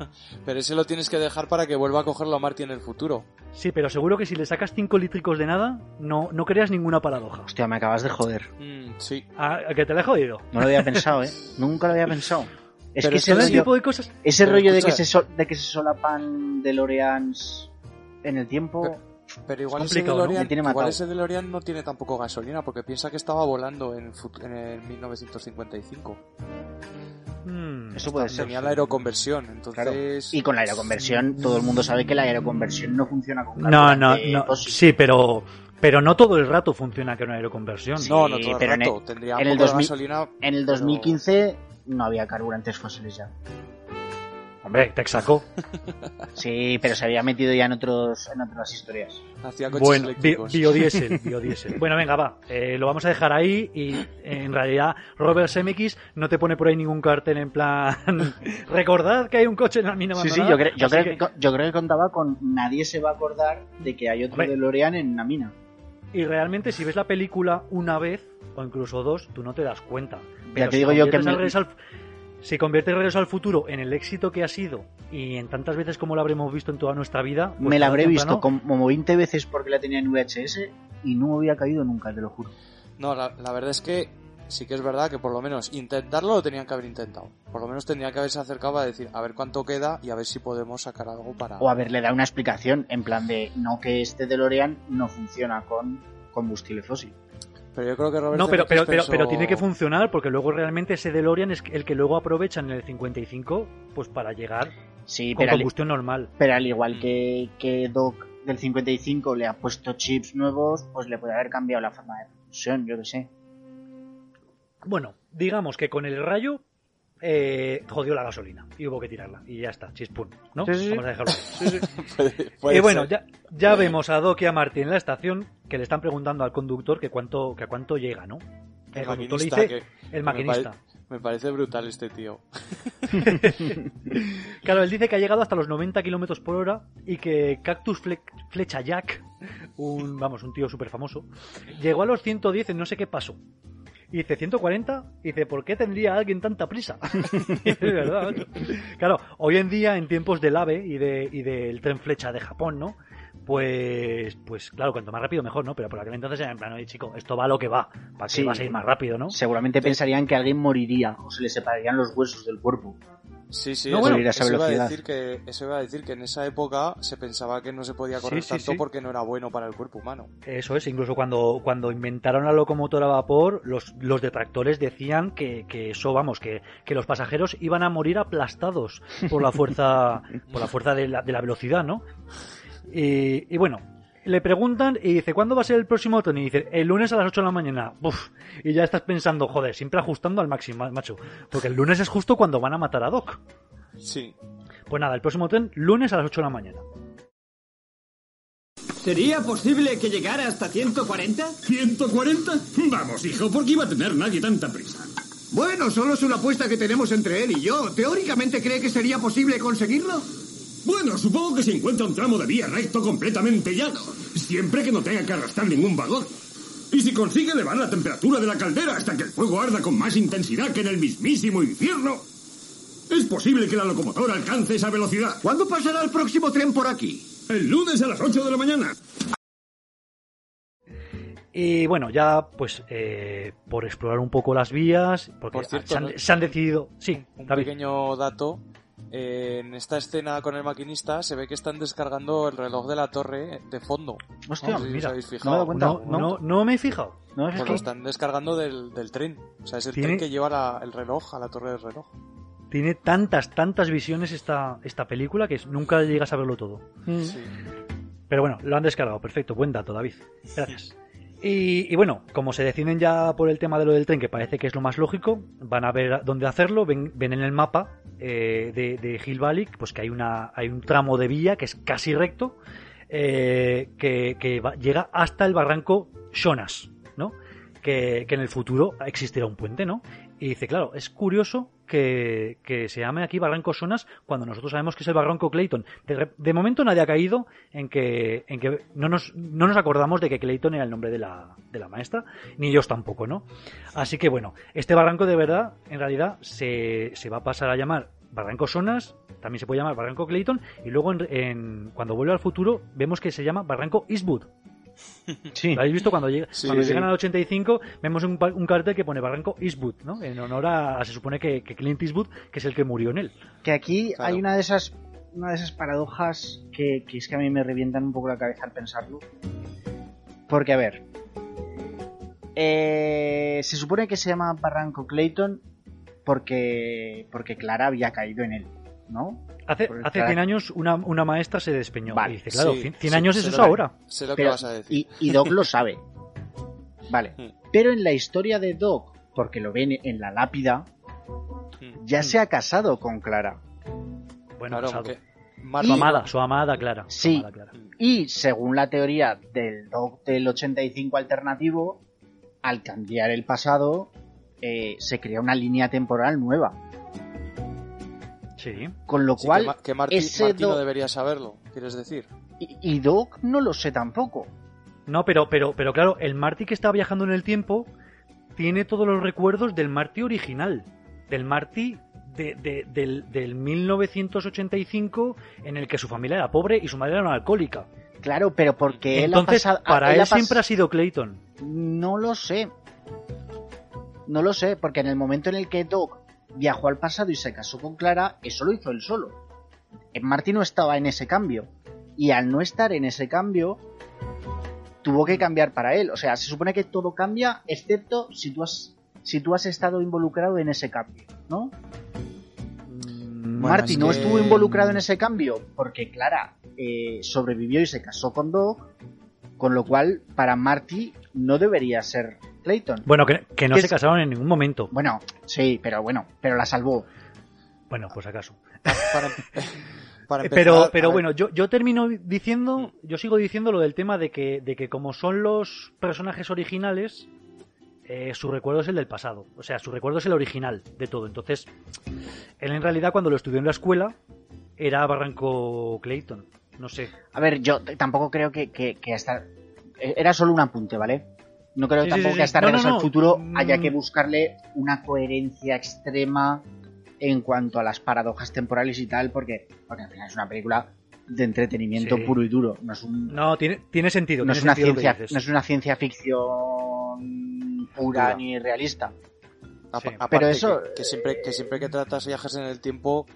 [LAUGHS] Pero ese lo tienes que dejar para que vuelva a cogerlo a Marty en el futuro. Sí, pero seguro que si le sacas 5 lítricos de nada, no, no creas ninguna paradoja. Hostia, me acabas de joder. Mm, sí. ¿A, a que te la he jodido? No lo había pensado, ¿eh? [LAUGHS] Nunca lo había pensado. Es Pero que es ese rollo, tipo de cosas. ese Pero rollo de, que se so- de que se solapan DeLoreans en el tiempo... Pero igual ese, complicado, ¿no? DeLorean, Me tiene igual ese DeLorean no tiene tampoco gasolina porque piensa que estaba volando en, en el 1955. Hmm, Eso puede ser. Tenía la aeroconversión, Claro. entonces... Y con la aeroconversión, todo el mundo sabe que la aeroconversión no funciona con No, no, no. Sí, pero, pero no todo el rato funciona con aeroconversión. Sí, No, no todo el pero en rato. el- Tendría en el poco de 2000 gasolina... En el pero 2015 no había carburantes fósiles ya. Hombre, te sacó. [LAUGHS] Sí, pero se había metido ya en otros en otras historias. Hacía coches Bueno, bi- biodiesel, [LAUGHS] biodiesel. Bueno, venga, va. Eh, lo vamos a dejar ahí y en realidad Robert Zemeckis no te pone por ahí ningún cartel en plan [LAUGHS] recordad que hay un coche en la mina Sí, sí, abandonada". yo, cre- yo creo que- yo creo que contaba con nadie se va a acordar de que hay otro Hombre. DeLorean en una mina. Y realmente si ves la película una vez o incluso dos, tú no te das cuenta. Ya te si digo yo que al- si conviertes Regreso al Futuro en el éxito que ha sido y en tantas veces como lo habremos visto en toda nuestra vida, pues Me la habré visto como 20 veces porque la tenía en VHS y no había caído nunca, te lo juro. No, la, la verdad es que sí que es verdad que por lo menos intentarlo lo tenían que haber intentado. Por lo menos tendría que haberse acercado a decir a ver cuánto queda y a ver si podemos sacar algo para... O haberle dado una explicación en plan de no que este DeLorean no funciona con combustible fósil. Pero yo creo que Robert No, pero, pero, pero, pero tiene que funcionar porque luego realmente ese DeLorean es el que luego aprovechan en el 55 pues para llegar Sí, con pero al, combustión normal. pero al igual Mm. que, que Doc del 55 le ha puesto chips nuevos, pues le puede haber cambiado la forma de propulsión, yo qué sé. Bueno, digamos que con el rayo eh, jodió la gasolina y hubo que tirarla. Y ya está, chispún, ¿no? Sí, sí, sí. Vamos a dejarlo. [LAUGHS] Puede- puede y bueno, ser. ya, ya vemos a Doc y a Marty en la estación que le están preguntando al conductor que cuánto, que a cuánto llega, ¿no? El conductor le maquinista, dice, que- el me maquinista. pare- Me parece brutal este tío. [LAUGHS] Claro, él dice que ha llegado hasta los 90 kilómetros por hora y que Cactus Fle- Flecha Jack, un, vamos, un tío súper famoso, llegó a los 110 en no sé qué pasó. Y dice, ¿140? Y dice, ¿por qué tendría alguien tanta prisa? [LAUGHS] Es verdad. Claro, hoy en día, en tiempos del AVE y, de, y del tren flecha de Japón, ¿no? Pues, pues claro, cuanto más rápido mejor, ¿no? Pero por aquel entonces era en plan, oye chico, esto va a lo que va, ¿para Sí. vas a ir más rápido, no? Seguramente pensarían que alguien moriría o se le separarían los huesos del cuerpo. Sí, sí, No, eso, bueno, ir a esa eso iba a decir que, eso iba a decir que en esa época se pensaba que no se podía correr Sí, sí, tanto sí. porque no era bueno para el cuerpo humano. Eso es, incluso cuando, cuando inventaron la locomotora a vapor, los, los detractores decían que, que eso, vamos, que, que los pasajeros iban a morir aplastados por la fuerza, [LAUGHS] por la fuerza de la, de la velocidad, ¿no? Y, y bueno, le preguntan y dice, ¿cuándo va a ser el próximo tren? Y dice, el lunes a las 8 de la mañana. Uf, y ya estás pensando, joder, siempre ajustando al máximo, macho. Porque el lunes es justo cuando van a matar a Doc. Sí. Pues nada, el próximo tren, lunes a las 8 de la mañana. ¿Sería posible que llegara hasta 140? ¿140? Vamos, hijo, ¿por qué iba a tener nadie tanta prisa? Bueno, solo es una apuesta que tenemos entre él y yo. ¿Teóricamente cree que sería posible conseguirlo? Bueno, supongo que se encuentra un tramo de vía recto completamente llano, siempre que no tenga que arrastrar ningún vagón. Y si consigue elevar la temperatura de la caldera hasta que el fuego arda con más intensidad que en el mismísimo infierno, es posible que la locomotora alcance esa velocidad. ¿Cuándo pasará el próximo tren por aquí? El lunes a las 8 de la mañana. Y bueno, ya pues eh, por explorar un poco las vías, porque Por cierto, se, han, ¿no? se han decidido... Sí, Un David. pequeño dato. En esta escena con el maquinista se ve que están descargando el reloj de la torre de fondo. Hostia, no sé si mira, os habéis no me he fijado. dado cuenta. No, no, no me he fijado. No, es Pues que lo están descargando del, del tren. O sea, es el Tiene- tren que lleva la- el reloj a la torre del reloj. Tiene tantas, tantas visiones esta, esta película que nunca llegas a verlo todo. Sí. Pero bueno, lo han descargado. Perfecto, buen dato, David. Gracias. Y, y bueno, como se deciden ya por el tema de lo del tren, que parece que es lo más lógico, van a ver dónde hacerlo, ven, en el mapa eh, de, de Hill pues que hay, una, hay un tramo de vía que es casi recto, eh, que, llega hasta el barranco Shonas, ¿no? Que en el futuro existirá un puente, ¿no? Y dice, claro, es curioso que, que se llame aquí Barranco Sonas cuando nosotros sabemos que es el Barranco Clayton. De, de momento nadie ha caído en que, en que no, nos, no nos acordamos de que Clayton era el nombre de la, de la maestra, ni ellos tampoco, ¿no? Así que bueno, este barranco de verdad, en realidad, se, se va a pasar a llamar Barranco Sonas, también se puede llamar Barranco Clayton, y luego en, en- cuando vuelve al futuro vemos que se llama Barranco Eastwood. Sí. ¿Lo habéis visto? Cuando, llega, Sí, cuando sí. llegan al 85 vemos un, cartel que pone Barranco Eastwood, ¿no? En honor a, a- se supone que, que Clint Eastwood, que es el que murió en él. Que aquí Claro. hay una de esas una de esas paradojas que, que es que a mí me revientan un poco la cabeza al pensarlo. Porque, a ver, eh, se supone que se llama Barranco Clayton porque, porque Clara había caído en él, ¿no? Hace, Pues, hace claro. 100 años una, una maestra se despeñó. Vale, y dice, claro, Sí, 100, 100 sí, años es eso ahora. Sé lo que Pero- vas a decir. y, y Doc lo sabe. [LAUGHS] Vale. Hmm. Pero en la historia de Doc, porque lo ven en la lápida, Hmm. ya se ha casado con Clara. Bueno, Claro, Su amada, su amada Clara. Sí. amada Clara. Y según la teoría del Doc del 85 alternativo, al cambiar el pasado, eh, se crea una línea temporal nueva. Sí. Con lo sí, cual, que, Ma- ese debería saberlo, quieres decir. y, y Doc no lo sé tampoco. No, pero, pero, pero claro, el Marty que está viajando en el tiempo tiene todos los recuerdos del Marty original. Del Marty de- de- del, del 1985 en el que su familia era pobre y su madre era una alcohólica. Claro, pero porque Entonces, él ha pasado. para él él, ha pas- siempre ha sido Clayton. No lo sé. No lo sé, porque en el momento en el que Doc viajó al pasado y se casó con Clara, eso lo hizo él solo. Eh, Marty no estaba en ese cambio. Y al no estar en ese cambio, tuvo que cambiar para él. O sea, se supone que todo cambia, excepto si tú has, si tú has estado involucrado en ese cambio, ¿no? Bueno, Marty es no estuvo involucrado en ese cambio porque Clara eh, sobrevivió y se casó con Doc, con lo cual para Marty no debería ser Clayton. Bueno, que, que no ¿Qué se es? casaron en ningún momento. Bueno, sí, pero bueno, pero la salvó. Bueno, pues acaso. Para, [LAUGHS] para Eh, empezar, pero, pero bueno, yo, yo termino diciendo, yo sigo diciendo lo del tema de que, de que como son los personajes originales, eh, su recuerdo es el del pasado. O sea, su recuerdo es el original de todo. Entonces, él en realidad cuando lo estudió en la escuela era Barranco Clayton. No sé. A ver, yo tampoco creo que, que, que hasta... eh, Era solo un apunte, ¿vale? No creo Sí, tampoco sí, que hasta No, Regreso no. al Futuro Mm. haya que buscarle una coherencia extrema en cuanto a las paradojas temporales y tal, porque, porque al final es una película de entretenimiento Sí. puro y duro. No es un, No, tiene, tiene sentido. no tiene es una ciencia, no es una ciencia ficción pura Pura. ni realista. aparte Pero eso- que, que siempre, que siempre que tratas viajes en el tiempo,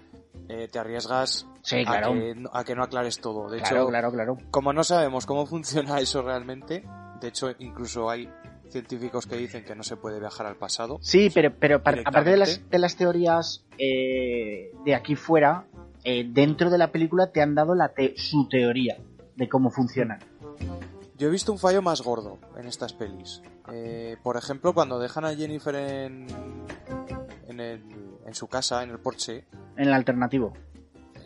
eh, te arriesgas Sí, a, que, no- a que no aclares todo. De claro, hecho, claro, claro. como no sabemos cómo [LAUGHS] funciona eso realmente, de hecho, incluso hay científicos que dicen que no se puede viajar al pasado. Sí, pero, pero par- aparte de las, Directamente. de las teorías eh, de aquí fuera, eh, dentro de la película te han dado la te- su teoría de cómo funcionan. Yo he visto un fallo más gordo en estas pelis. Eh, por ejemplo, cuando dejan a Jennifer en, en, el- en su casa, en el porche, En el alternativo.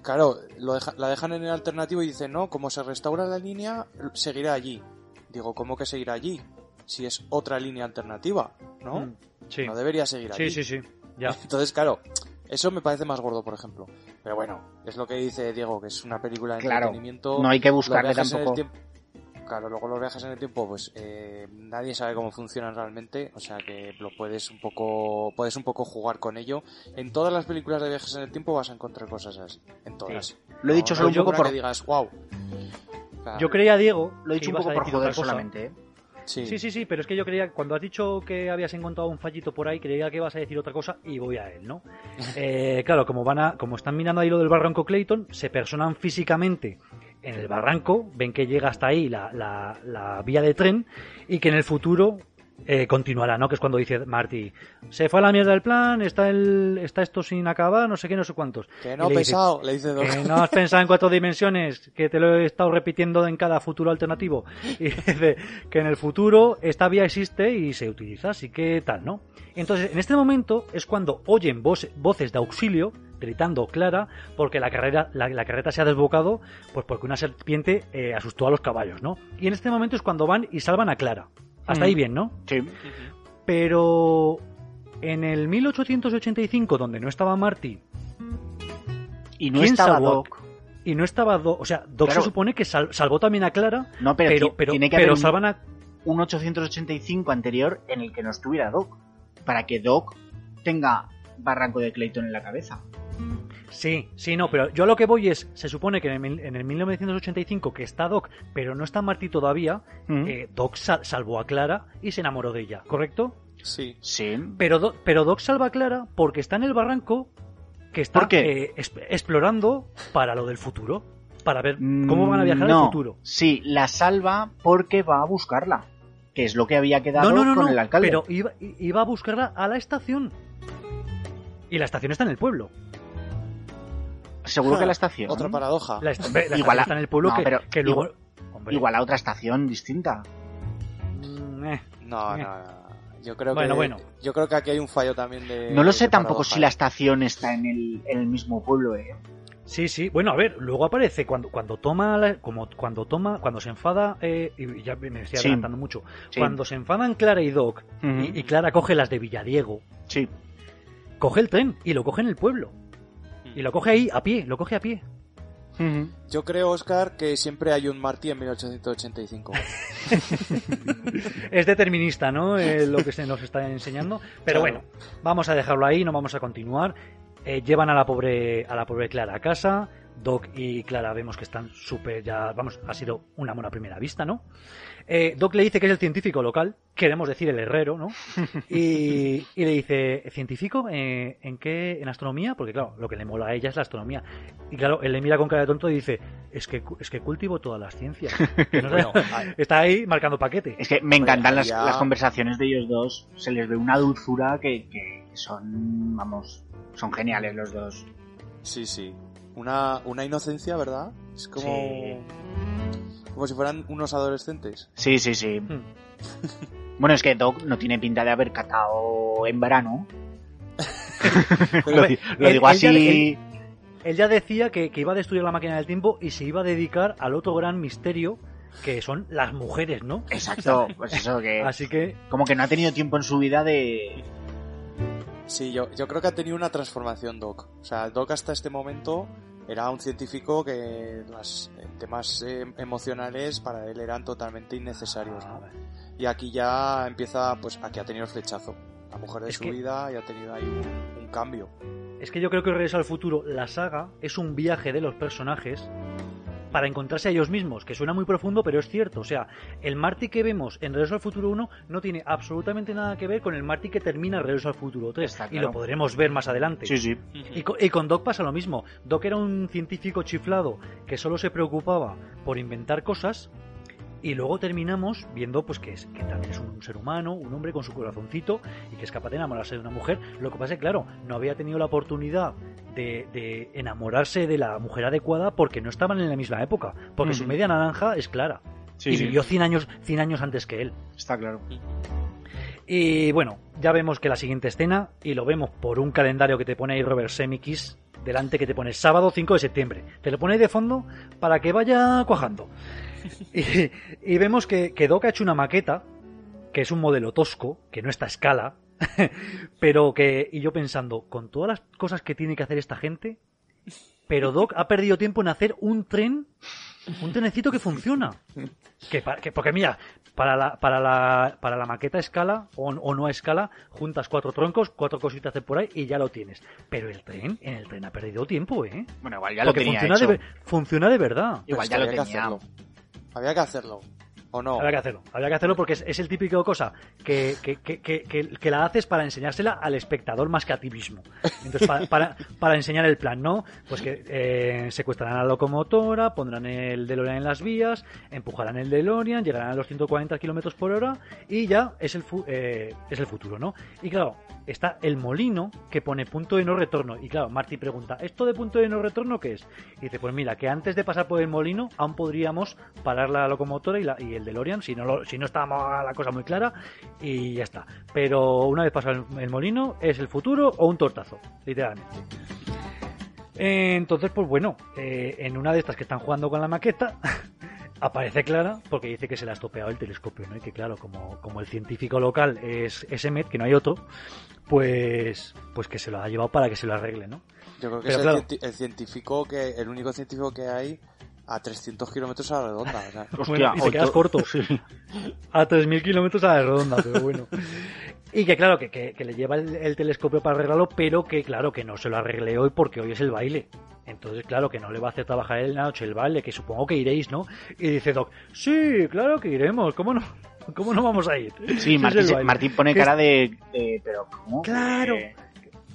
Claro, lo deja- la dejan en el alternativo y dicen, no, como se restaura la línea, seguirá allí. Digo, ¿cómo que seguirá allí? Si es otra línea alternativa, ¿no? Mm, Sí, No debería seguir allí. sí, sí, sí. Ya. [LAUGHS] Entonces, claro, eso me parece más gordo, por ejemplo. Pero bueno, es lo que dice Diego, que es una película de Claro, entretenimiento. no hay que buscarle viajes en el tampoco. tiemp- Claro, luego los viajes en el tiempo, pues eh, nadie sabe cómo funcionan realmente, o sea que lo puedes un poco, puedes un poco jugar con ello. En todas las películas de viajes en el tiempo vas a encontrar cosas así, en todas. Lo he dicho No solo un poco por, que digas, wow. Yo creía, Diego, lo he dicho un poco por joder solamente, ¿eh? Sí, Sí, sí, sí, pero es que yo creía, cuando has dicho que habías encontrado un fallito por ahí, creía que ibas a decir otra cosa y voy a él, ¿no? [LAUGHS] Eh, claro, como van a, como están mirando ahí lo del barranco Clayton, se personan físicamente en el barranco, ven que llega hasta ahí la, la, la vía de tren y que en el futuro eh, continuará, ¿no? Que es cuando dice Marty, se fue a la mierda el plan, está el, está esto sin acabar, no sé qué, no sé cuántos. Que no, le dice, pesado, le dice que no has pensado en cuatro dimensiones, que te lo he estado repitiendo en cada futuro alternativo. Y [LAUGHS] dice que en el futuro esta vía existe y se utiliza, así que tal, ¿no? Entonces, en este momento es cuando oyen voce- voces de auxilio gritando Clara porque la carrera la, la carreta se ha desbocado pues porque una serpiente eh, asustó a los caballos, ¿no? Y en este momento es cuando van y salvan a Clara. Hasta Mm. ahí bien, ¿no? Sí. Pero en el 1885, donde no estaba Marty Y no ¿Quién estaba Doc. y no estaba Doc, o sea, Doc Claro. se supone que sal- salvó también a Clara, No, pero, pero, pero, tiene que pero haber un, salvan a... un 885 anterior en el que no estuviera Doc. Para que Doc tenga Barranco de Clayton en la cabeza. Sí, sí, no, pero yo a lo que voy es, se supone que en el, mil- en el 1985 que está Doc, pero no está Marty todavía, Mm. eh, Doc sal- salvó a Clara y se enamoró de ella, ¿correcto? Sí. Sí. Pero, Do- pero Doc salva a Clara porque está en el barranco que está eh, es- explorando para lo del futuro, para ver cómo van a viajar Mm, no. al futuro. Sí, la salva porque va a buscarla. Que es lo que había quedado No, no, no, con el alcalde. pero iba, iba a buscarla a la estación. Y la estación está en el pueblo. Seguro que Ah, la estación. Otra paradoja. La, est- la estación Igual a- está en el pueblo no, que, pero que luego... Igual a otra estación distinta. mm, eh. No, Eh. no, no. Yo creo Bueno, que bueno. yo creo que aquí hay un fallo también de No lo sé tampoco paradoja, si la ¿eh? estación está en el, en el mismo pueblo, eh. Sí, sí. Bueno, a ver, luego aparece cuando cuando toma la- como cuando toma cuando se enfada eh, y ya me estoy Sí. adelantando mucho. Sí. Cuando se enfadan Clara y Doc y, y Clara coge las de Villadiego, Sí. coge el tren y lo coge en el pueblo y lo coge ahí a pie, lo coge a pie. Yo creo, Oscar, que siempre hay un Marty en 1885. [LAUGHS] es determinista, ¿no? Eh, lo que se nos está enseñando. Pero Claro. bueno, vamos a dejarlo ahí, no vamos a continuar. Eh, llevan a la pobre a la pobre Clara a casa. Doc y Clara vemos que están súper ya, vamos, ha sido un amor a primera vista, ¿no? Eh, Doc le dice que es el científico local, queremos decir el herrero, ¿no? [LAUGHS] Y, y le dice, ¿científico? Eh, ¿En qué? ¿En astronomía? Porque claro, lo que le mola a ella es la astronomía. Y claro, él le mira con cara de tonto y dice, es que, es que cultivo todas las ciencias. [LAUGHS] Que no sé- Bueno, ay. está ahí marcando paquete. Es que me encantan las, las conversaciones de ellos dos. Se les ve una dulzura que, que son, vamos, son geniales los dos. Sí, sí. Una, una inocencia, ¿verdad? Es como Sí. como si fueran unos adolescentes. Sí, sí, sí. Hmm. [LAUGHS] Bueno, es que Doc no tiene pinta de haber catado en verano. [LAUGHS] lo, él- digo él así. Él ya decía que, que iba a destruir la máquina del tiempo y se iba a dedicar al otro gran misterio que son las mujeres, ¿no? Exacto, [LAUGHS] pues eso que. Así que Como que no ha tenido tiempo en su vida de. Sí, yo, yo creo que ha tenido una transformación Doc. O sea, Doc hasta este momento era un científico que los temas eh, emocionales para él eran totalmente innecesarios, ¿no? Y aquí ya empieza, pues aquí ha tenido el flechazo. La mujer de Es su que- vida y ha tenido ahí un, un cambio. es que yo creo que Regreso al Futuro, la saga, es un viaje de los personajes para encontrarse a ellos mismos, que suena muy profundo, pero es cierto. O sea, el Marty que vemos en Regreso al Futuro 1 no tiene absolutamente nada que ver con el Marty que termina Regreso al Futuro 3. Está Y lo podremos ver más adelante. Sí, sí. Y con, y con Doc pasa lo mismo. Doc era un científico chiflado que solo se preocupaba por inventar cosas y luego terminamos viendo pues que, es, que también es un ser humano, un hombre con su corazoncito y que es capaz de enamorarse de una mujer. Lo que pasa es que, claro, no había tenido la oportunidad de, de enamorarse de la mujer adecuada porque no estaban en la misma época. Porque su media naranja es Clara. Sí, y vivió 100 años, 100 años antes que él. Está claro. Y bueno, ya vemos que la siguiente escena, y lo vemos por un calendario que te pone ahí Robert Semikis delante que te pone sábado 5 de septiembre. Te lo pone ahí de fondo para que vaya cuajando. Y, y vemos que, que Doc ha hecho una maqueta, que es un modelo tosco, que no está a escala, [LAUGHS] pero que, y yo pensando, con todas las cosas que tiene que hacer esta gente, pero Doc ha perdido tiempo en hacer un tren, un trenecito que funciona. Que, que- porque mira, para la, para la, para la maqueta a escala o, o no a escala, juntas cuatro troncos, cuatro cositas de por ahí y ya lo tienes. Pero el tren, en el tren ha perdido tiempo, ¿eh? Bueno, igual ya lo Porque tenía funciona de, hecho. ver- funciona de verdad. Igual Pero ya lo tenía. Había que hacerlo. ¿O no? Había que hacerlo, había que hacerlo porque es, es el típico cosa que, que, que, que, la haces para enseñársela al espectador más que a ti mismo. Entonces, para, para, para enseñar el plan, ¿no? Pues que eh, secuestrarán a la locomotora, pondrán el DeLorean en las vías, empujarán el DeLorean, llegarán a los 140 kilómetros por hora y ya es el, fu- eh, es el futuro, ¿no? Y claro, está el molino que pone punto de no retorno. Y claro, Marty pregunta, ¿esto de punto de no retorno qué es? Y dice, pues mira, que antes de pasar por el molino aún podríamos parar la locomotora y, la- y el DeLorean, si no, lo- si no está la cosa muy clara, y ya está. Pero una vez pasado el, el molino, es el futuro o un tortazo, literalmente. Entonces, pues bueno, eh, en una de estas que están jugando con la maqueta, [LAUGHS] aparece Clara porque dice que se le ha estropeado el telescopio, ¿no? Y que claro, como, como el científico local es, es Emmet, que no hay otro, pues, pues que se lo ha llevado para que se lo arregle, ¿no? Yo creo que Pero es claro. el, el científico que, el único científico que hay a 300 kilómetros a la redonda. o sea, Bueno, y te quedas to- corto. [LAUGHS] A 3.000 kilómetros a la redonda, pero bueno. Y que claro, que, que- que le lleva el, el telescopio para arreglarlo, pero que claro, que no se lo arregle hoy porque hoy es el baile. Entonces, claro, que no le va a hacer trabajar en la noche el baile, que supongo que iréis, ¿no? Y dice Doc, sí, claro que iremos, ¿cómo no? ¿Cómo no vamos a ir? Sí, [LAUGHS] Martín, pone Que cara de, de- Pero, ¿cómo? Claro. Eh,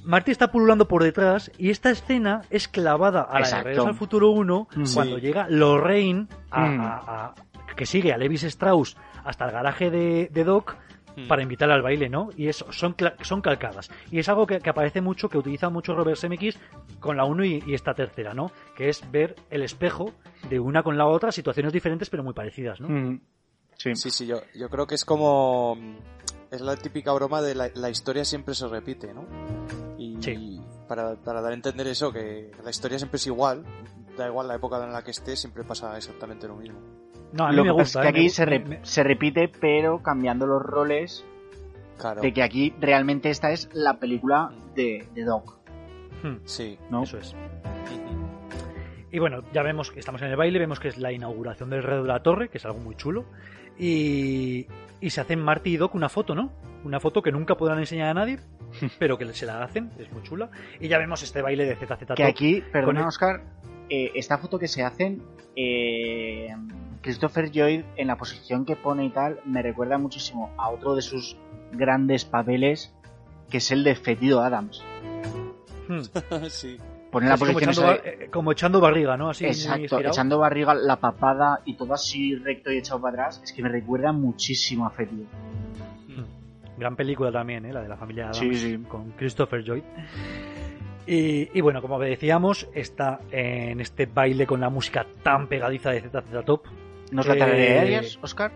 Marty está pululando por detrás y esta escena es clavada a la de. Regreso al Futuro 1 Mm. cuando llega Lorraine a, Mm. a- a- que sigue a Levis Strauss hasta el garaje de, de Doc Mm. para invitarle al baile, ¿no? Y eso son, cla- son calcadas. Y es algo que, que aparece mucho, que utiliza mucho Robert Zemeckis con la 1 y, y esta tercera, ¿no? Que es ver el espejo de una con la otra, situaciones diferentes pero muy parecidas, ¿no? mm, Sí. Sí, sí, yo, yo creo que es como... Es la típica broma de la, la historia siempre se repite, ¿no? Y Sí. para, para dar a entender eso, que la historia siempre es igual, da igual la época en la que esté, siempre pasa exactamente lo mismo. No, a mí Lo me que gusta. pasa es que ¿eh? aquí Me- se, re- se repite, pero cambiando los roles. Claro. De que aquí realmente esta es la película de, de Doc, Hmm, Sí. ¿no? Eso es. Y bueno, ya vemos que estamos en el baile, vemos que es la inauguración del Rey de la Torre, que es algo muy chulo. Y, y se hacen Marty y Doc una foto, ¿no? Una foto que nunca podrán enseñar a nadie, [LAUGHS] pero que se la hacen, es muy chula. Y ya vemos este baile de ZZ Top. Que aquí, Con perdona el- Oscar, eh, esta foto que se hacen, eh, Christopher Lloyd en la posición que pone y tal, me recuerda muchísimo a otro de sus grandes papeles, que es el de Fetido Adams. Hmm. [LAUGHS] sí. Pone la Así como, posición echando, esa eh, como echando barriga, ¿no? Así Exacto, echando barriga, la papada y todo así recto y echado para atrás, es que me recuerda muchísimo a Fetido. Gran película también, ¿eh? La de la familia Adams, Sí, sí. con Christopher Lloyd. Y, y bueno, como decíamos, está en este baile con la música tan pegadiza de ZZ Top. ¿Nos la traeré Eh, Arias, Oscar?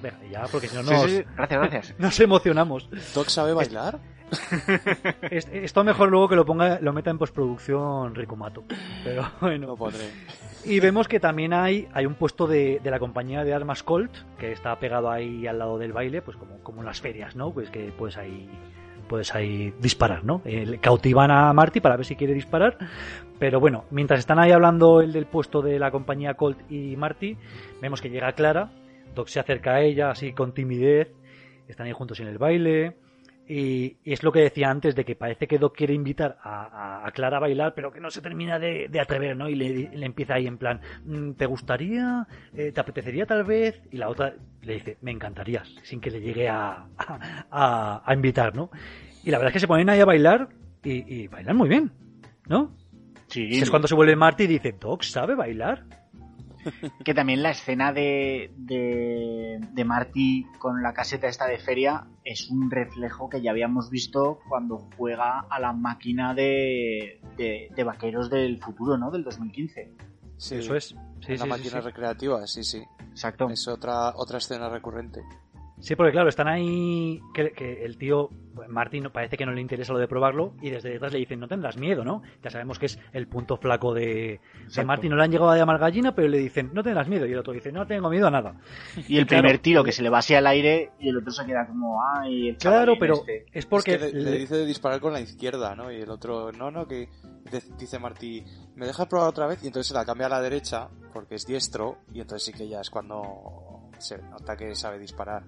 Venga, ya, porque si no nos, sí, sí. Gracias, gracias. [LAUGHS] nos emocionamos. ¿Doc sabe bailar? [LAUGHS] Es- Esto mejor luego que lo ponga, lo meta en postproducción Ricumato. Pero [LAUGHS] bueno. Lo pondré. Y vemos que también hay, hay un puesto de, de la compañía de armas Colt, que está pegado ahí al lado del baile, pues como, como en las ferias, ¿no? Pues que puedes ahí, puedes ahí disparar, ¿no? Eh, cautivan a Marty para ver si quiere disparar. Pero bueno, mientras están ahí hablando el del puesto de la compañía Colt y Marty, vemos que llega Clara, Doc se acerca a ella así con timidez, están ahí juntos en el baile. Y, y es lo que decía antes de que parece que Doc quiere invitar a, a- a Clara a bailar, pero que no se termina de, de atrever, ¿no? Y le, le empieza ahí en plan, "Mm, ¿te gustaría? Eh, ¿Te apetecería tal vez? Y la otra le dice, me encantaría, sin que le llegue a, a, invitar, ¿no? Y la verdad es que se ponen ahí a bailar y, y bailan muy bien, ¿no? Sí, es cuando se vuelve Marty y dice, Doc, ¿sabe bailar? [LAUGHS] que también la escena de, de, de Marty con la caseta esta de feria es un reflejo que ya habíamos visto cuando juega a la máquina de, de, de vaqueros del futuro, ¿no? Del 2015. Sí, Eso es. Sí, la sí, sí, máquina sí. recreativa, sí, sí. Exacto. Es otra, otra escena recurrente. Sí, porque claro, están ahí que, que el tío, pues, Martín, parece que no le interesa lo de probarlo y desde detrás le dicen, no tendrás miedo, ¿no? Ya sabemos que es el punto flaco de, de. Martín. No le han llegado a llamar gallina, pero le dicen, no tendrás miedo. Y el otro dice, no tengo miedo a nada. [LAUGHS] Y el Claro. primer tiro que se le va así al aire y el otro se queda como, ay, el Claro, pero este". es porque... es que le, dice de disparar con la izquierda, ¿no? Y el otro, no, no, que dice Martí, ¿me dejas probar otra vez? Y entonces se la cambia a la derecha, porque es diestro, y entonces sí que ya es cuando se nota que sabe disparar.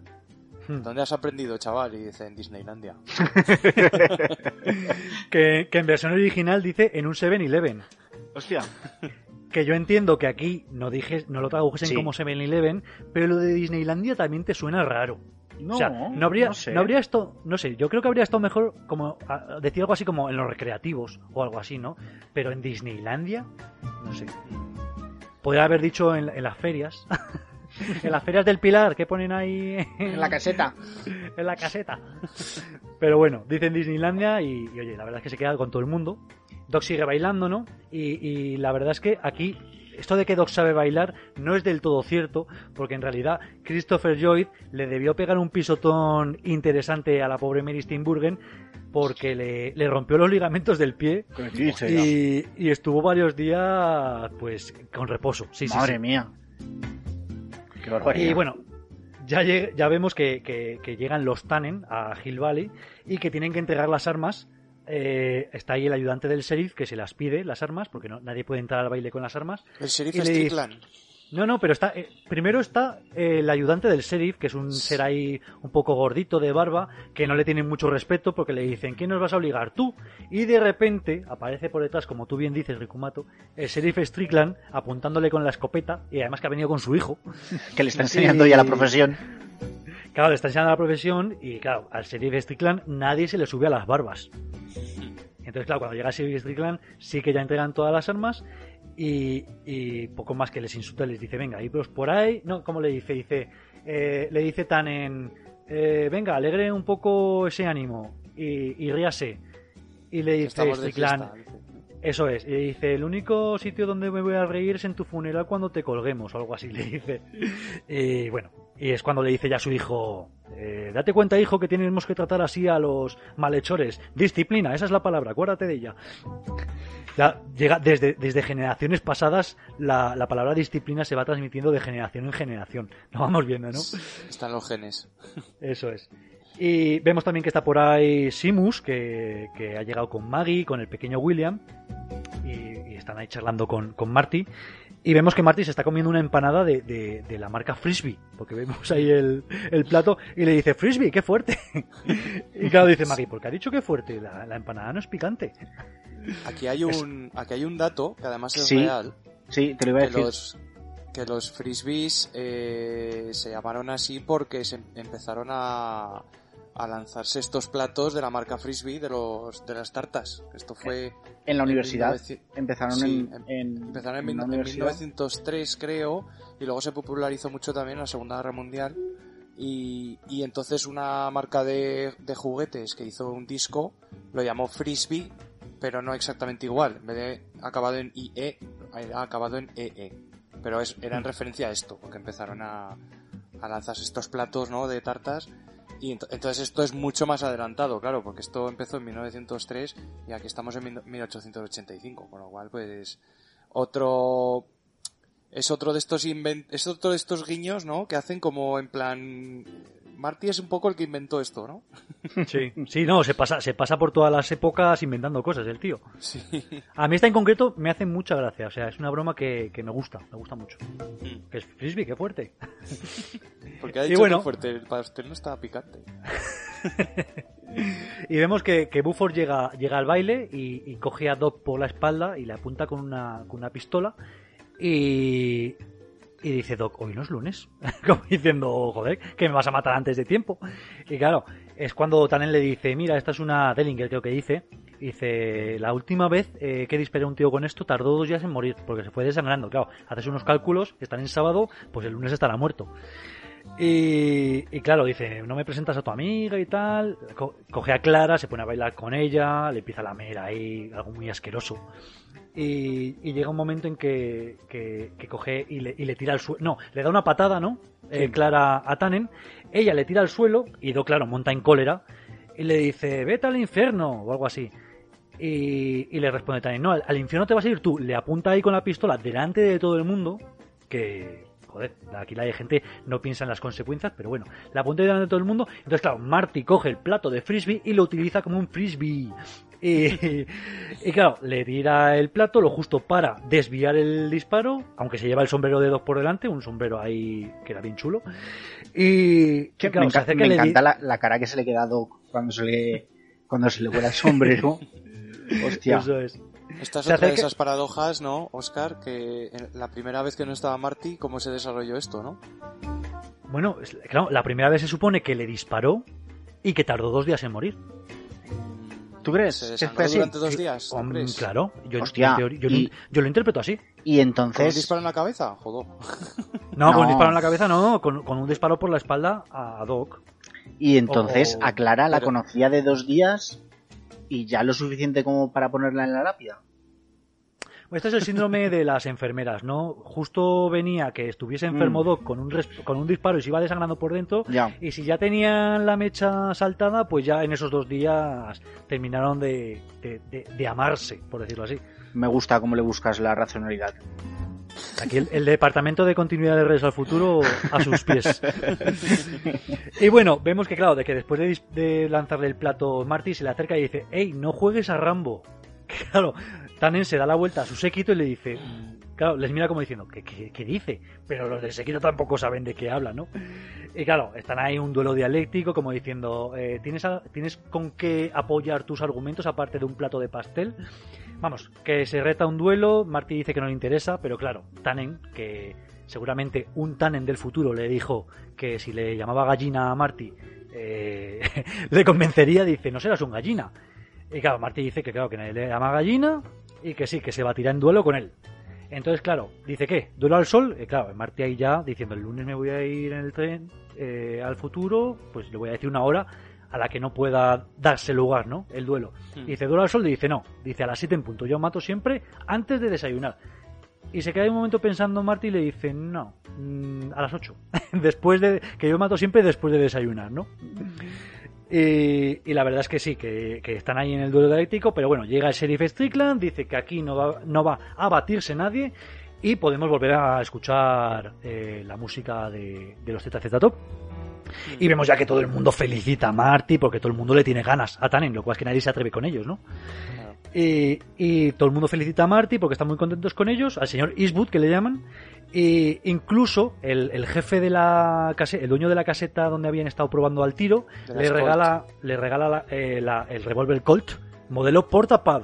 Hmm. ¿Dónde has aprendido, chaval? Y dice, en Disneylandia. [LAUGHS] que, que en versión original dice en un 7-Eleven. Hostia. Que yo entiendo que aquí no dije, no lo tradujen Sí. como 7-Eleven, pero lo de Disneylandia también te suena raro. No, o sea, no habría, no sé. no habría esto, no sé, yo creo que habría estado mejor como a- decir algo así como en los recreativos o algo así, ¿no? Pero en Disneylandia, no sé. Podría haber dicho en, en las ferias. [LAUGHS] en las ferias del Pilar, que ponen ahí En la caseta. [LAUGHS] en la caseta. Pero bueno, dicen Disneylandia y, y, oye, la verdad es que se queda con todo el mundo. Doc sigue bailando, ¿no? Y, y la verdad es que aquí, esto de que Doc sabe bailar no es del todo cierto, porque en realidad Christopher Lloyd le debió pegar un pisotón interesante a la pobre Mary Steenburgen porque le, le rompió los ligamentos del pie y, y estuvo varios días pues con reposo. Sí, sí, Madre sí. mía. Qué barbaridad. Y bueno, ya, ya vemos que, que- que llegan los Tannen a Hill Valley y que tienen que entregar las armas. Eh, está ahí el ayudante del sheriff que se las pide, las armas, porque no, nadie puede entrar al baile con las armas. El sheriff dice- Strickland. No, no, pero está. eh, primero está eh, el ayudante del sheriff, que es un ser ahí un poco gordito de barba, que no le tienen mucho respeto porque le dicen, ¿quién nos vas a obligar? Tú. Y de repente aparece por detrás, como tú bien dices, Rikumato, el sheriff Strickland apuntándole con la escopeta, y además que ha venido con su hijo. [LAUGHS] que le está enseñando ya la profesión. Claro, le está enseñando la profesión y claro, al sheriff Strickland nadie se le sube a las barbas. Entonces, claro, cuando llega el sheriff Strickland sí que ya entregan todas las armas y, y poco más que les insulta, les dice, venga, iros por ahí. No, ¿cómo le dice? Dice, eh, le dice tan en, eh, venga, alegre un poco ese ánimo y, y ríase. Y le dice Strickland, fiesta. dice. eso es, y le dice, el único sitio donde me voy a reír es en tu funeral cuando te colguemos, o algo así, le dice. [LAUGHS] Y bueno, y es cuando le dice ya a su hijo, eh, date cuenta, hijo, que tenemos que tratar así a los malhechores. Disciplina, esa es la palabra, acuérdate de ella. Ya llega desde, desde generaciones pasadas, la, la palabra disciplina se va transmitiendo de generación en generación. Lo vamos viendo, ¿no? Están los genes. Eso es. Y vemos también que está por ahí Simus, que, que ha llegado con Maggie, con el pequeño William, y, y están ahí charlando con, con Marty. Y vemos que Marty se está comiendo una empanada de, de- de la marca Frisbee, porque vemos ahí el, el plato y le dice, Frisbee, qué fuerte. [LAUGHS] y claro, dice Maggie, porque ha dicho que fuerte, la, la empanada no es picante. Aquí hay un, aquí hay un dato que además es Sí. real. Sí, te lo iba a que decir. los que los frisbees eh, se llamaron así porque se empezaron a, a lanzarse estos platos de la marca frisbee de los de las tartas esto fue En la en universidad 1900 empezaron sí, en, en- empezaron en, en mil- la en universidad. 1903 creo y luego se popularizó mucho también en la segunda guerra mundial y, y entonces una marca de, de juguetes que hizo un disco lo llamó frisbee pero no exactamente igual en vez de acabado en IE ha acabado en EE. Pero es, era en referencia a esto, porque empezaron a, a lanzarse estos platos, ¿no? De tartas. Y ent- entonces esto es mucho más adelantado, claro, porque esto empezó en 1903 y aquí estamos en mil- 1885, con lo cual, pues, otro, es otro de estos inven- es otro de estos guiños, ¿no? Que hacen como en plan, Marty es un poco el que inventó esto, ¿no? [LAUGHS] Sí, sí, no, se pasa, se pasa por todas las épocas inventando cosas el tío. Sí. A mí esta en concreto me hace mucha gracia, o sea, es una broma que, que me gusta, me gusta mucho. Que es frisbee, qué fuerte. [LAUGHS] Porque ha Y dicho bueno. que fuerte, el pastel no estaba picante. [LAUGHS] Y vemos que, que Buford llega, llega al baile y, y coge a Doc por la espalda y le apunta con una, con una pistola y, y dice Doc, hoy no es lunes. [LAUGHS] Como diciendo, joder, que me vas a matar antes de tiempo. Y claro, es cuando Tannen le dice, mira, esta es una Dellinger, creo que dice. Dice, la última vez eh, que disparé un tío con esto tardó dos días en morir, porque se fue desangrando. Claro, haces unos cálculos, están en sábado, pues el lunes estará muerto. Y, y claro, dice, no me presentas a tu amiga y tal. Co- coge a Clara, se pone a bailar con ella, le empieza a lamer ahí, algo muy asqueroso. Y, y llega un momento en que, que, que coge y le, y le tira al suelo. No, le da una patada, ¿no? Eh, Clara a Tannen. Ella le tira al suelo y Do, claro, monta en cólera y le dice, vete al infierno o algo así. Y, y le responde Tannen, no, al, al infierno te vas a ir tú. Le apunta ahí con la pistola delante de todo el mundo que, joder, aquí la gente no piensa en las consecuencias, pero bueno, la apunta ahí delante de todo el mundo. Entonces, claro, Marty coge el plato de frisbee y lo utiliza como un frisbee. Y, [LAUGHS] y claro, le tira el plato lo justo para desviar el disparo, aunque se lleva el sombrero de dos por delante, un sombrero ahí que era bien chulo. Y, Que claro, me enca- me le encanta la, la cara que se le queda a Doc cuando se le, cuando se le vuela el sombrero. [LAUGHS] Hostia. Eso es. Esta es otra de acerca- esas paradojas, ¿no, Oscar? Que en la primera vez que no estaba Marty, ¿cómo se desarrolló esto, no? Bueno, claro, la primera vez se supone que le disparó y que tardó dos días en morir. ¿Tú crees ¿Se que fue así? durante dos días? ¿tú Hom- crees? claro, yo, Hostia, en teoría- yo, lo- y- yo lo interpreto así. Y ¿Con un entonces, disparo en la cabeza? Joder. [LAUGHS] No, con un No. disparo en la cabeza no, con, con un disparo por la espalda a Doc. y entonces O- a Clara la pero- conocía de dos días y ya lo suficiente como para ponerla en la lápida. Este es el síndrome de las enfermeras, ¿no? Justo venía que estuviese enfermo Mm. Doc con un, con un disparo y se iba desangrando por dentro. Ya. Y si ya tenían la mecha saltada, pues ya en esos dos días terminaron de, de- de- de amarse, por decirlo así. Me gusta cómo le buscas la racionalidad. Aquí el, departamento de continuidad de redes al futuro a sus pies. y bueno, vemos que claro, de que después de, de lanzarle el plato, Marty se le acerca y dice, hey, no juegues a Rambo. [LAUGHS] Claro, Tannen se da la vuelta a su séquito y le dice, mm, claro, les mira como diciendo, ¿qué, qué, qué dice? Pero los del séquito tampoco saben de qué habla, ¿no? Y claro, están ahí un duelo dialéctico como diciendo, eh, ¿tienes, a- ¿tienes con qué apoyar tus argumentos aparte de un plato de pastel? Vamos, que se reta un duelo, Marty dice que no le interesa, pero claro, Tannen, que seguramente un Tannen del futuro le dijo que si le llamaba gallina a Marty, eh, [LAUGHS] le convencería, dice, no serás un gallina. Y claro, Marty dice que claro, que le llama gallina y que sí, que se tirar en duelo con él. Entonces, claro, dice que, duelo al sol, claro, Marty ahí ya diciendo, el lunes me voy a ir en el tren eh, al futuro, pues le voy a decir una hora a la que no pueda darse lugar, ¿no? El duelo. Hmm. Dice, duelo al sol, y dice, no, dice a las 7 en punto, yo mato siempre antes de desayunar. Y se queda un momento pensando Marty y le dice, no, mm, a las 8. [LAUGHS] después de, que yo mato siempre después de desayunar, ¿no? Y, y la verdad es que sí, que, que están ahí en el duelo dialéctico, pero bueno, llega el sheriff Strickland, dice que aquí no va, no va a batirse nadie y podemos volver a escuchar eh, la música de, de los ZZ Top. Y vemos ya que todo el mundo felicita a Marty porque todo el mundo le tiene ganas a Tannen, lo cual es que nadie se atreve con ellos, ¿no? Claro. Y, y todo el mundo felicita a Marty porque están muy contentos con ellos, al señor Eastwood que le llaman, e incluso el, el jefe de la caseta, el dueño de la caseta donde habían estado probando al tiro, le regala, le regala la- eh, la- el revólver Colt, modelo portapad.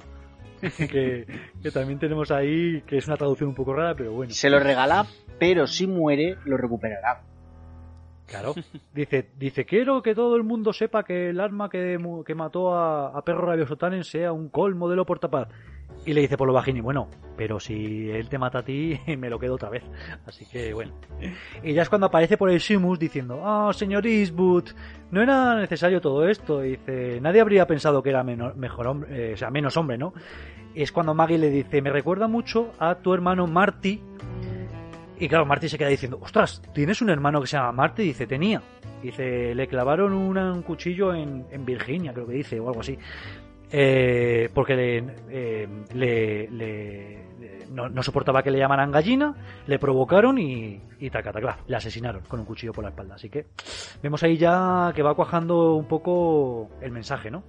[LAUGHS] que, que también tenemos ahí, que es una traducción un poco rara, pero bueno. Se lo regala, pero si muere, lo recuperará. Claro. [LAUGHS] Dice, dice, quiero que todo el mundo sepa que el arma que, que mató a, a Perro Rabioso Tannen sea un Colt modelo portapad. Y le dice por lo bajini, bueno, pero si él te mata a ti, [LAUGHS] me lo quedo otra vez. Así que bueno. Y ya es cuando aparece por el Shimus diciendo, ah, señor Eastwood, no era necesario todo esto. Y dice, nadie habría pensado que era menor, mejor hombre, eh, o sea, menos hombre, ¿no? Es cuando Maggie le dice, me recuerda mucho a tu hermano Marty. Y claro, Marty se queda diciendo, ostras, ¿tienes un hermano que se llama Marty? Dice, tenía. Dice, le clavaron un cuchillo en, en Virginia, creo que dice, o algo así. Eh, porque le, eh, le- no soportaba que le llamaran gallina, le provocaron y, y taca, taca, le asesinaron con un cuchillo por la espalda. Así que vemos ahí ya que va cuajando un poco el mensaje, ¿no?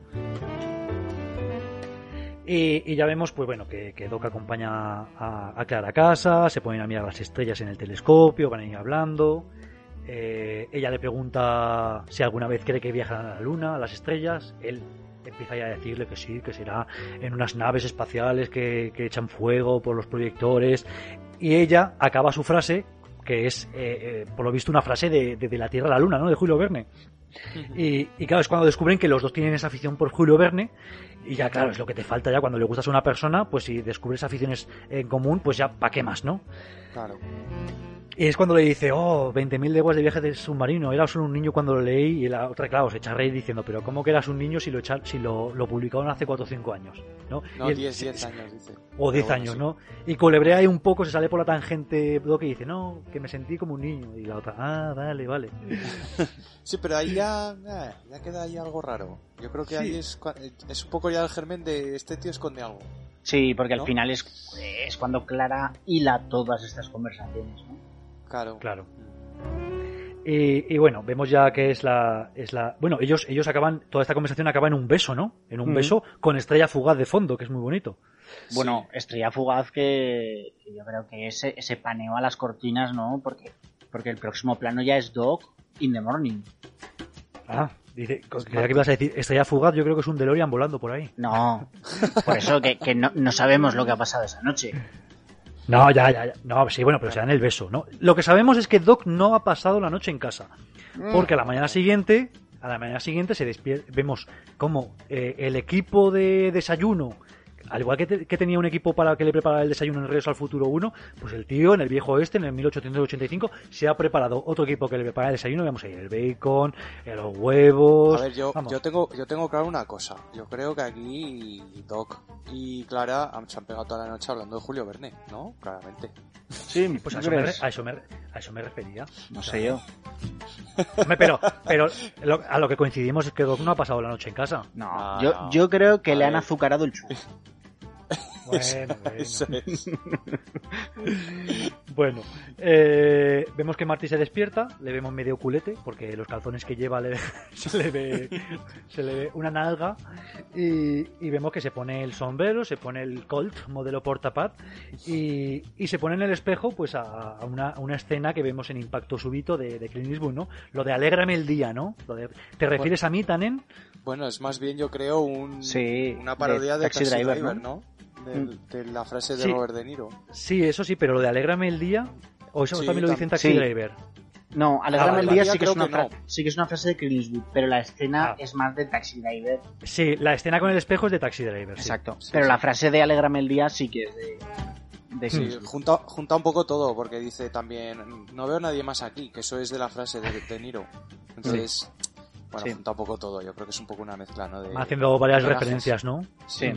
Y, ya vemos, pues bueno, que, Doc acompaña a, a Clara a casa, se ponen a mirar las estrellas en el telescopio, van a ir hablando. Eh, ella le pregunta si alguna vez cree que viajarán a la luna, a las estrellas. Él empieza ya a decirle que sí, que será en unas naves espaciales que, que echan fuego por los proyectores. Y ella acaba su frase, que es, eh, eh, por lo visto, una frase de, de- de la Tierra a la Luna, ¿no? De Julio Verne. [LAUGHS] Y, y claro, es cuando descubren que los dos tienen esa afición por Julio Verne. Y ya, claro, es lo que te falta ya cuando le gustas a una persona, pues si descubres aficiones en común, pues ya, ¿pa' qué más, no? Claro. Y es cuando le dice, oh, 20.000 leguas de viaje de submarino, era solo un niño cuando lo leí, y la otra, claro, se echa a reír diciendo, pero ¿cómo que eras un niño si lo, echa- si lo, lo publicaron hace 4 o 5 años? ¿no? No, él- 10, 10 años, dice. O 10 Pero bueno, años, sí. ¿no? Y culebrea ahí un poco, se sale por la tangente Doc y dice, no, que me sentí como un niño. Y la otra, ah, vale, vale. [LAUGHS] Sí, pero ahí ya, eh, ya queda ahí algo raro. Yo creo que Sí. ahí es, cua- es un poco ya el germen de este tío esconde algo. Sí, porque ¿No? al final es, es cuando Clara hila todas estas conversaciones, ¿no? Claro. Claro. Y, y bueno, vemos ya que es la, es la. Bueno, ellos, ellos acaban. Toda esta conversación acaba en un beso, ¿no? En un beso con estrella fugaz de fondo, que es muy bonito. Bueno, estrella fugaz que que yo creo que ese, ese paneo a las cortinas, ¿no? Porque, porque el próximo plano ya es Doc in the morning. Ah, dice. Creía que ibas a decir estrella fugaz, yo creo que es un DeLorean volando por ahí. No, por eso que, que no, no sabemos lo que ha pasado esa noche. No, ya, ya, ya. No, sí, bueno, pero se dan el beso, ¿no? Lo que sabemos es que Doc no ha pasado la noche en casa. Porque a la mañana siguiente, a la mañana siguiente se despier- vemos como eh, el equipo de desayuno, al igual que, te- que tenía un equipo para que le preparara el desayuno en Regreso al Futuro 1, pues el tío en el viejo oeste, en el 1885, se ha preparado otro equipo que le prepara el desayuno. Vemos ahí el bacon, los huevos. A ver, yo, vamos. yo tengo yo tengo claro una cosa. Yo creo que aquí Doc y Clara han- se han pegado toda la noche hablando de Julio Verne, ¿no? Claramente. Sí, Pues a eso, me, re- a, eso me, a eso me refería. No sé yo. Hombre, pero, pero lo- a lo que coincidimos es que Doc no ha pasado la noche en casa. No, No, yo, no. yo creo que A le han azucarado el chulo. Bueno, [LAUGHS] bueno. [LAUGHS] Bueno, eh, vemos que Marty se despierta, le vemos medio culete, porque los calzones que lleva le- [LAUGHS] se, le ve, se le ve una nalga, y, y vemos que se pone el sombrero, se pone el Colt, modelo portapad, y, y se pone en el espejo pues a, a una, a una escena que vemos en Impacto Súbito de, de Clint Eastwood, ¿no? Lo de alégrame el día, ¿no? Lo de- ¿Te refieres a mí, Tanen? Bueno, es más bien yo creo un, Sí, una parodia de, de Taxi, Taxi Driver, Driver, ¿no? De, la frase de Sí. Robert De Niro. Sí, eso sí, pero lo de alégrame el día, o eso Sí, también lo dicen Taxi sí. Driver. No, Ah, Alegrame vale, el día sí que, es una que no. sí que es una frase de Clint Eastwood, pero la escena Ah. es más de Taxi Driver. Sí, la escena con el espejo es de Taxi Driver. Exacto. Sí, pero sí. la frase de Alegrame el día sí que es de, de Sí, junta, junta un poco todo, porque dice también, no veo a nadie más aquí, que eso es de la frase de De Niro. Entonces, bueno, Sí. junta un poco todo, yo creo que es un poco una mezcla, ¿no? De, Haciendo varias referencias, ¿no? Sí.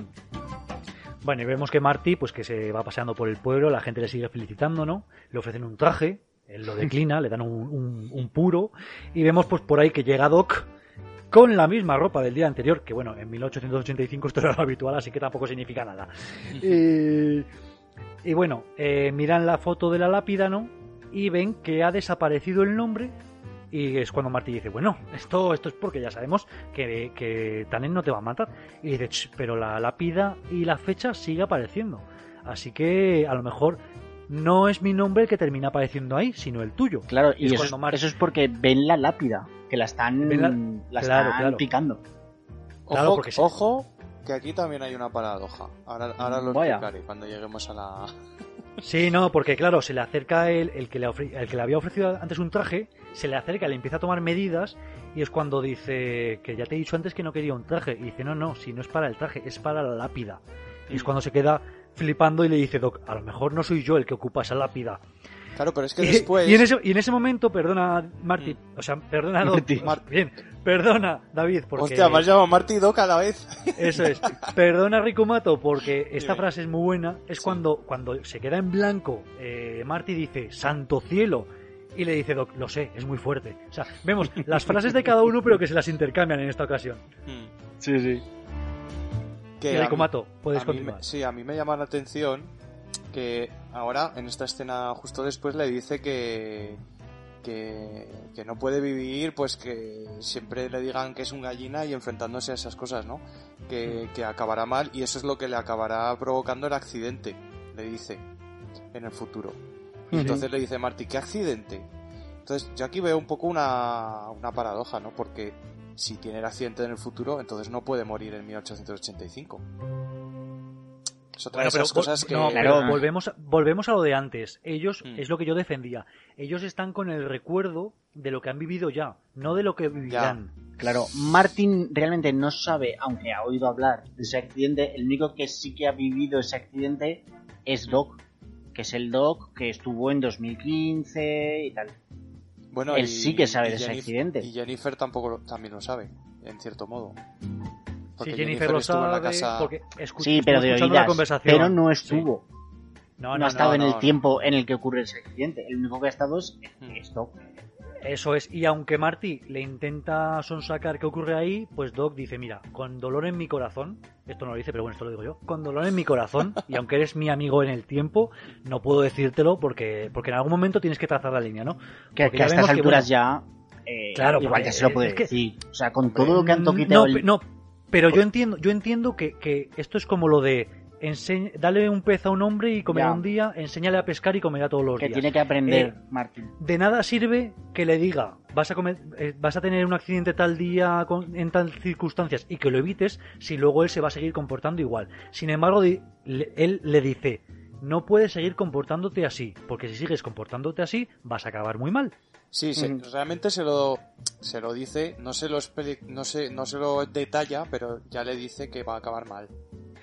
Bueno, y vemos que Marty, pues que se va paseando por el pueblo, la gente le sigue felicitando, ¿no? Le ofrecen un traje, él lo declina, le dan un, un- un puro, y vemos pues por ahí que llega Doc con la misma ropa del día anterior, que bueno, en 1885 esto era lo habitual, así que tampoco significa nada. [LAUGHS] Y, y bueno, eh, miran la foto de la lápida, ¿no? Y ven que ha desaparecido el nombre. Y es cuando Marty dice, bueno, esto, esto es porque ya sabemos que, que Tannen no te va a matar. Y dice, "Ch, pero la lápida y la fecha sigue apareciendo. Así que a lo mejor no es mi nombre el que termina apareciendo ahí, sino el tuyo. Claro, y Es eso es, eso porque ven la lápida, que la están, la- la claro, están claro. picando. Claro, Ojo, porque sí. ojo, que aquí también hay una paradoja. Ahora, ahora lo Vaya. explicaré cuando lleguemos a la... Sí, no, porque claro, se le acerca el, el, que le el que le había ofrecido antes un traje, se le acerca, le empieza a tomar medidas y es cuando dice que ya te he dicho antes que no quería un traje. Y dice, no, no, si no es para el traje, es para la lápida. Y es cuando se queda flipando y le dice Doc, a lo mejor no soy yo el que ocupa esa lápida. Claro, pero es que después... Y, en ese, y en ese momento, perdona, Marty, o sea, perdona, Doc, Marty. Mar- bien, perdona, David, porque... Hostia, me has llamado Marty y Doc a la vez. [LAUGHS] Eso es. Perdona, Ricomato, porque esta Dime. frase es muy buena. Es Sí. cuando, cuando se queda en blanco, eh, Marty dice, santo cielo. Y le dice Doc, lo sé, es muy fuerte. O sea, vemos [LAUGHS] las frases de cada uno, pero que se las intercambian en esta ocasión. Mm. Sí, sí. Que Ricomato, puedes continuar. me- sí, a mí me llama la atención que ahora, en esta escena justo después, le dice que, que, que no puede vivir, pues que siempre le digan que es un gallina y enfrentándose a esas cosas, ¿no? Que, que acabará mal y eso es lo que le acabará provocando el accidente, le dice, en el futuro. Y entonces le dice Marty, ¿qué accidente? Entonces yo aquí veo un poco una, una paradoja, ¿no? Porque si tiene el accidente en el futuro, entonces no puede morir en 1885. Es otra Bueno, de pero, esas cosas que... no, Claro. pero volvemos, a- volvemos a lo de antes. Ellos, Mm. es lo que yo defendía, ellos están con el recuerdo de lo que han vivido ya, no de lo que vivirán. Claro, Martin realmente no sabe, aunque ha oído hablar de ese accidente, el único que sí que ha vivido ese accidente es Doc, que es el Doc que estuvo en 2015 y tal. Bueno, Él y- sí que sabe de ese accidente. Y Jennifer tampoco lo- también lo sabe, en cierto modo. Si Porque Jennifer lo estuvo sabe, en la casa... porque Sí, pero de oídas, conversación. pero no Sí. estuvo. No, No, no, ha estado no, en no, el no. tiempo en el que ocurre ese accidente. El único que ha estado es, Mm. es Doc. Eso es, y aunque Marty le intenta sonsacar qué ocurre ahí, pues Doc dice, mira, con dolor en mi corazón, esto no lo dice, pero bueno, esto lo digo yo, con dolor en mi corazón, [LAUGHS] y aunque eres mi amigo en el tiempo, no puedo decírtelo porque, porque en algún momento tienes que trazar la línea, ¿no? Que, Porque a estas que, alturas bueno, ya. eh, Claro, igual porque ya se lo puede es que- decir. O sea, con todo lo que han toqueteado. No, el- no, pero yo entiendo, yo entiendo que, que esto es como lo de enseñ- dale un pez a un hombre y comerá un día, enséñale a pescar y comerá todos los que días. tiene que aprender, Eh, Martin. de nada sirve que le diga vas a comer, eh, vas a tener un accidente tal día con- en tal circunstancias y que lo evites si luego él se va a seguir comportando igual. Sin embargo, le- él le dice no puedes seguir comportándote así porque si sigues comportándote así vas a acabar muy mal. Sí, se- realmente se lo, se lo dice, no se lo, no, se, no se lo detalla, pero ya le dice que va a acabar mal.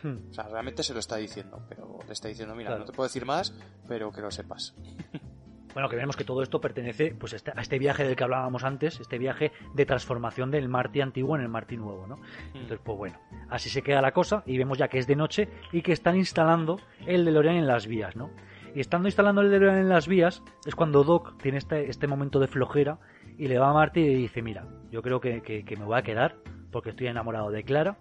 Hmm. O sea, realmente se lo está diciendo, pero le está diciendo, mira, Claro. no te puedo decir más, pero que lo sepas. [LAUGHS] Bueno, que vemos que todo esto pertenece pues, a este- a este viaje del que hablábamos antes, este viaje de transformación del Marty antiguo en el Marty nuevo, ¿no? Entonces, pues bueno, así se queda la cosa y vemos ya que es de noche y que están instalando el DeLorean en las vías, ¿no? Y estando instalando el DeLorean en las vías es cuando Doc tiene este, este momento de flojera y le va a Marty y dice, mira, yo creo que, que- me voy a quedar porque estoy enamorado de Clara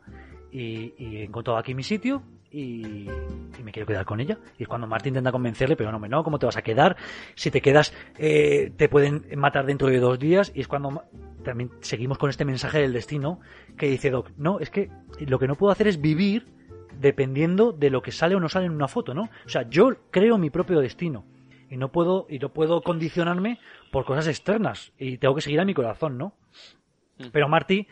y, y he encontrado aquí mi sitio y, me quiero quedar con ella. Y es cuando Marty intenta convencerle, pero no, no, ¿cómo te vas a quedar? Si te quedas, eh, te pueden matar dentro de dos días. Y es cuando también seguimos con este mensaje del destino que dice Doc, no, es que lo que no puedo hacer es vivir dependiendo de lo que sale o no sale en una foto, ¿no? O sea, yo creo mi propio destino y no puedo y no puedo condicionarme por cosas externas y tengo que seguir a mi corazón, ¿no? Pero Marty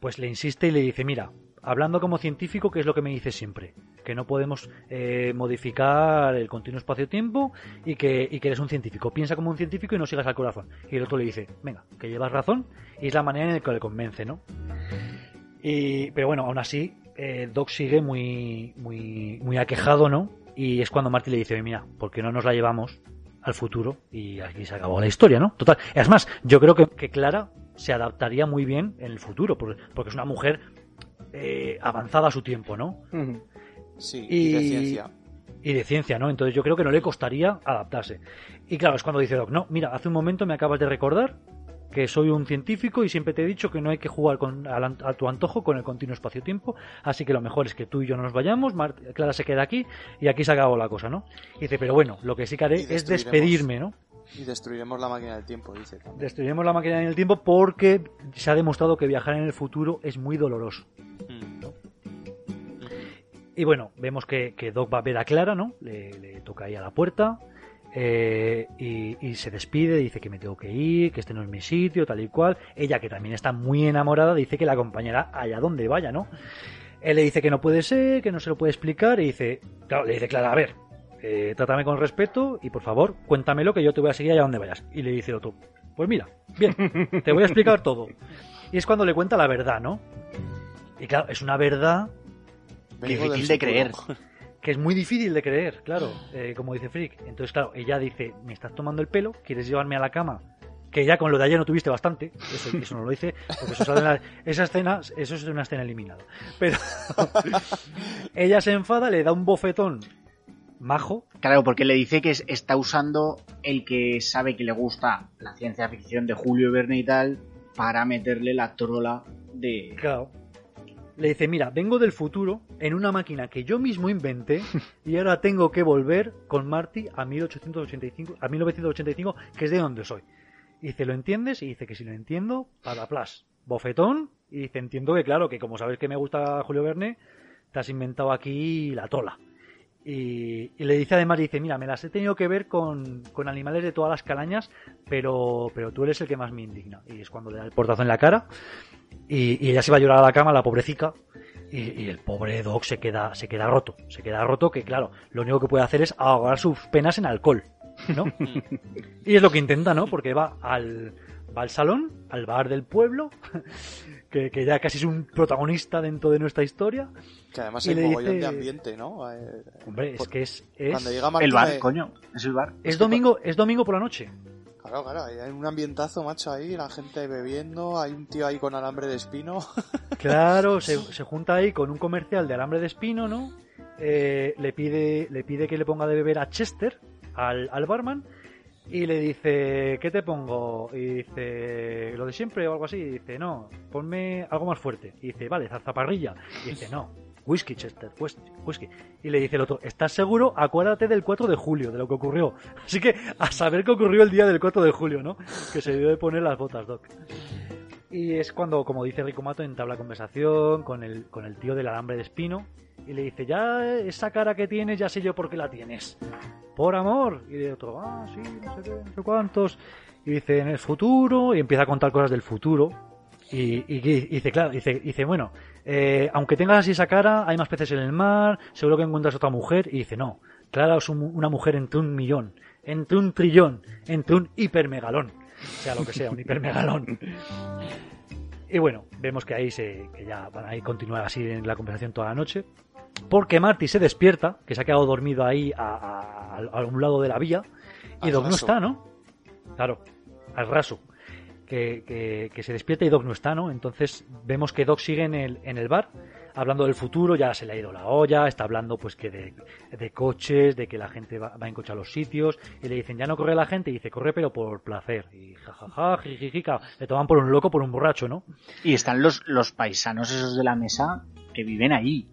pues le insiste y le dice, mira, hablando como científico, ¿qué es lo que me dice siempre? Que no podemos eh, modificar el continuo espacio-tiempo y que, y que eres un científico. Piensa como un científico y no sigas al corazón. Y el otro le dice, venga, que llevas razón. Y es la manera en la que le convence, ¿no? Y, pero bueno, aún así, eh, Doc sigue muy, muy, muy aquejado, ¿no? Y es cuando Marty le dice, mira, ¿por qué no nos la llevamos al futuro? Y aquí se acabó la historia, ¿no? Total. Es más, yo creo que, que Clara se adaptaría muy bien en el futuro, porque, porque es una mujer eh, avanzada a su tiempo, ¿no? Sí, Y- y de ciencia. y de ciencia, ¿no? Entonces yo creo que no le costaría adaptarse. Y claro, es cuando dice Doc, no, mira, hace un momento me acabas de recordar que soy un científico y siempre te he dicho que no hay que jugar con, al an- a, tu antojo con el continuo espacio-tiempo, así que lo mejor es que tú y yo no nos vayamos, Mar- Clara se queda aquí y aquí se acabó la cosa, ¿no? Y dice, pero bueno, lo que sí que haré es despedirme, ¿no? Y destruiremos la máquina del tiempo, dice también. Destruiremos la máquina en el tiempo porque se ha demostrado que viajar en el futuro es muy doloroso. Mm. Y bueno, vemos que, que Doc va a ver a Clara, ¿no? Le, le toca ahí a la puerta eh, y, y se despide, dice que me tengo que ir, que este no es mi sitio, tal y cual. Ella, que también está muy enamorada, dice que la acompañará allá donde vaya, ¿no? Él le dice que no puede ser, que no se lo puede explicar y dice, claro, le dice Clara, a ver, eh, trátame con respeto y por favor, cuéntamelo que yo te voy a seguir allá donde vayas. Y le dice el otro, pues mira, bien, te voy a explicar todo. Y es cuando le cuenta la verdad, ¿no? Y claro, es una verdad Difícil de creer. Que es muy difícil de creer, claro, eh, como dice Frick. Entonces, claro, ella dice, me estás tomando el pelo, quieres llevarme a la cama, que ya con lo de ayer no tuviste bastante, eso, [LAUGHS] eso no lo dice, porque eso sale en la- esa escena, eso es una escena eliminada. Pero [LAUGHS] ella se enfada, le da un bofetón majo, Claro, porque le dice que es- está usando el que sabe que le gusta la ciencia ficción de Julio Verne y tal para meterle la trola de... Claro. Le dice, mira, vengo del futuro en una máquina que yo mismo inventé y ahora tengo que volver con Marty a 1885, a 1985, que es de donde soy. Y dice, ¿lo entiendes? Y dice que si lo entiendo, para plas. Bofetón. Y dice, entiendo que claro, que como sabes que me gusta Julio Verne, te has inventado aquí la tola. Y, y le dice además, dice, mira, me las he tenido que ver con, con animales de todas las calañas, pero, pero tú eres el que más me indigna. Y es cuando le da el portazo en la cara y, y ella se va a llorar a la cama, la pobrecica, y, y el pobre Doc se queda, se queda roto, se queda roto que claro, lo único que puede hacer es ahogar sus penas en alcohol, ¿no? [LAUGHS] y es lo que intenta, ¿no? Porque va al, va al salón, al bar del pueblo, [LAUGHS] que, que ya casi es un protagonista dentro de nuestra historia. Que además Y hay mogollón dice- de ambiente, ¿no? Eh, Hombre, es que es, es, Cuando llega Marty El bar, coño, es el bar. es domingo, es domingo por la noche. Claro, claro, hay un ambientazo, macho, ahí, la gente bebiendo, hay un tío ahí con alambre de espino. [LAUGHS] Claro, se, se junta ahí con un comercial de alambre de espino, ¿no? Eh, le pide le pide que le ponga de beber a Chester, al, al barman, y le dice, ¿qué te pongo? Y dice, lo de siempre o algo así. Y dice, no, ponme algo más fuerte. Y dice, vale, zarzaparrilla. Y dice, no, whisky, Chester, whis- whisky. Y le dice el otro, ¿estás seguro? Acuérdate del 4 de julio, de lo que ocurrió. [LAUGHS] Así que a saber qué ocurrió el día del 4 de julio, ¿no? Que se debió de poner las botas, Doc. Y es cuando, como dice Rico Mato, entabla conversación con el, con el tío del alambre de espino y le dice, ya esa cara que tienes, ya sé yo por qué la tienes. Por amor. Y de otro, ah, sí, no sé qué, no sé cuántos. Y dice, en el futuro, y empieza a contar cosas del futuro. Y, y- y dice, claro, dice, dice bueno, eh, aunque tengas así esa cara, hay más peces en el mar, seguro que encuentras otra mujer. Y dice, no, Clara es un- una mujer entre un millón, entre un trillón, entre un hipermegalón. Sea lo que sea, un hipermegalón. Y bueno, vemos que ahí se, que ya van a ir continuar así en la conversación toda la noche. Porque Marty se despierta, que se ha quedado dormido ahí a, a- a un lado de la vía, y Doc no está, ¿no? Claro, al raso. Que, que- que se despierta y Doc no está, ¿no? Entonces vemos que Doc sigue en el, en el bar, hablando del futuro, ya se le ha ido la olla, está hablando pues que de, de coches, de que la gente va, va en coche a los sitios, y le dicen, ya no corre la gente, y dice, corre pero por placer, y jajaja, jijijica, le toman por un loco, por un borracho, ¿no? Y están los, los paisanos esos de la mesa que viven ahí.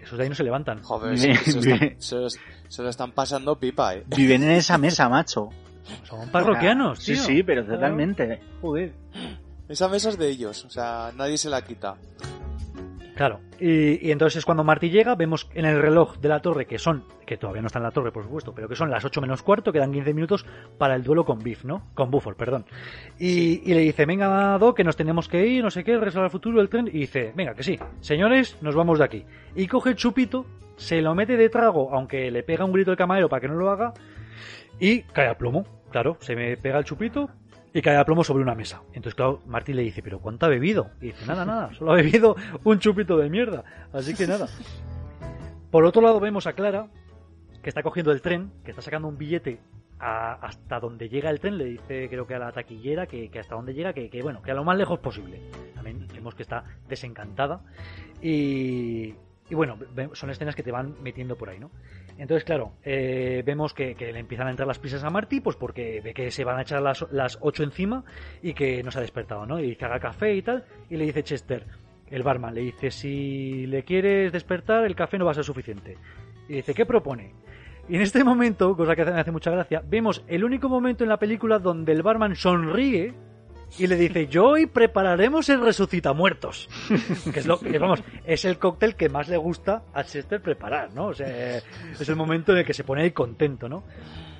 Esos de ahí no se levantan. Joder, [LAUGHS] se, se están- lo están pasando pipa, eh. Viven en esa mesa, macho. Son parroquianos, Sí, tío. sí, pero totalmente. Joder. Esa mesa es de ellos, o sea, nadie se la quita. Claro. Y, y entonces es cuando Marty llega, vemos en el reloj de la torre que son, que todavía no está en la torre, por supuesto, pero que son las 8 menos cuarto, quedan 15 minutos para el duelo con Biff, ¿no? Con Buford, perdón. Y, y le dice, venga, Doc, que nos tenemos que ir, no sé qué, regresar al futuro, el tren. Y dice, venga, que sí, señores, nos vamos de aquí. Y coge el chupito, se lo mete de trago, aunque le pega un grito el camarero para que no lo haga, y cae a plomo. Claro, se me pega el chupito, y cae a plomo sobre una mesa. Entonces, claro, Marty le dice, ¿pero cuánto ha bebido? Y dice, nada, nada, solo ha bebido un chupito de mierda. Así que nada. Por otro lado, vemos a Clara, que está cogiendo el tren, que está sacando un billete a- hasta donde llega el tren. Le dice, creo que a la taquillera, que, hasta donde llega, que, que, bueno, que a lo más lejos posible. También vemos que está desencantada. Y, y bueno, son escenas que te van metiendo por ahí, ¿no? Entonces, claro, eh, vemos que, que le empiezan a entrar las prisas a Marty, pues porque ve que se van a echar las, las 8 encima y que no se ha despertado, ¿no? Y dice, haga café y tal. Y le dice Chester, el barman, le dice, si le quieres despertar, el café no va a ser suficiente. Y dice, ¿qué propone? Y en este momento, cosa que me hace mucha gracia, vemos el único momento en la película donde el barman sonríe y le dice, yo hoy prepararemos el resucita muertos. [LAUGHS] que es lo que, vamos, es el cóctel que más le gusta a Chester preparar, ¿no? O sea, es el momento en el que se pone ahí contento, ¿no?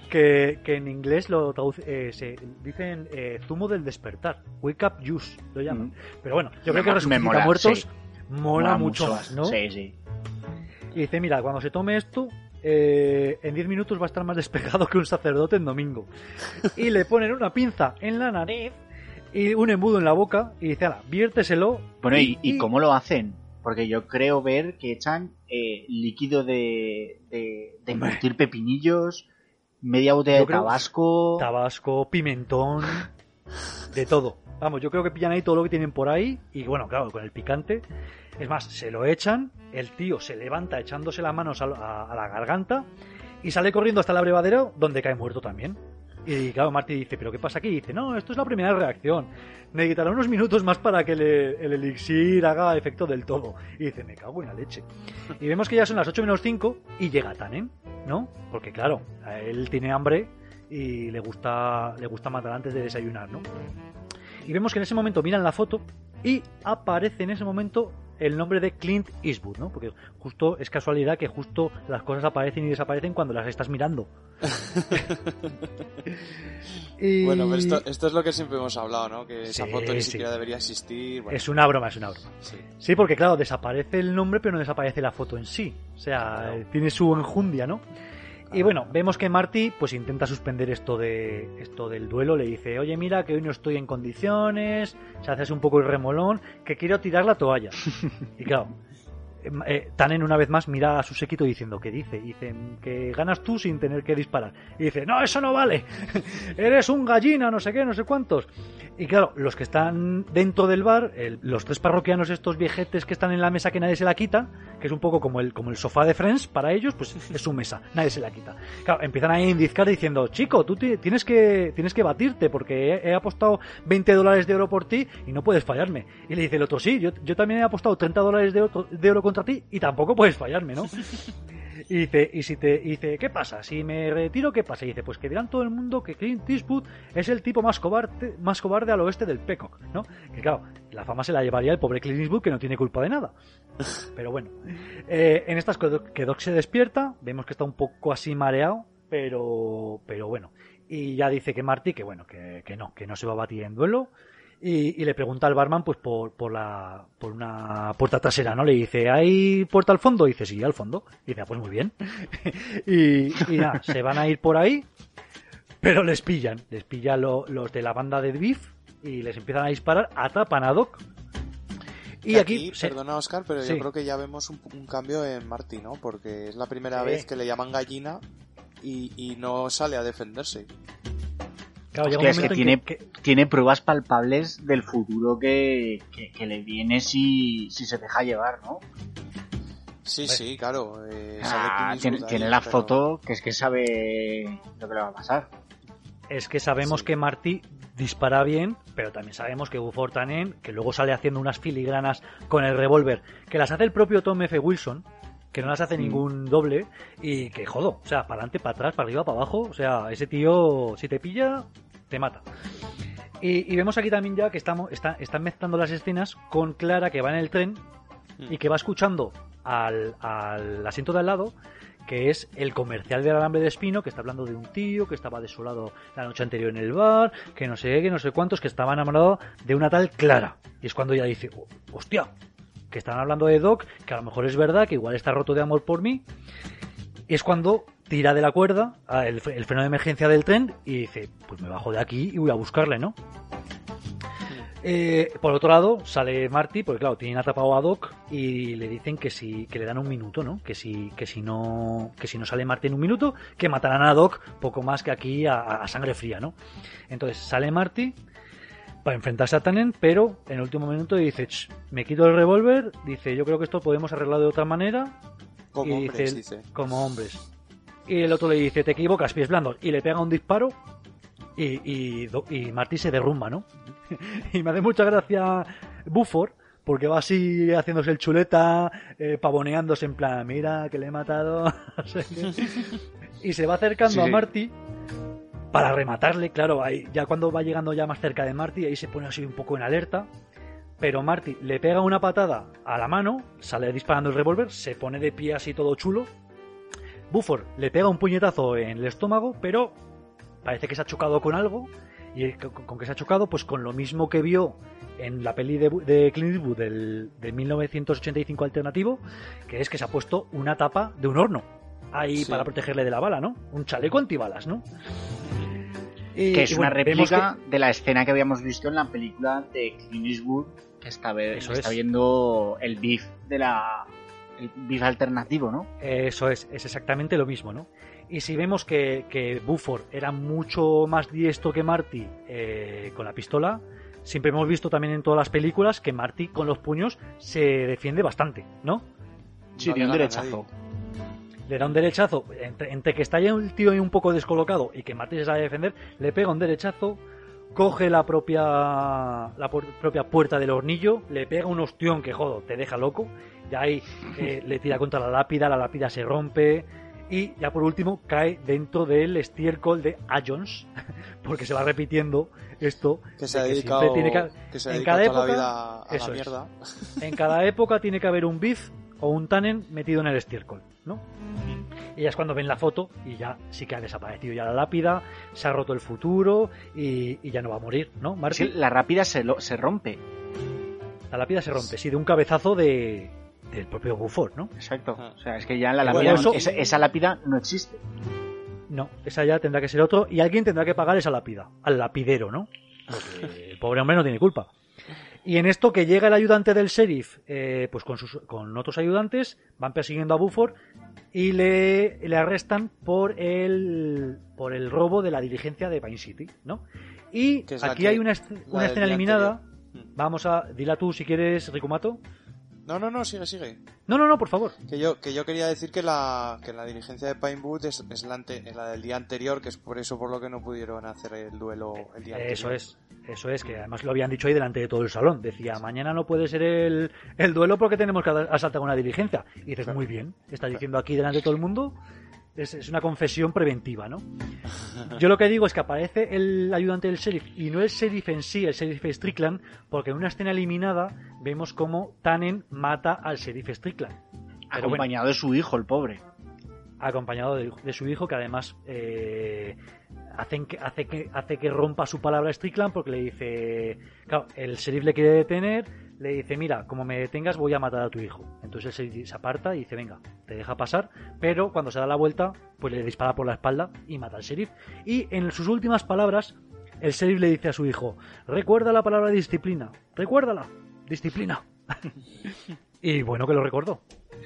Que, que en inglés lo traduce, eh, se dicen eh, zumo del despertar, wake up juice, lo llaman. Mm. Pero bueno, yo creo que resucita mola, muertos sí. mola, mucho más, ¿no? Sí, sí. Y dice, mira, cuando se tome esto, eh, en 10 minutos va a estar más despejado que un sacerdote en domingo. [LAUGHS] Y le ponen una pinza en la nariz y un embudo en la boca y dice, ala, viérteselo. Bueno, ¿y, y cómo lo hacen? porque yo creo ver que echan eh, líquido de, de, de embrutir pepinillos, media botella Yo de tabasco. Tabasco, pimentón, de todo. Vamos, yo creo que pillan ahí todo lo que tienen por ahí y bueno, claro, con el picante. Es más, se lo echan, el tío se levanta echándose las manos a, a- a la garganta y sale corriendo hasta el abrevadero donde cae muerto también. Y claro, Marty dice, ¿pero qué pasa aquí? Y dice, no, esto es la primera reacción. Necesitará unos minutos más para que el elixir haga efecto del todo. Y dice, me cago en la leche. Y vemos que ya son las 8 menos 5 y llega Tannen, ¿no? Porque claro, a él tiene hambre y le gusta, le gusta matar antes de desayunar, ¿no? Y vemos que en ese momento miran la foto y aparece en ese momento el nombre de Clint Eastwood, ¿no? Porque justo es casualidad que justo las cosas aparecen y desaparecen cuando las estás mirando. [LAUGHS] Y- Bueno, pero esto, esto es lo que siempre hemos hablado, ¿no? Que esa Sí, foto ni sí. siquiera debería existir. Bueno, Es una broma, es una broma. sí. Sí, porque claro, desaparece el nombre, pero no desaparece la foto en sí. O sea, Claro. tiene su enjundia, ¿no? Y bueno, vemos que Marty pues intenta suspender esto de esto del duelo, le dice, oye mira que hoy no estoy en condiciones, se hace un poco el remolón, que quiero tirar la toalla. [LAUGHS] y claro, eh, eh, Tannen una vez más mira a su séquito diciendo, ¿qué dice? Dice, que ganas tú sin tener que disparar. Y dice, no, eso no vale, [LAUGHS] eres un gallina, no sé qué, no sé cuántos. Y claro, los que están dentro del bar, el- los tres parroquianos estos viejetes que están en la mesa que nadie se la quita, que es un poco como el, como el sofá de Friends para ellos, pues es su mesa, nadie se la quita. Claro, empiezan a indizcar diciendo, chico, tú ti- tienes que, tienes que batirte porque he, he apostado 20 dólares de oro por ti y no puedes fallarme. Y le dice el otro, sí, yo, yo también he apostado 30 dólares de, de oro contra ti y tampoco puedes fallarme, ¿no? Y dice, y si te y dice, ¿qué pasa? Si me retiro, ¿qué pasa? Y dice, pues que dirán todo el mundo que Clint Eastwood es el tipo más cobarde, más cobarde al oeste del Peacock, ¿no? Que claro, la fama se la llevaría el pobre Clint Eastwood que no tiene culpa de nada. Pero bueno, eh, en estas que Doc se despierta, vemos que está un poco así mareado, pero, pero bueno. Y ya dice que Marty, que bueno, que, que no, que no se va a batir en duelo. Y, y le pregunta al barman pues por, por la por una puerta trasera, ¿no? Le dice, ¿hay puerta al fondo? Y dice, sí, al fondo. Y dice, ah, pues muy bien. [LAUGHS] y, y nada, se van a ir por ahí, pero les pillan. Les pillan lo- los de la banda de Beef y les empiezan a disparar, atrapan a Doc. Y aquí, se- perdona Oscar, pero Sí. yo creo que ya vemos un, un cambio en Marty, ¿no? Porque es la primera Sí. vez que le llaman gallina y, y no sale a defenderse. Claro, Hostia, es que tiene, que- tiene pruebas palpables del futuro que, que, que le viene si, si se deja llevar, ¿no? Sí, sí, claro. eh, Ah, tiene, la pero- foto que es que sabe lo que le va a pasar. es que sabemos Sí. que Marty dispara bien, pero también sabemos que Buford Tannen, que luego sale haciendo unas filigranas con el revólver, que las hace el propio Tom F. Wilson, que no las hace Sí. ningún doble, y que jodo, o sea, para adelante, para atrás, para arriba, para abajo, o sea, ese tío, si te pilla, te mata. Y, y vemos aquí también ya que estamos, está- están mezclando las escenas con Clara que va en el tren Mm. y que va escuchando al, al asiento de al lado que es el comercial del alambre de espino, que está hablando de un tío que estaba desolado la noche anterior en el bar, que no sé qué, que no sé cuántos, que estaba enamorado de una tal Clara. Y es cuando ella dice, "Oh, hostia, que están hablando de Doc, que a lo mejor es verdad, que igual está roto de amor por mí. Y es cuando tira de la cuerda el, fre- el freno de emergencia del tren y dice, pues me bajo de aquí y voy a buscarle, ¿no? Eh, por otro lado, sale Marty, porque claro, tienen atrapado a Doc y le dicen que si, que le dan un minuto, ¿no? Que si, que si no, que si no sale Marty en un minuto, que matarán a Doc poco más que aquí a, a sangre fría, ¿no? Entonces sale Marty para enfrentarse a Tannen, pero en el último minuto dice, "Ch, me quito el revólver, dice, yo creo que esto podemos arreglar de otra manera, Como y hombres, dice, dice. como hombres. Y el otro le dice, te equivocas, pies blandos, y le pega un disparo y, y, y Marty se derrumba, ¿no? [LAUGHS] y me hace mucha gracia Buford, porque va así haciéndose el chuleta, eh, pavoneándose en plan, mira que le he matado, [LAUGHS] y se va acercando Sí, a. Marty para rematarle, claro, ahí, ya cuando va llegando ya más cerca de Marty, ahí se pone así un poco en alerta. Pero Marty le pega una patada a la mano, sale disparando el revólver, se pone de pie así todo chulo. Buford le pega un puñetazo en el estómago, pero parece que se ha chocado con algo. Y con, que se ha chocado, pues con lo mismo que vio en la peli de, de Clint Eastwood del, de 1985 alternativo, que es que se ha puesto una tapa de un horno ahí Sí. para protegerle de la bala, ¿no? Un chaleco antibalas, ¿no? Y- Que es una réplica de la escena que habíamos visto en la película de Clint Eastwood Que está, ve- está es. viendo el beef de la. El beef alternativo, ¿no? Eso es, es exactamente lo mismo, ¿no? Y si vemos que, que Buford era mucho más diestro que Marty eh, con la pistola, siempre hemos visto también en todas las películas que Marty con los puños se defiende bastante, ¿no? Sí, No tiene un derechazo. Le da un derechazo, entre, entre que está ya el tío ahí un poco descolocado y que Marty se sabe defender, le pega un derechazo, coge la propia la pu- propia puerta del hornillo, le pega un ostión que jodo, te deja loco, y ahí eh, [LAUGHS] le tira contra la lápida, la lápida se rompe y ya por último cae dentro del estiércol de Ajons, [LAUGHS] porque se va repitiendo esto Que se ha dedicado, que- que se ha en cada toda la época- vida a la es. mierda. en cada época tiene que haber un beef o un tannen metido en el estiércol, ¿no? Es cuando ven la foto y ya sí que ha desaparecido ya la lápida, se ha roto el futuro y, y ya no va a morir, ¿no, Marty? Sí, la rápida se, lo- se rompe. La lápida se rompe, sí, de un cabezazo de, del propio Buford, ¿no? Exacto. Ajá. O sea, es que ya la Bueno, lápida. eso- esa, esa lápida no existe. No, esa ya tendrá que ser otro y alguien tendrá que pagar esa lápida, al lapidero, ¿no? Porque el pobre hombre no tiene culpa. Y en esto que llega el ayudante del sheriff, eh, pues con, sus, con otros ayudantes, van persiguiendo a Buford y le, le arrestan por el, por el robo de la diligencia de Pine City, ¿no? Y aquí hay una, una escena eliminada. anterior. Vamos a... Dila tú si quieres, Rikumato. No, no, no, sigue, sigue. No, no, no, por favor. Que yo, que yo quería decir que la, que la diligencia de Pinewood es, es la, ante- es la del día anterior, que es por eso por lo que no pudieron hacer el duelo el día anterior. Eso es, eso es, que además lo habían dicho ahí delante de todo el salón. Decía, mañana no puede ser el, el duelo porque tenemos que asaltar una diligencia. Y dices, muy bien, está diciendo aquí delante de todo el mundo. Es, es una confesión preventiva, ¿no? Yo lo que digo es que aparece el ayudante del sheriff y no el sheriff en sí, el sheriff Strickland, porque en una escena eliminada vemos cómo Tannen mata al sheriff Strickland. Pero bueno, acompañado de su hijo, el pobre. acompañado de, de su hijo, que además eh, hacen que, hace, que, hace que rompa su palabra a Strickland porque le dice, claro, el sheriff le quiere detener, le dice, mira, como me detengas voy a matar a tu hijo. Entonces sheriff se aparta y dice, venga, te deja pasar, pero cuando se da la vuelta, pues le dispara por la espalda y mata al sheriff. Y en sus últimas palabras, el sheriff le dice a su hijo, recuerda la palabra disciplina, recuérdala, disciplina. [LAUGHS] y bueno que lo recordó.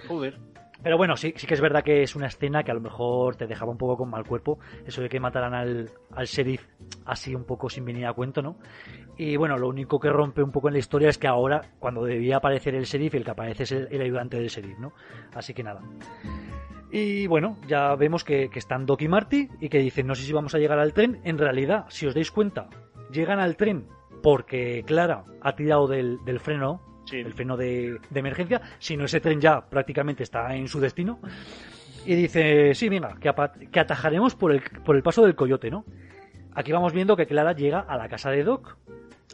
Joder. Pero bueno, sí, sí que es verdad que es una escena que a lo mejor te dejaba un poco con mal cuerpo. Eso de que mataran al, al sheriff así un poco sin venir a cuento, ¿no? Y bueno, lo único que rompe un poco en la historia es que ahora, cuando debía aparecer el sheriff, el que aparece es el, ayudante del sheriff, ¿no? Así que nada. Y bueno, ya vemos que, que están Doc y Marty y que dicen, no sé si vamos a llegar al tren. En realidad, si os dais cuenta, llegan al tren porque Clara ha tirado del, del freno Sí. el freno de, de emergencia, si no ese tren ya prácticamente está en su destino. Y dice, sí, venga, que, que atajaremos por el, por el paso del coyote, ¿no? Aquí vamos viendo que Clara llega a la casa de Doc,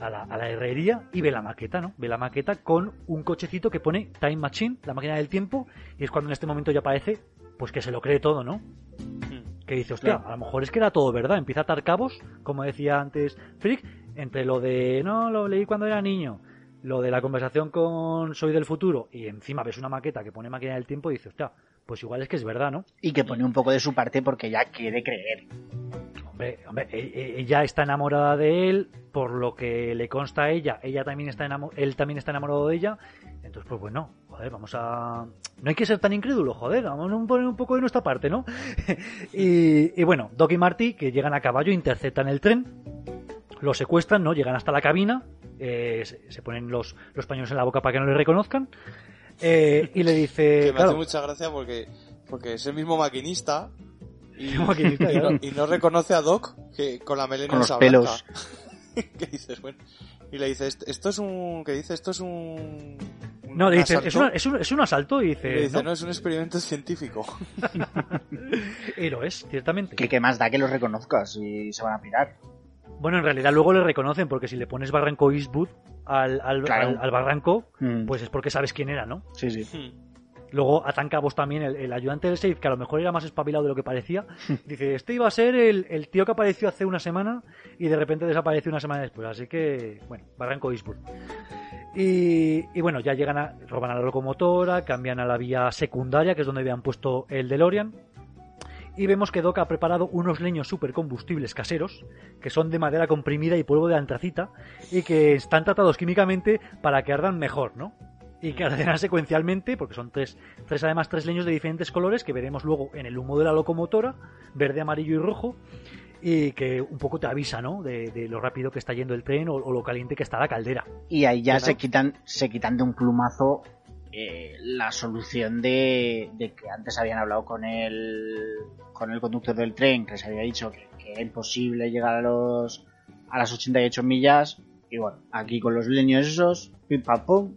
a la, a la herrería, y ve la maqueta, ¿no? Ve la maqueta con un cochecito que pone Time Machine, la máquina del tiempo, y es cuando en este momento ya parece, pues que se lo cree todo, ¿no? Que dice, hostia, Claro. a lo mejor es que era todo verdad. Empieza a atar cabos, como decía antes Frick, entre lo de, no, lo leí cuando era niño, lo de la conversación con Soy del futuro, y encima ves una maqueta que pone máquina del tiempo y dices, hostia, pues igual es que es verdad, ¿no? Y que pone un poco de su parte porque ya quiere creer. Hombre, hombre, e- e- ella está enamorada de él, por lo que le consta a ella, ella también está él también está enamorado de ella, entonces pues bueno, joder, vamos a... No hay que ser tan incrédulo, joder, vamos a poner un poco de nuestra parte, ¿no? [LAUGHS] y, y bueno, Doc y Marty, que llegan a caballo, interceptan el tren, lo secuestran, ¿no? Llegan hasta la cabina, eh, se, se ponen los, los pañuelos en la boca para que no le reconozcan, eh, y le dice... [LAUGHS] Que me claro, hace mucha gracia porque, porque es el mismo maquinista y, El [LAUGHS] maquinista, y no, y no reconoce a Doc que con la melena Con los esa pelos. [LAUGHS] que dices, bueno, y le dice, "Est- esto es un, que dice, esto es un... un no, le dice, asalto". es, una- es un, es un asalto, y Y dice, le dice, "No". no, es un experimento científico. y lo es, ciertamente. Que qué más da que los reconozcas y se van a pirar. Bueno, en realidad luego le reconocen, porque si le pones Barranco Eastwood al, al, Claro. al- al barranco, Mm. pues es porque sabes quién era, ¿no? Sí, sí. Luego atan cabos también el, el ayudante del safe, que a lo mejor era más espabilado de lo que parecía. [LAUGHS] Dice, este iba a ser el, el tío que apareció hace una semana y de repente desapareció una semana después. Así que, bueno, Barranco Eastwood. Y, y bueno, ya llegan a, roban a la locomotora, cambian a la vía secundaria, que es donde habían puesto el DeLorean. Y vemos que Doc ha preparado unos leños supercombustibles caseros, que son de madera comprimida y polvo de antracita, y que están tratados químicamente para que ardan mejor, ¿no? Y que arderán [LAUGHS] secuencialmente, porque son tres, tres además tres leños de diferentes colores que veremos luego en el humo de la locomotora, verde, amarillo y rojo, y que un poco te avisa, ¿no? De, de lo rápido que está yendo el tren o, o lo caliente que está la caldera. Y ahí ya se quitan, se quitan de un plumazo eh, la solución de, de que antes habían hablado con el con el conductor del tren, que les había dicho que, que era imposible llegar a los a las 88 millas. Y bueno, aquí con los leños esos, pim pam pum,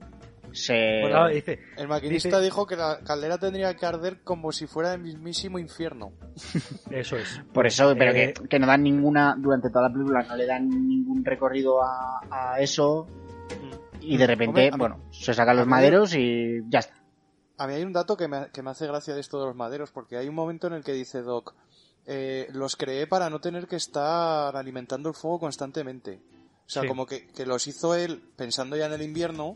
se Bueno, ahora dice, El maquinista Dice- dijo que la caldera tendría que arder como si fuera el mismísimo infierno. [LAUGHS] eso es. Por eso, pero Eh, que, que no dan ninguna, durante toda la película no le dan ningún recorrido a, a eso y de repente, Hombre, a mí- bueno, se sacan los maderos y ya está. A mí hay un dato que me, que me hace gracia de esto de los maderos, porque hay un momento en el que dice Doc, eh, los creé para no tener que estar alimentando el fuego constantemente. O sea, Sí. como que, que los hizo él pensando ya en el invierno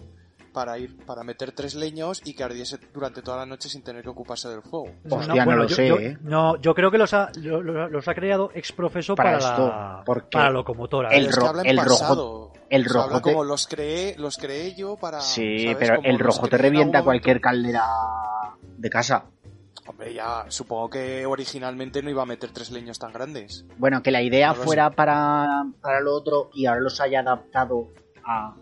para ir, para meter tres leños y que ardiese durante toda la noche sin tener que ocuparse del fuego. Hostia, no lo yo, sé, yo- ¿eh? no, yo creo que los ha, lo- lo- los ha creado ex profeso Para para, esto, la, para la locomotora. el ¿eh? Es que ro- habla en el rojo- O sea, te- como los creé, los creé yo para... Sí, ¿sabes? pero Como el rojo te revienta cualquier caldera de casa. Hombre, ya, supongo que originalmente no iba a meter tres leños tan grandes. Bueno, que la idea No fuera para, para lo otro y ahora los haya adaptado a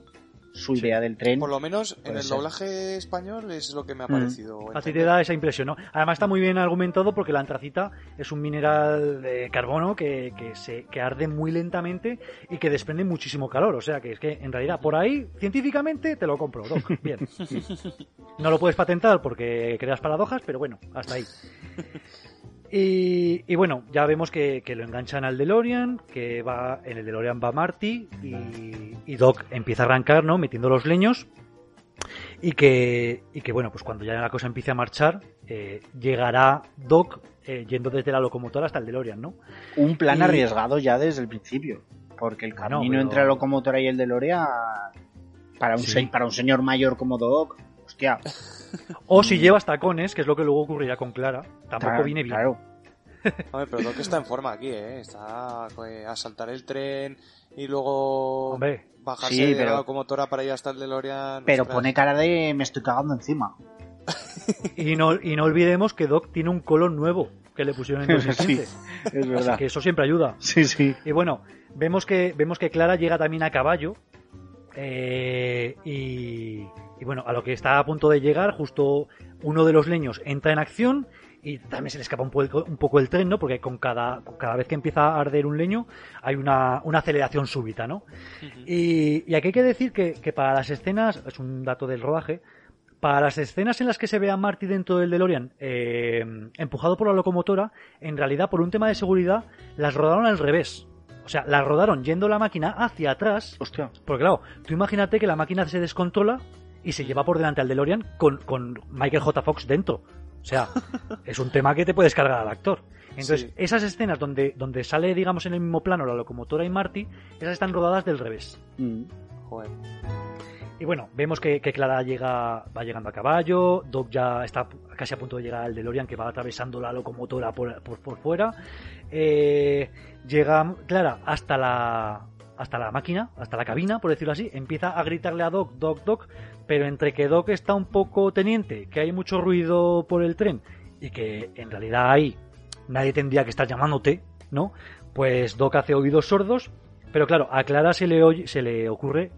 su idea del tren. Por lo menos en el ser. doblaje español es lo que me ha Mm. parecido. A ti te da esa impresión, ¿no? Además está muy bien argumentado porque la antracita es un mineral de carbono que, que, se, que arde muy lentamente y que desprende muchísimo calor. O sea que es que en realidad por ahí, científicamente, te lo compro, Doc. Bien. [LAUGHS] No lo puedes patentar porque creas paradojas, pero bueno, hasta ahí. Y, y bueno, ya vemos que, que lo enganchan al DeLorean, que va en el DeLorean va Marty y, y Doc empieza a arrancar, ¿no? Metiendo los leños y que, y que bueno, pues cuando ya la cosa empiece a marchar, eh, llegará Doc eh, yendo desde la locomotora hasta el DeLorean, ¿no? Un plan Y- arriesgado ya desde el principio. Porque el camino pero- entre la locomotora y el DeLorean, para un, Sí. se- para un señor mayor como Doc, hostia, O si llevas tacones, que es lo que luego ocurrirá con Clara, tampoco claro, viene bien. claro. Hombre, pero Doc está en forma aquí, ¿eh? Está eh, a saltar el tren y luego Hombre, bajarse Sí, de pero- la locomotora para ir hasta el DeLorean. Pero Ostras. pone cara de me estoy cagando encima. y no, y no olvidemos que Doc tiene un colon nuevo que le pusieron en [LAUGHS] 2015. es verdad. Que eso siempre ayuda. Sí, sí. Y bueno, vemos que, vemos que Clara llega también a caballo. eh, y, y bueno, a lo que está a punto de llegar, justo uno de los leños entra en acción y también se le escapa un poco, un poco el tren, ¿no? Porque con cada, con cada vez que empieza a arder un leño hay una, una aceleración súbita, ¿no? Y, y aquí hay que decir que, que para las escenas, es un dato del rodaje, para las escenas en las que se ve a Marty dentro del DeLorean eh, empujado por la locomotora, en realidad por un tema de seguridad las rodaron al revés. O sea, las rodaron yendo la máquina hacia atrás, Hostia. porque claro, tú imagínate que la máquina se descontrola y se lleva por delante al DeLorean con, con Michael J. Fox dentro. O sea, [LAUGHS] es un tema que te puedes cargar al actor. Entonces, Sí. esas escenas donde, donde sale, digamos, en el mismo plano la locomotora y Marty, esas están rodadas del revés. Mm. Joder. Y bueno, vemos que, que Clara llega, va llegando a caballo, Doc ya está casi a punto de llegar al DeLorean que va atravesando la locomotora por, por, por fuera. Eh, llega Clara hasta la, hasta la máquina, hasta la cabina, por decirlo así, empieza a gritarle a Doc, Doc, Doc, pero entre que Doc está un poco teniente, que hay mucho ruido por el tren y que en realidad ahí nadie tendría que estar llamándote, ¿no? Pues Doc hace oídos sordos pero claro, a Clara se le, oye- se le ocurre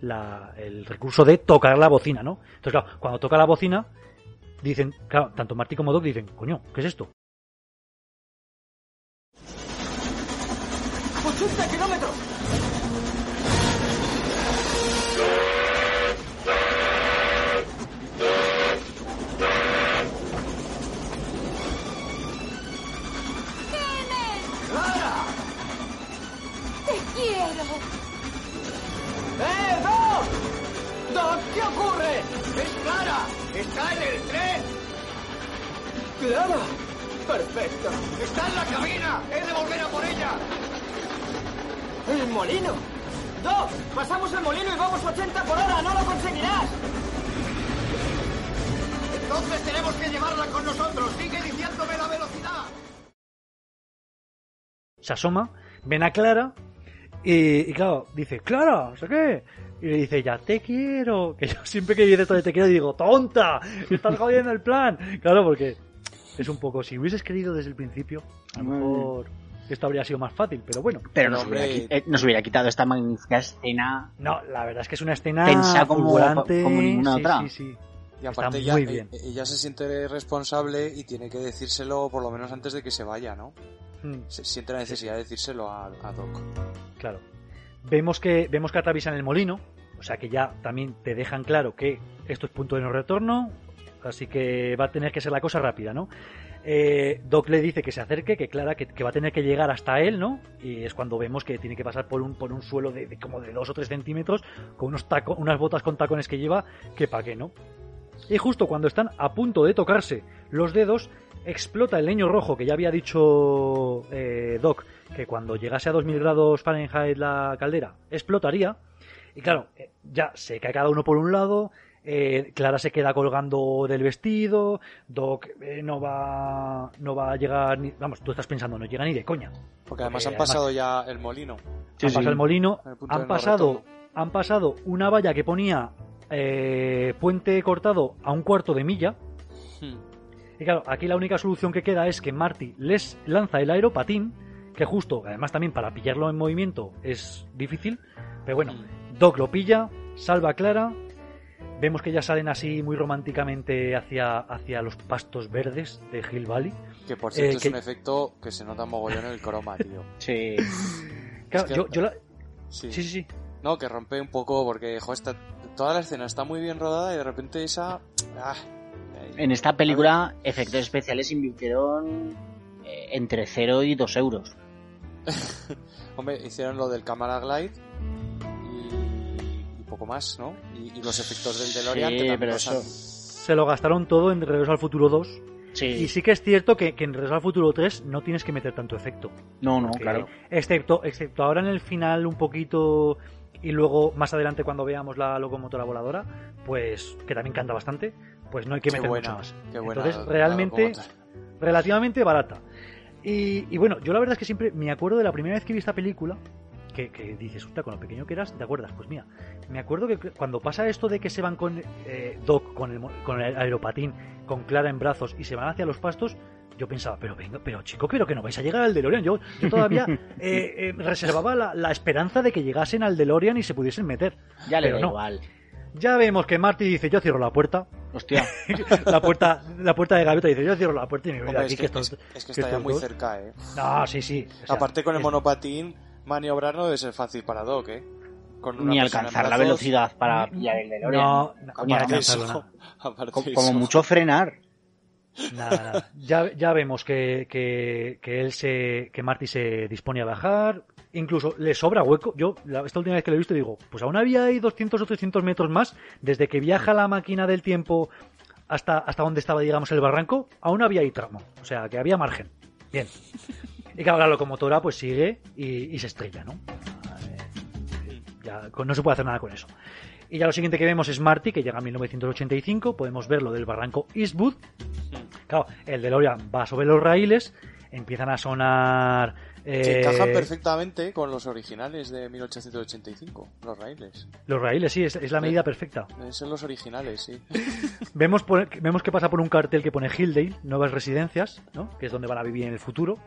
el recurso de tocar la bocina, ¿no? Entonces, claro, cuando toca la bocina, dicen, claro, tanto Marty como Doc dicen, coño, ¿qué es esto? ¡Clara! ¡Perfecto! ¡Está en la cabina! ¡He de volver a por ella! ¡El molino! ¡Doc! ¡Pasamos el molino y vamos 80 por hora! ¡No lo conseguirás! Entonces tenemos que llevarla con nosotros. Sigue diciéndome la velocidad. se asoma, ven a Clara y, y claro, dice, Clara, sé qué. Y le dice, ya te quiero. Que yo siempre que dice esto de te quiero digo, tonta, estás jodiendo el plan. Claro, porque es un poco, si hubieses querido desde el principio, a lo mejor esto habría sido más fácil, pero bueno. Pero nos hubiera, eh, nos hubiera quitado esta magnífica escena. No, la verdad es que es una escena Tensa como- como ninguna sí, otra. Sí, sí. Y Está aparte muy ella, bien. e- ella se siente responsable y tiene que decírselo por lo menos antes de que se vaya, ¿no? Mm, Se siente la necesidad de decírselo a, a Doc. claro. Vemos que, vemos que atraviesan el molino, o sea que ya también te dejan claro que esto es punto de no retorno, así que va a tener que ser la cosa rápida, ¿no? Eh, Doc le dice que se acerque, que Clara que, va a tener que llegar hasta él, ¿no? Y es cuando vemos que tiene que pasar por un, por un suelo de, como de dos o tres centímetros, con unos unas botas con tacones que lleva, que pa' qué, ¿no? Y justo cuando están a punto de tocarse los dedos, explota el leño rojo que ya había dicho eh, Doc que cuando llegase a 2000 grados Fahrenheit la caldera explotaría. Y claro, eh, ya se cae cada uno por un lado. Eh, Clara se queda colgando del vestido. Doc eh, no va no va a llegar ni. Vamos, tú estás pensando, no llega ni de coña. Porque además han pasado ya el molino. Sí, han pasado sí. el molino, el han pasado, han pasado una valla que ponía eh, puente cortado a un cuarto de milla. Hmm. Y claro, aquí la única solución que queda es que Marty les lanza el aeropatín, que justo, además también para pillarlo en movimiento es difícil, pero bueno, Hmm. Doc lo pilla, salva a Clara, vemos que ya salen así muy románticamente hacia, hacia los pastos verdes de Hill Valley. Que por cierto Eh, es que- un efecto que se nota mogollón en el croma, tío. [LAUGHS] Sí. Claro, que- yo, yo la- Sí. Sí, sí, sí. No, que rompe un poco porque, toda la escena está muy bien rodada y de repente esa... ah, En esta película, efectos especiales invirtieron eh, entre 0 y 2 euros. [LAUGHS] Hombre, hicieron lo del Camera Glide poco más, ¿no? Y, y los efectos del DeLorean Sí, que también pero eso- Se lo gastaron todo en Regreso al Futuro 2. Sí. Y sí que es cierto que, que en Regreso al Futuro 3 no tienes que meter tanto efecto. No, no, claro. Excepto, excepto ahora en el final un poquito y luego más adelante cuando veamos la locomotora voladora, pues que también canta bastante, pues no hay que Qué meter buena, mucho más. qué buena Entonces, realmente, relativamente barata. Y, y bueno, yo la verdad es que siempre me acuerdo de la primera vez que vi esta película, que, que dices, "Hostia, con lo pequeño que eras, ¿te acuerdas? Pues mira, me acuerdo que cuando pasa esto de que se van con eh, Doc, con el, mo- con el aeropatín, con Clara en brazos y se van hacia los pastos, yo pensaba, pero venga, pero chico, pero que no vais a llegar al DeLorean. Yo, yo todavía [LAUGHS] eh, eh, reservaba la, la esperanza de que llegasen al DeLorean y se pudiesen meter. Ya le pero da no. igual. Ya vemos que Marty dice, yo cierro la puerta. Hostia. [LAUGHS] La puerta, la puerta de gaviota dice, yo cierro la puerta y me voy Hombre, aquí. es que, que esto- es- es que que está ya muy cerca, ¿eh? No, sí, sí. o sea, Aparte con el es- monopatín, maniobrar no debe ser fácil para Doc, ¿eh? Con una Ni alcanzar la velocidad para pillar el DeLorean. No, no, ni alcanzarlo, eso, [LAUGHS] Como mucho frenar. Nada, nada. Ya, ya vemos que, que, que él se, que Marty se dispone a bajar. Incluso le sobra hueco. Yo, la- esta última vez que lo he visto, digo, pues aún había ahí 200 o 300 metros más. Desde que viaja la máquina del tiempo hasta, hasta donde estaba, digamos, el barranco, aún había ahí tramo. O sea, que había margen. Bien. Y claro, la locomotora pues sigue y, y se estrella, ¿no? Ya, no se puede hacer nada con eso. Y ya lo siguiente que vemos es Marty, que llega en 1985. Podemos ver lo del barranco Eastwood. Claro, el DeLorean va sobre los raíles, empiezan a sonar... Que eh, encajan perfectamente con los originales de 1885, los raíles. Los raíles, sí, es, es la medida perfecta. Ser los originales, sí. [LAUGHS] Vemos, por- vemos que pasa por un cartel que pone Hilldale, nuevas residencias, ¿no? que es donde van a vivir en el futuro.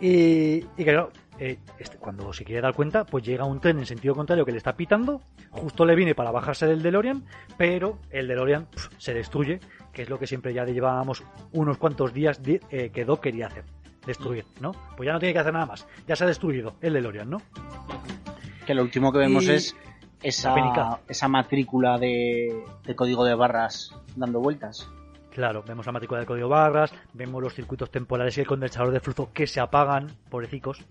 Y, y claro, eh, este- cuando se quiere dar cuenta, pues llega un tren en sentido contrario que le está pitando, justo le viene para bajarse del DeLorean, pero el DeLorean pf, se destruye, que es lo que siempre ya llevábamos unos cuantos días de- eh, que Doc quería hacer, destruir, ¿no? Pues ya no tiene que hacer nada más, ya se ha destruido el DeLorean, ¿no? Que lo último que vemos Y- es esa, matrícula de, de código de barras dando vueltas. Claro, vemos la matrícula del código barras, vemos los circuitos temporales y el condensador de flujo que se apagan, pobrecicos.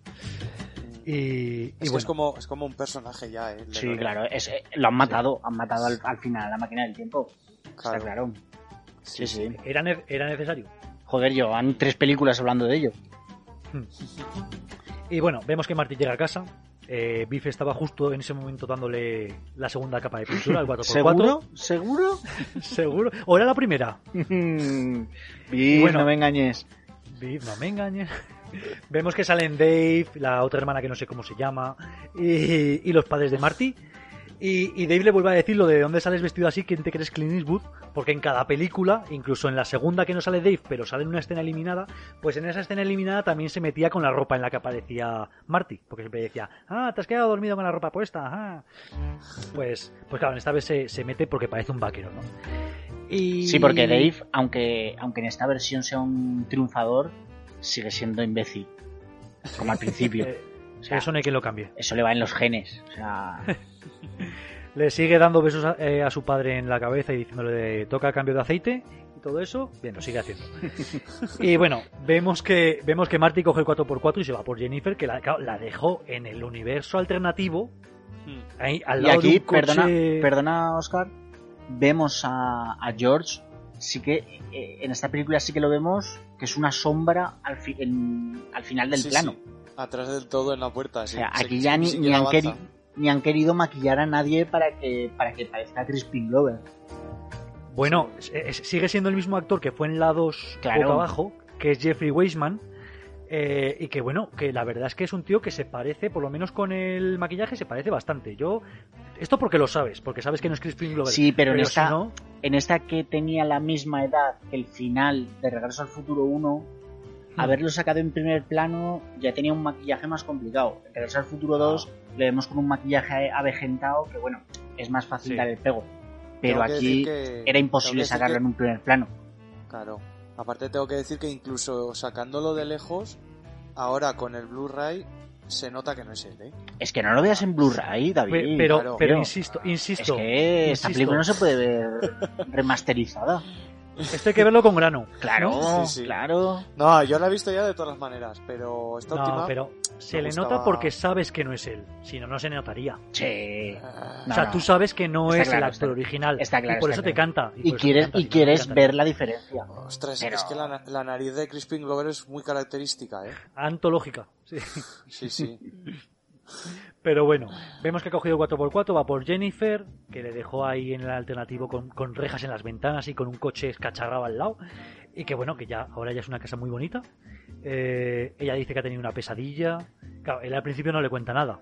Y, y Es que bueno, es como, es como un personaje ya, ¿eh? Sí, claro, es- eh, lo han matado, han matado al, al final la máquina del tiempo. Claro. Está claro. Sí, sí. ¿era, ne- era necesario. Joder, llevan tres películas hablando de ello. Y bueno, vemos que Marty llega a casa. Eh, Biff estaba justo en ese momento dándole la segunda capa de pintura, el 4x4. ¿Seguro? ¿Seguro? [LAUGHS] Seguro. ¿O era la primera? [LAUGHS] Biff, bueno. no me engañes. Biff, no me engañes. Vemos que salen Dave, la otra hermana que no sé cómo se llama, y, y los padres de Marty. Y, y Dave le vuelve a decir lo de dónde sales vestido así, quién te crees Clint Eastwood, porque en cada película, incluso en la segunda que no sale Dave, pero sale en una escena eliminada, pues en esa escena eliminada también se metía con la ropa en la que aparecía Marty, porque siempre decía, ah, te has quedado dormido con la ropa puesta, ah. Pues, pues claro, en esta vez se, se mete porque parece un vaquero, ¿no? Y... Sí, porque Dave, aunque, aunque en esta versión sea un triunfador, sigue siendo imbécil. Como al principio. [LAUGHS] O sea, eso no hay quien lo cambie. Eso le va en los genes. O sea, [LAUGHS] Le sigue dando besos a, eh, a su padre en la cabeza y diciéndole de, toca cambio de aceite y todo eso. Bien, lo sigue haciendo. [LAUGHS] y bueno, vemos que vemos que Marty coge el 4x4 y se va por Jennifer, que la, dejó en el universo alternativo. Ahí, al y lado de aquí, un coche- perdona, perdona, Oscar, vemos a, a George. Sí que eh, en esta película sí que lo vemos que es una sombra al, fi- en- al final del Sí, plano. sí. Atrás del todo en la puerta. O Se- aquí ya ni ni, han avanza. queri- ni han querido maquillar a nadie para que para que parezca Crispin Glover. Bueno, es- es- sigue siendo el mismo actor que fue en la 2 Claro. boca abajo, que es Jeffrey Weisman. eh, y que bueno, que la verdad es que es un tío que se parece, por lo menos con el maquillaje, se parece bastante. Yo, esto porque lo sabes, porque sabes que no es Crispin Glover. Sí, pero, en si esta no, en esta que tenía la misma edad que el final de Regreso al Futuro 1, Hmm. Haberlo sacado en primer plano ya tenía un maquillaje más complicado. En Regreso al Futuro 2 le vemos con un maquillaje avejentado que bueno, es más fácil Sí. dar el pego. Pero Tengo aquí que- era imposible sacarlo que- en un primer plano. Claro. Aparte tengo que decir que incluso sacándolo de lejos, ahora con el Blu-ray se nota que no es él, ¿eh? Es que no lo veas en Blu-ray, David. pe- pero, claro. pero Tío, insisto, Es insisto, que esta insisto. película no se puede ver remasterizada. [LAUGHS] [LAUGHS] esto hay que verlo con grano. Claro, Sí, sí. claro. No, yo la he visto ya de todas las maneras, pero esta No, última... pero se le gustaba- nota porque sabes que no es él. Si no, no se notaría. Sí. Ah, No, o sea, no. tú sabes que no Está es claro, el está- actor original. está claro, y por está eso te canta. Y quieres, canta, y quieres ver la diferencia. Ostras, Pero- es que la, la nariz de Crispin Glover es muy característica, ¿eh? Antológica. Sí. Sí, sí. [LAUGHS] Pero bueno, vemos que ha cogido 4x4, va por Jennifer, que le dejó ahí en el alternativo con, rejas en las ventanas y con un coche escacharrado al lado. Y que bueno, que ya ahora ya es una casa muy bonita. Eh, ella dice que ha tenido una pesadilla. Claro, él al principio no le cuenta nada.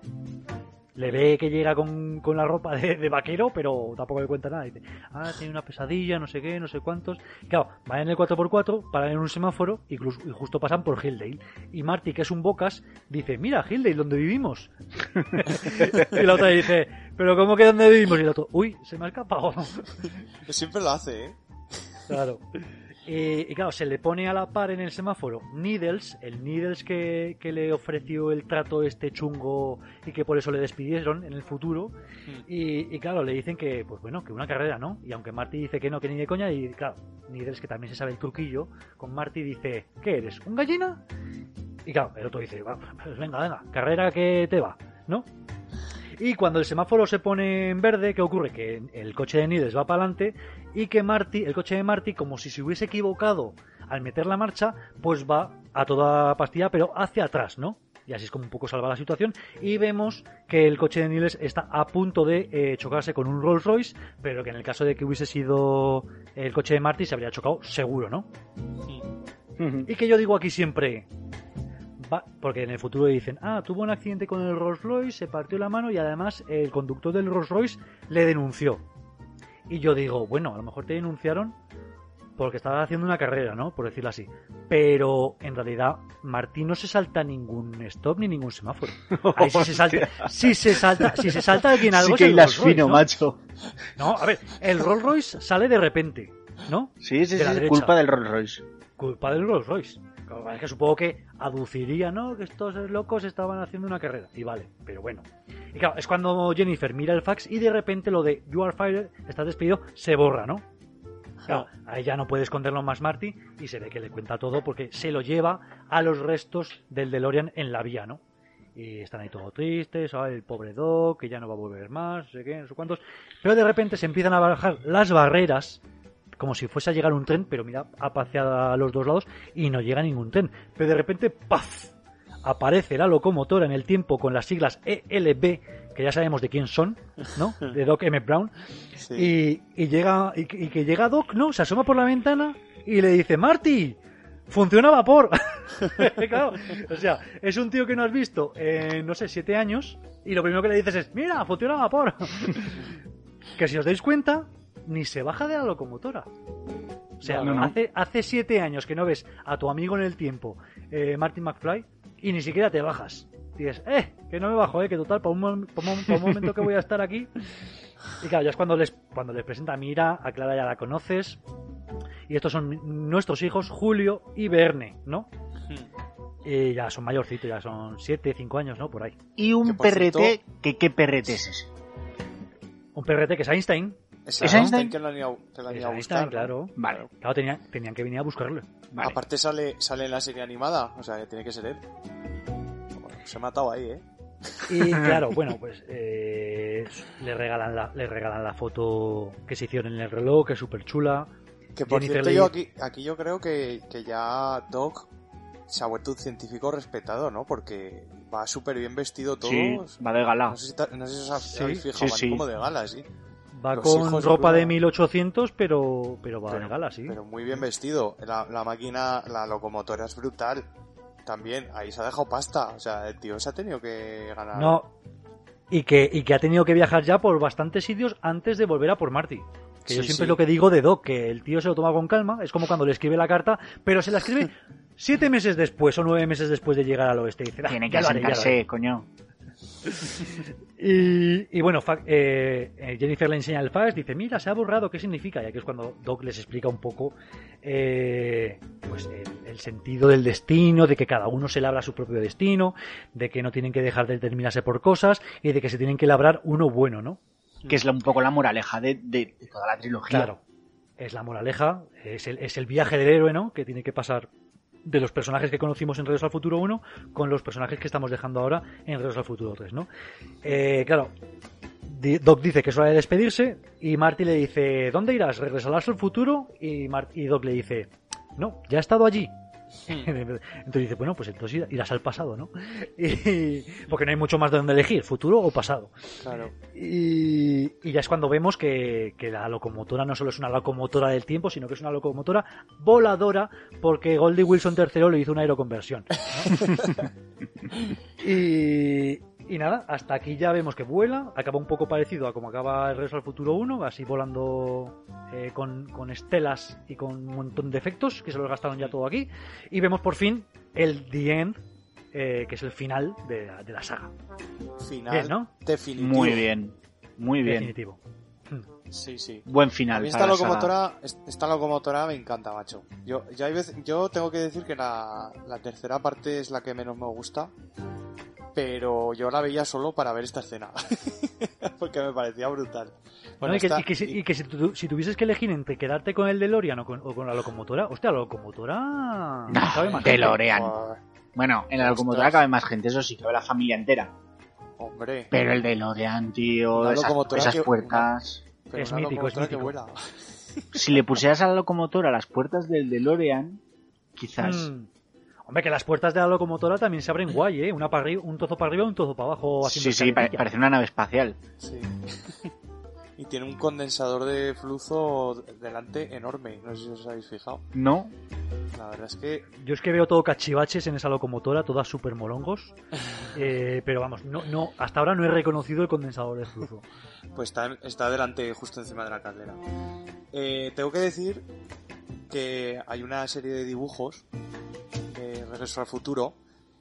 Le ve que llega con, con la ropa de, de vaquero, pero tampoco le cuenta nada. Dice, ah, tiene una pesadilla, no sé qué, no sé cuántos. Claro, va en el 4x4, paran en un semáforo y, cruz- y justo pasan por Hilldale. Y Marty, que es un bocas, dice, mira, Hilldale, donde vivimos. [LAUGHS] y la otra dice, pero ¿cómo que donde vivimos? Y el otro, uy, se me ha escapado. Siempre lo hace, ¿eh? Claro. Eh, y claro, se le pone a la par en el semáforo Needles, el Needles que, que le ofreció el trato este chungo y que por eso le despidieron en el futuro. Y, y claro, le dicen que, pues bueno, que una carrera, ¿no? Y aunque Marty dice que no, que ni de coña, y claro, Needles, que también se sabe el truquillo, con Marty dice, ¿qué eres? ¿Un gallina? Y claro, el otro dice, "Va, pues venga, venga, carrera que te va, ¿no? Y cuando el semáforo se pone en verde, ¿qué ocurre? Que el coche de Needles va para adelante y que Marty, el coche de Marty, como si se hubiese equivocado al meter la marcha, pues va a toda pastilla, pero hacia atrás, ¿no? Y así es como un poco salva la situación. Y vemos que el coche de Niles está a punto de eh, chocarse con un Rolls Royce, pero que en el caso de que hubiese sido el coche de Marty se habría chocado seguro, ¿no? Y que yo digo aquí siempre, va, porque en el futuro dicen, ah, tuvo un accidente con el Rolls Royce, se partió la mano y además el conductor del Rolls Royce le denunció. Y yo digo, bueno, a lo mejor te denunciaron porque estaba haciendo una carrera, ¿no? Por decirlo así. Pero en realidad Martín no se salta ningún stop ni ningún semáforo. Ahí sí se salta, [LAUGHS] si se salta, si se salta alguien algo sí que Royce, fino, ¿no? macho. No, a ver, el Rolls Royce sale de repente, ¿no? Sí, sí, sí, culpa del Rolls Royce. culpa del Rolls Royce. Claro, Es que supongo que aduciría, ¿no? Que estos locos estaban haciendo una carrera. Y vale, pero bueno. Y claro, es cuando Jennifer mira el fax y de repente lo de You are fired, estás despedido, se borra, ¿no? Claro, ahí ya no puede esconderlo más Marty y se ve que le cuenta todo porque se lo lleva a los restos del DeLorean en la vía, ¿no? Y están ahí todos tristes, el pobre Doc, que ya no va a volver más, no sé qué, no sé cuántos. Pero de repente se empiezan a bajar las barreras como si fuese a llegar un tren, pero mira, ha a los dos lados y no llega ningún tren. Pero de repente, ¡paf! Aparece la locomotora en el tiempo con las siglas ELB, que ya sabemos de quién son, ¿no? [LAUGHS] De Doc M. Brown. Sí. Y, y llega, y, que- y que llega Doc, ¿no? Se asoma por la ventana y le dice, Marty, funciona a vapor. [LAUGHS] claro, o sea, es un tío que no has visto en, no sé, siete años y lo primero que le dices es, mira, funciona a vapor. [LAUGHS] que si os dais cuenta, ni se baja de la locomotora. O sea, No, no. Hace, hace siete años que no ves a tu amigo en el tiempo, eh, Martin McFly, y ni siquiera te bajas. Dices, eh, que no me bajo, eh, que total, para un, momento que voy a estar aquí. Y claro, ya es cuando les, cuando les presenta, mira, a Clara ya la conoces. Y estos son nuestros hijos, Julio y Verne, ¿no? Y ya son mayorcitos, ya son 7, 5 años, ¿no? Por ahí. Y un Que, por cierto- que qué perrete es ese. Un perrete que es Einstein. Es ¿Es Einstein Einstein? que lo han ido, que lo han Es ido a Einstein, buscar. ¿no? claro. Vale, Claro, tenía- tenían que venir a buscarlo. vale. Aparte sale, sale en la serie animada, o sea que tiene que ser él. Bueno, se ha matado ahí, ¿eh? Y [LAUGHS] claro, bueno, pues eh, le, regalan la, le regalan la foto que se hicieron en el reloj, que es súper chula. Que por Jennifer cierto, Lee- yo aquí, aquí yo creo que, que ya Doc se ha vuelto un científico respetado, ¿no? Porque va súper bien vestido todo. Sí, va de gala. No sé si, ta- no sé si os Sí, habéis fijado, sí, van sí. como de gala, sí. Va Los con ropa de incluso- 1800, pero, pero va de gala, sí. Pero muy bien vestido. La, la máquina, la locomotora es brutal. También, ahí se ha dejado pasta. O sea, el tío se ha tenido que ganar. No. Y que, y que ha tenido que viajar ya por bastantes sitios antes de volver a por Marty. Que yo siempre sí. es lo que digo de Doc, que el tío se lo toma con calma, es como cuando le escribe la carta, pero se la escribe [LAUGHS] siete meses después o nueve meses después de llegar al oeste. Y dice, "Ah, Tiene que lo haré, ya lo haré". sentarse, coño. Y, y bueno, eh, eh, Jennifer le enseña el fax, dice, mira, se ha borrado, ¿qué significa? Y aquí es cuando Doc les explica un poco eh, pues el, el sentido del destino, de que cada uno se labra su propio destino, de que no tienen que dejar de determinarse por cosas y de que se tienen que labrar uno bueno, ¿no? Que es un poco la moraleja de, de- de toda la trilogía. Claro, es la moraleja, es el, es el viaje del héroe, ¿no? Que tiene que pasar de los personajes que conocimos en Regreso al Futuro 1 con los personajes que estamos dejando ahora en Regreso al Futuro 3, ¿no? Eh, claro, Doc dice que es hora de despedirse y Marty le dice, ¿dónde irás? ¿Regresarás al futuro? Y, Mar- y Doc le dice, no, ya he estado allí. [LAUGHS] Entonces dice, bueno, pues entonces irás al pasado, ¿no? [LAUGHS] Y- porque no hay mucho más de donde elegir, futuro o pasado. Claro. Y, y ya es cuando vemos que, que la locomotora no solo es una locomotora del tiempo, sino que es una locomotora voladora, porque Goldie Wilson III le hizo una aeroconversión. ¿no? [LAUGHS] y, y nada, hasta aquí ya vemos que vuela, acaba un poco parecido a como acaba el Regreso al Futuro 1, así volando eh, con, con estelas y con un montón de efectos, que se los gastaron ya todo aquí, y vemos por fin el The End, eh, que es el final de la, de la saga. Final Bien, ¿no? definitivo. Muy bien, muy bien. Definitivo. Sí, sí. Buen A final. mí esta locomotora, es- esta locomotora me encanta, macho. Yo, yo, hay veces- yo tengo que decir que la, la tercera parte es la que menos me gusta, pero yo la veía solo para ver esta escena, [LAUGHS] porque me parecía brutal. Bueno, No, y que, esta- y que si, y que si tu- si tuvieses que elegir entre quedarte con el DeLorean o con, o con la locomotora, hostia, la locomotora. No, cabe más gente. DeLorean. Bueno, en la locomotora cabe más gente, eso sí, cabe la familia entera. hombre, Pero el DeLorean, tío, Una esas, locomotora esas que- puertas. pero es una mítico, es que mítico. Si le pusieras a la locomotora las puertas del DeLorean, quizás. Mm. Hombre, que las puertas de la locomotora también se abren guay, ¿eh? Una para arriba, un trozo para arriba un trozo para abajo. haciendo sí, sí, pa- parece una nave espacial. Sí. [LAUGHS] y tiene un condensador de flujo delante enorme, no sé si os habéis fijado. ¿No? La verdad es que Yo es que veo todo cachivaches en esa locomotora, todas súper molongos. [LAUGHS] Eh, pero vamos, no, no, hasta ahora no he reconocido el condensador de flujo. [LAUGHS] Pues está, está delante, justo encima de la caldera. Eh, tengo que decir que hay una serie de dibujos Regreso al Futuro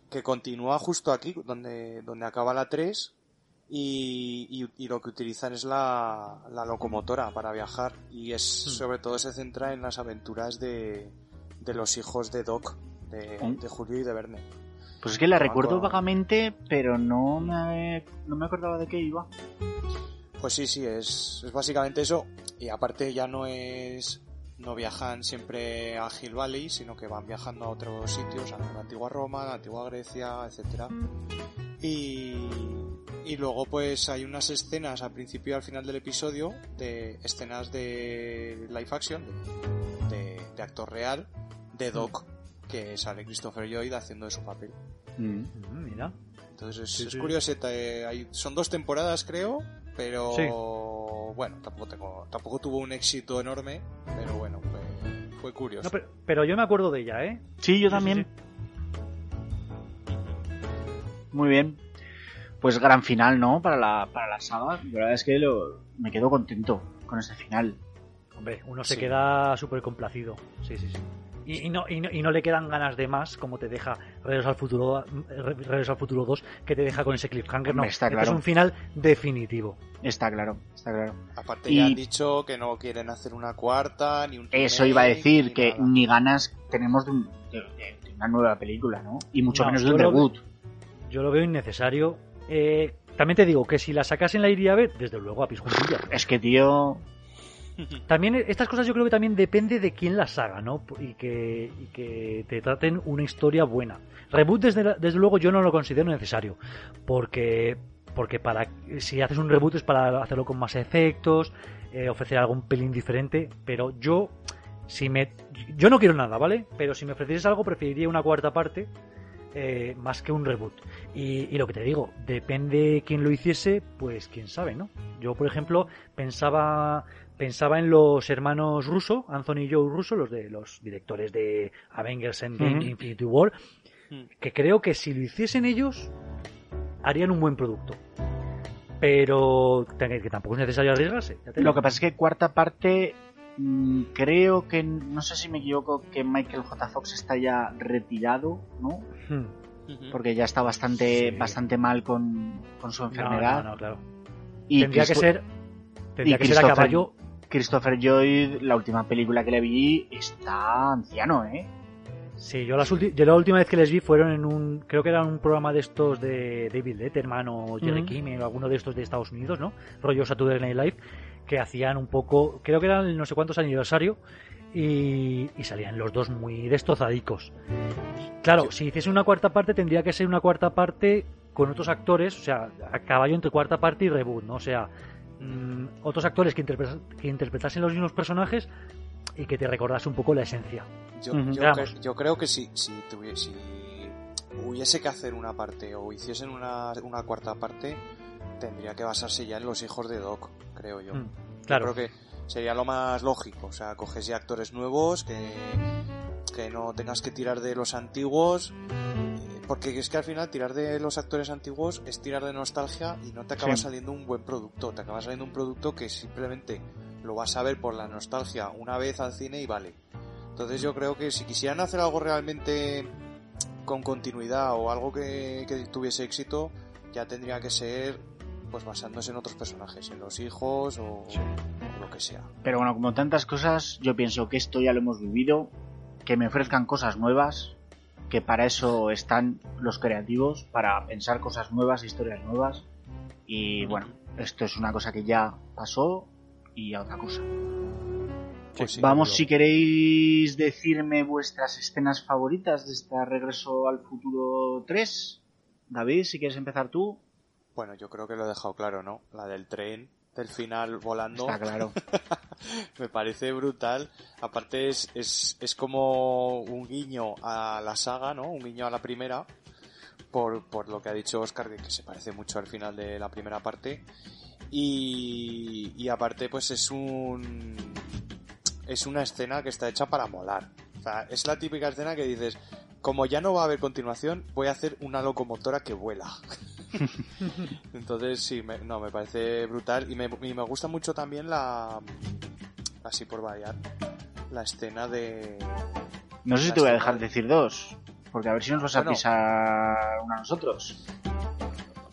que continúa justo aquí, donde, donde acaba la 3, y, y- y lo que utilizan es la, la locomotora para viajar, y es sobre todo se centra en las aventuras de, de los hijos de Doc, de, Mm. de Julio y de Verne. Pues es que la No recuerdo vagamente, pero no me, no me acordaba de qué iba. Pues sí, sí, es, es básicamente eso. Y aparte ya no es... No viajan siempre a Hill Valley, sino que van viajando a otros sitios, a la antigua Roma, a la antigua Grecia, etcétera. Y, y luego pues hay unas escenas al principio y al final del episodio, de escenas de live action, de, de- de actor real, de Doc, que sale Christopher Lloyd haciendo de su papel. Mm. Mm, mira. Entonces es, Sí, es sí. curioseta, eh, hay- son dos temporadas creo, pero bueno, tampoco, tengo, tampoco tuvo un éxito enorme, pero bueno, fue, fue curioso. No, pero, yo me acuerdo de ella, ¿eh? Sí, yo también. Muy bien. Pues gran final, ¿no? Para la, para la saga. La verdad es que lo, me quedo contento con este final. Hombre, uno se queda súper complacido. Sí, sí, sí. Y, y no, y, no, y no le quedan ganas de más, como te deja Regreso al Futuro, Re- Regreso al Futuro 2, que te deja con ese cliffhanger. No, está este claro. es un final definitivo. Está claro, está claro. Aparte Y- ya han dicho que no quieren hacer una cuarta, ni un Eso iba a decir, ni que nada. ni ganas tenemos de, un- de- de una nueva película, ¿no? Y mucho No, menos de yo un lo- reboot. Yo lo veo innecesario. Eh, también te digo que si la sacasen la iría a ver, desde luego a pis juntillas. Es que, tío, También estas cosas yo creo que también depende de quién las haga, ¿no? Y que, y que te traten una historia buena. Reboot desde, desde luego yo no lo considero necesario, porque porque para si haces un reboot es para hacerlo con más efectos, eh, ofrecer algo un pelín diferente, pero yo si me yo no quiero nada, ¿vale? Pero si me ofrecieses algo preferiría una cuarta parte eh, más que un reboot. Y, y lo que te digo, depende quién lo hiciese, pues quién sabe, ¿no? Yo, por ejemplo, pensaba pensaba en los hermanos Russo, Anthony y Joe Russo, los de los directores de Avengers Endgame Infinity War, Mm. que creo que si lo hiciesen ellos harían un buen producto. Pero que tampoco es necesario arriesgarse. lo digo. que pasa es que cuarta parte, mm, creo que, no sé si me equivoco, que Michael J. Fox está ya retirado, ¿no? Hmm. Porque ya está bastante, Sí. bastante mal con, con su enfermedad. no, no, claro. Y tendría que ser tendría y que ser a caballo Christopher Lloyd, la última película que le vi, está anciano, ¿eh? Sí, yo, las yo la última vez que les vi fueron en un, creo que era un programa de estos de David Letterman o Jerry Ujú. Kimmel o alguno de estos de Estados Unidos, ¿no? Rollo Saturday Night Live, que hacían un poco, creo que era el no sé cuántos aniversario y, y salían los dos muy destrozadicos. Claro, si hiciese una cuarta parte tendría que ser una cuarta parte con otros actores, o sea, a caballo entre cuarta parte y reboot, ¿no? O sea, mm, otros actores que, interpre- que interpretasen los mismos personajes y que te recordase un poco la esencia. Yo, yo cre- yo creo que si, si, tuvie- si hubiese que hacer una parte o hiciesen una, una cuarta parte, tendría que basarse ya en los hijos de Doc, creo yo. Mm, Yo Claro. creo que sería lo más lógico. O sea, coges ya actores nuevos, que, que no tengas que tirar de los antiguos. Porque es que al final tirar de los actores antiguos es tirar de nostalgia y no te acaba Sí. saliendo un buen producto. Te acaba saliendo un producto que simplemente lo vas a ver por la nostalgia una vez al cine y vale. Entonces yo creo que si quisieran hacer algo realmente con continuidad o algo que, que tuviese éxito, ya tendría que ser pues basándose en otros personajes, en los hijos o, o lo que sea. Pero bueno, como tantas cosas, yo pienso que esto ya lo hemos vivido, que me ofrezcan cosas nuevas, que para eso están los creativos, para pensar cosas nuevas, historias nuevas. Y bueno, esto es una cosa que ya pasó y a otra cosa. Pues sí, Vamos, si queréis decirme vuestras escenas favoritas de este Regreso al Futuro 3. David, si quieres empezar tú. Bueno, yo creo que lo he dejado claro, ¿no? La del tren, del final volando. Está claro. [LAUGHS] me parece brutal. Aparte es, es, es como un guiño a la saga, ¿no? Un guiño a la primera. Por, por lo que ha dicho Oscar, que, que se parece mucho al final de la primera parte. Y, y aparte, pues es un. Es una escena que está hecha para molar. O sea, es la típica escena que dices, como ya no va a haber continuación, voy a hacer una locomotora que vuela. [LAUGHS] Entonces, sí, me, no, me parece brutal. Y me, y me gusta mucho también la. Así por variar. La escena de. No sé si te voy a dejar de- decir dos, porque a ver si nos vas a pisar una a nosotros.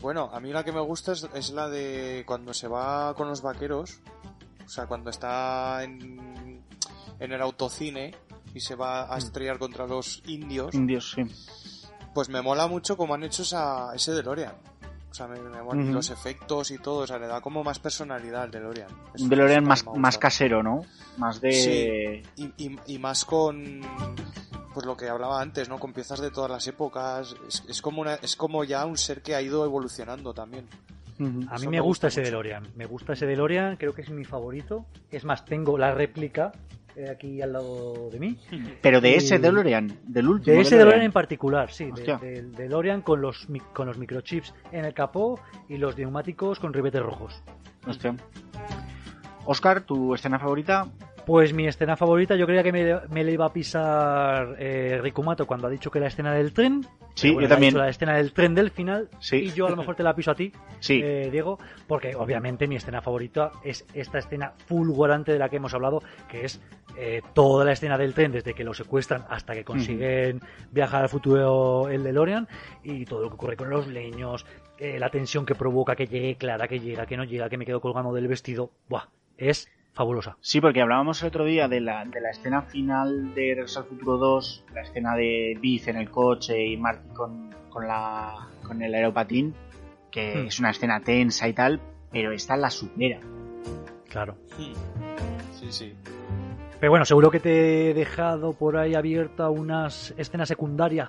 Bueno, a mí la que me gusta es, es la de cuando se va con los vaqueros. O sea, cuando está en, en el autocine y se va a estrellar contra los indios. Indios, sí. Pues me mola mucho como han hecho esa, ese DeLorean. O sea, me, me mola- los efectos y todo. O sea, le da como más personalidad al DeLorean. Eso- Un DeLorean más, más casero, ¿no? Más de... Sí. y, y- y más con pues lo que hablaba antes, ¿no? Con piezas de todas las épocas. Es, es como una, es como ya un ser que ha ido evolucionando también. A mí me me gusta gusta ese. DeLorean. Me gusta ese DeLorean, creo que es mi favorito. Es más, tengo la réplica aquí al lado de mí. [LAUGHS] Pero de Y- ese DeLorean, del último De ese DeLorean en particular, sí. de- del DeLorean con los, mi- con los microchips en el capó y los neumáticos con ribetes rojos. Hostia. Oscar, ¿tu escena favorita? Pues mi escena favorita, yo creía que me, me le iba a pisar eh, Rikumato cuando ha dicho que la escena del tren. Sí, bueno, yo también. La escena del tren del final. Sí. Y yo a lo mejor te la piso a ti, Sí. eh, Diego, porque obviamente mi escena favorita es esta escena fulgurante de la que hemos hablado, que es eh, toda la escena del tren, desde que lo secuestran hasta que consiguen viajar al futuro el DeLorean, y todo lo que ocurre con los leños, eh, la tensión que provoca, que llegue Clara, que llega, que no llega, que me quedo colgando del vestido. Buah, es fabulosa. Sí, porque hablábamos el otro día de la, de la escena final de Regreso al Futuro 2, la escena de Biff en el coche y Marty con, con, la, con el aeropatín, que Hmm. es una escena tensa y tal, pero esta la supera. Claro. Sí, sí. Pero bueno, seguro que te he dejado por ahí abierta unas escenas secundarias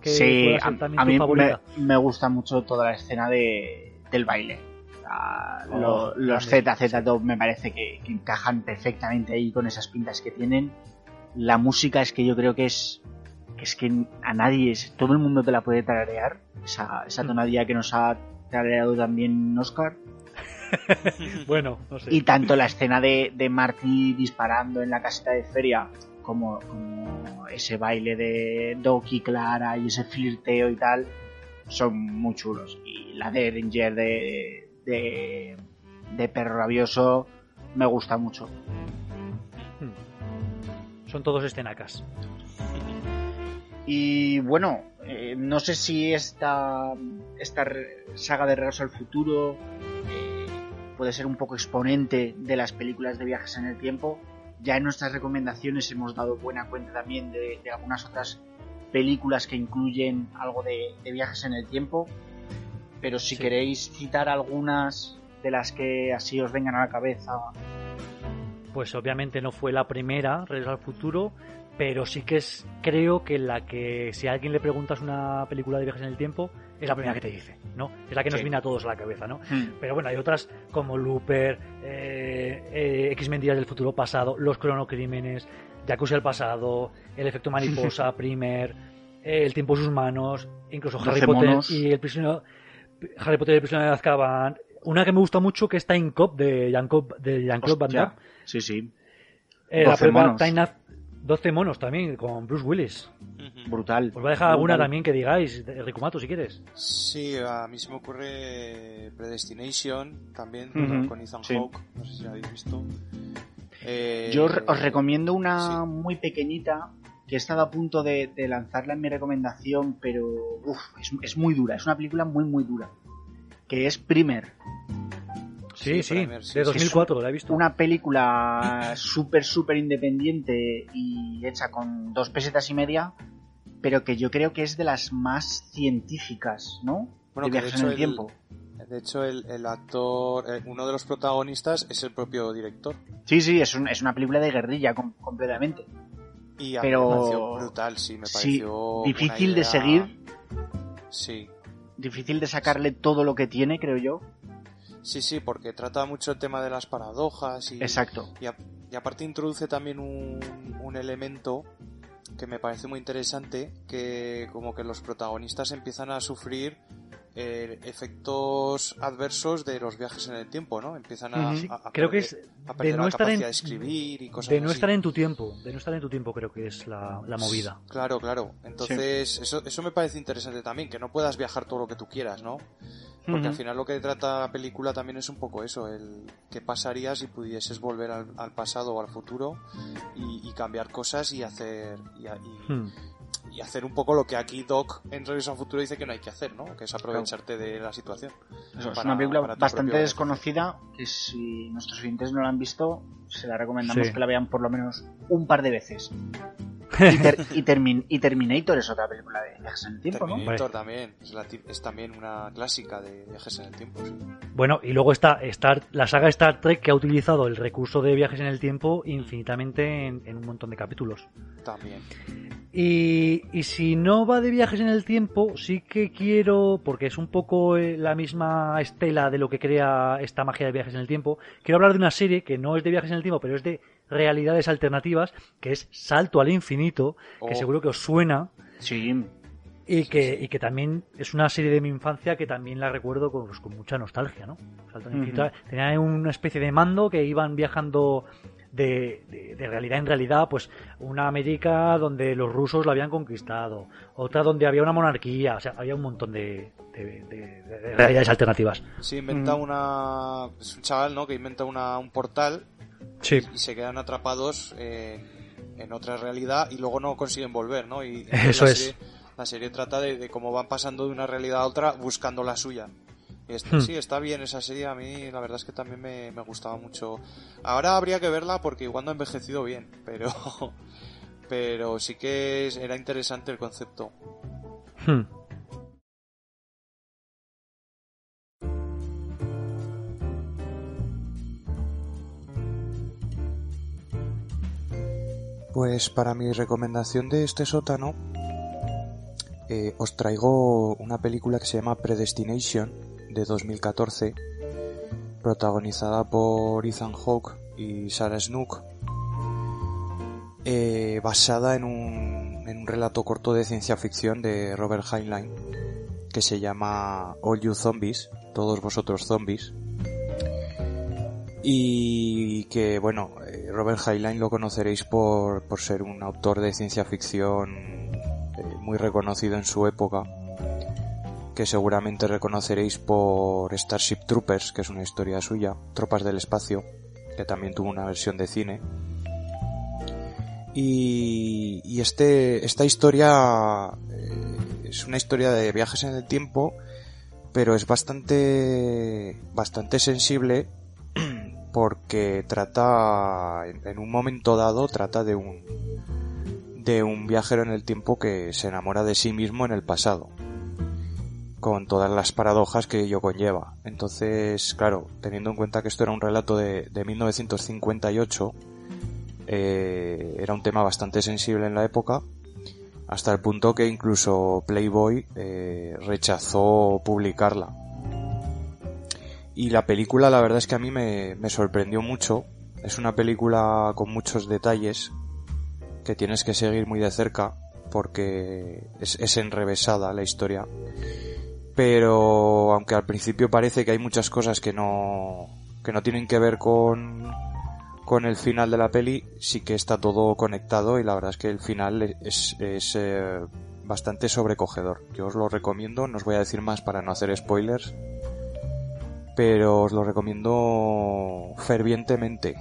que sí, a, ser también a tu mí me, me gusta mucho toda la escena de, del baile. Oh, lo- los. ZZ Top me parece que, que encajan perfectamente ahí con esas pintas que tienen. La música es que yo creo que es que es que a nadie, es- todo el mundo te la puede tararear. Esa, esa Mm. tonadilla que nos ha tarareado también Oscar. [LAUGHS] Bueno, no sé. Y tanto la escena de, de Marty disparando en la caseta de feria como, como ese baile de Doc y Clara y ese flirteo y tal son muy chulos. Y la de Ranger de, de, de Perro Rabioso me gusta mucho. Son todos escenacas. Y bueno, eh, no sé si esta, esta saga de Regreso al Futuro eh, puede ser un poco exponente de las películas de viajes en el tiempo. Ya en nuestras recomendaciones hemos dado buena cuenta también de, de algunas otras películas que incluyen algo de, de viajes en el tiempo. Pero si Sí. queréis citar algunas de las que así os vengan a la cabeza. Pues obviamente no fue la primera, Regreso al Futuro, pero sí que es, creo que la que, si a alguien le preguntas una película de viajes en el tiempo, es la primera que te dice, ¿no? Es la que nos Sí. viene a todos a la cabeza, ¿no? Hmm. Pero bueno, hay otras como Looper, eh, eh, X-Men Días del Futuro Pasado, Los Cronocrímenes, Jacuzzi al Pasado, El Efecto Mariposa, [LAUGHS] Primer, eh, El Tiempo en sus manos, incluso Harry Potter monos. y el prisionero, Harry Potter y el prisionero de Azkaban. Una que me gusta mucho que es Time Cop de Jean-Claude de Jean-Claude Van Damme. Sí, sí. Eh, la 12 prueba monos. Time Up- 12 monos también, con Bruce Willis. Brutal. Os voy a dejar alguna también que digáis, de Ricumato, si quieres. Sí, a mí se me ocurre Predestination también con Ethan sí. Hawke, no sé si la habéis visto. Eh, Yo os os recomiendo una sí. muy pequeñita que he estado a punto de, de lanzarla en mi recomendación, pero uf, es, es muy dura, es una película muy muy dura, que es Primer, Sí, Sí, sí, Primer, sí, de sí. 2004, la he visto. una película súper súper independiente y hecha con dos pesetas y media, pero que yo creo que es de las más científicas, ¿no? Bueno, de viajes hecho en el el- tiempo. De hecho, el, el actor, eh, uno de los protagonistas es el propio director. Sí, sí, es, un- es una película de guerrilla com- completamente. Y a Pero- mí me pareció brutal, sí, me pareció. difícil de seguir. Sí, Difícil de sacarle todo lo que tiene, creo yo. sí, sí, porque trata mucho el tema de las paradojas y, Exacto. y, a- y aparte introduce también un, un elemento que me parece muy interesante, que como que los protagonistas empiezan a sufrir eh, efectos adversos de los viajes en el tiempo, ¿no? Empiezan a, Ujú. a- a Creo que perder- es a de no la estar en capacidad de escribir y cosas de no así. estar en tu tiempo, de no estar en tu tiempo creo que es la, la movida. Claro, claro. Entonces, eso, eso me parece interesante también, que no puedas viajar todo lo que tú quieras, ¿no? Porque al final lo que trata la película también es un poco eso, el qué pasaría si pudieses volver al, al pasado o al futuro y, y cambiar cosas y hacer y, a- y- Hmm. Y hacer un poco lo que aquí Doc en Regreso al Futuro dice que no hay que hacer, ¿no? Que es aprovecharte de la situación. Eso, es una película bastante propio desconocida que si nuestros oyentes no la han visto, se la recomendamos Sí. que la vean por lo menos un par de veces. Y, Ter- y Termin- y Terminator es otra película de viajes en el tiempo, ¿no? Terminator también, es, la ti- es también una clásica de viajes en el tiempo. sí. Bueno, y luego está Star, la saga Star Trek que ha utilizado el recurso de viajes en el tiempo infinitamente en, en un montón de capítulos. También. Y, y si no va de viajes en el tiempo, sí que quiero, porque es un poco eh, la misma estela de lo que crea esta magia de viajes en el tiempo, quiero hablar de una serie que no es de viajes en el tiempo, pero es de realidades alternativas, que es Salto al Infinito, que Oh. seguro que os suena. Sí. Y que, y que también es una serie de mi infancia que también la recuerdo con, pues, con mucha nostalgia, ¿no? Salto al. Infinito. Tenía una especie de mando que iban viajando de, de, de realidad en realidad, pues una América donde los rusos la habían conquistado, otra donde había una monarquía, o sea, había un montón de, de- de- de realidades alternativas. Sí, inventa Mm. una... Es un chaval, ¿no? Que inventa una, un portal Sí, y se quedan atrapados en, en otra realidad y luego no consiguen volver, ¿no? Y [LAUGHS] Eso la es. Serie, la serie trata de, de cómo van pasando de una realidad a otra buscando la suya. Y está- Hmm. Sí, está bien esa serie, a mí la verdad es que también me, me gustaba mucho. Ahora habría que verla porque igual no ha envejecido bien, pero... [LAUGHS] Pero sí que es- era interesante el concepto. Hmm. Pues para mi recomendación de este sótano eh, os traigo una película que se llama Predestination de 2014 protagonizada por Ethan Hawke y Sarah Snook eh, basada en un, en un relato corto de ciencia ficción de Robert Heinlein que se llama All You Zombies, todos vosotros zombies y que bueno eh, Robert Heinlein lo conoceréis por, por ser un autor de ciencia ficción eh, muy reconocido en su época que seguramente reconoceréis por Starship Troopers que es una historia suya Tropas del Espacio que también tuvo una versión de cine. Y, y este esta historia eh, es una historia de viajes en el tiempo pero es bastante bastante sensible porque trata en un momento dado trata de un de un viajero en el tiempo que se enamora de sí mismo en el pasado con todas las paradojas que ello conlleva. Entonces claro teniendo en cuenta que esto era un relato de, de 1958 eh, era un tema bastante sensible en la época hasta el punto que incluso Playboy eh, rechazó publicarla y la película la verdad es que a mí me, me sorprendió mucho. Es una película con muchos detalles que tienes que seguir muy de cerca porque es, es enrevesada la historia. Pero aunque al principio parece que hay muchas cosas que no, que no tienen que ver con, con el final de la peli, sí que está todo conectado y la verdad es que el final es, es eh, bastante sobrecogedor. Yo os lo recomiendo, no os voy a decir más para no hacer spoilers pero os lo recomiendo fervientemente.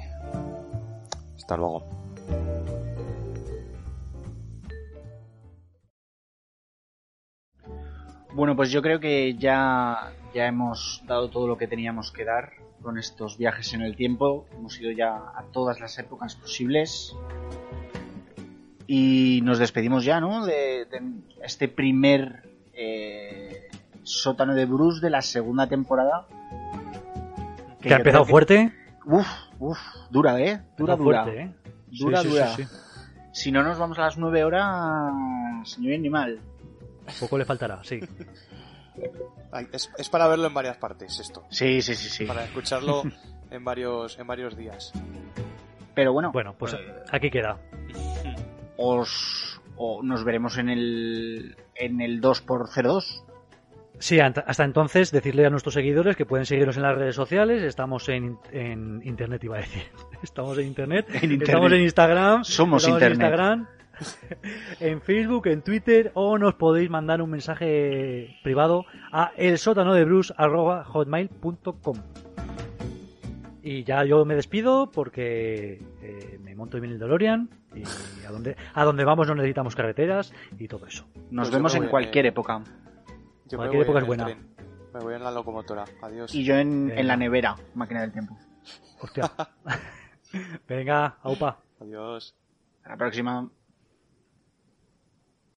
Hasta luego. Bueno, pues yo creo que ya, ya hemos dado todo lo que teníamos que dar con estos viajes en el tiempo. Hemos ido ya a todas las épocas posibles. Y nos despedimos ya, ¿no? De, este primer eh, sótano de Bruce de la segunda temporada. Que ha yo empezado que- fuerte. Uf, uf, dura, ¿eh? Dura, dura. fuerte, ¿eh? Sí, Dura, sí, sí, dura. sí. Si no nos vamos a las nueve horas, ni bien ni mal. Poco le faltará, sí. [LAUGHS] Ay, es, es para verlo en varias partes esto. Sí, sí, sí, sí. Para escucharlo [LAUGHS] en varios, en varios días. Pero bueno, Bueno, pues eh, aquí queda. os o nos veremos en el en el 2x02. Sí, hasta entonces decirle a nuestros seguidores que pueden seguirnos en las redes sociales. Estamos en, en internet, iba a decir. [LAUGHS] Estamos en internet. En internet. Estamos en Instagram. Somos estamos internet. en Instagram. [LAUGHS] En Facebook, en Twitter o nos podéis mandar un mensaje privado a el sótano de hotmail.com y ya yo me despido porque eh, me monto bien el DeLorean y a donde, a donde vamos no necesitamos carreteras y todo eso. Nos Pues vemos en voy cualquier en- época. Yo Cualquier me voy época en es buena. tren. Me voy en la locomotora. Adiós. Y yo en, en la nevera, máquina del tiempo. Hostia. [LAUGHS] Venga, aupa. Adiós. Hasta la próxima.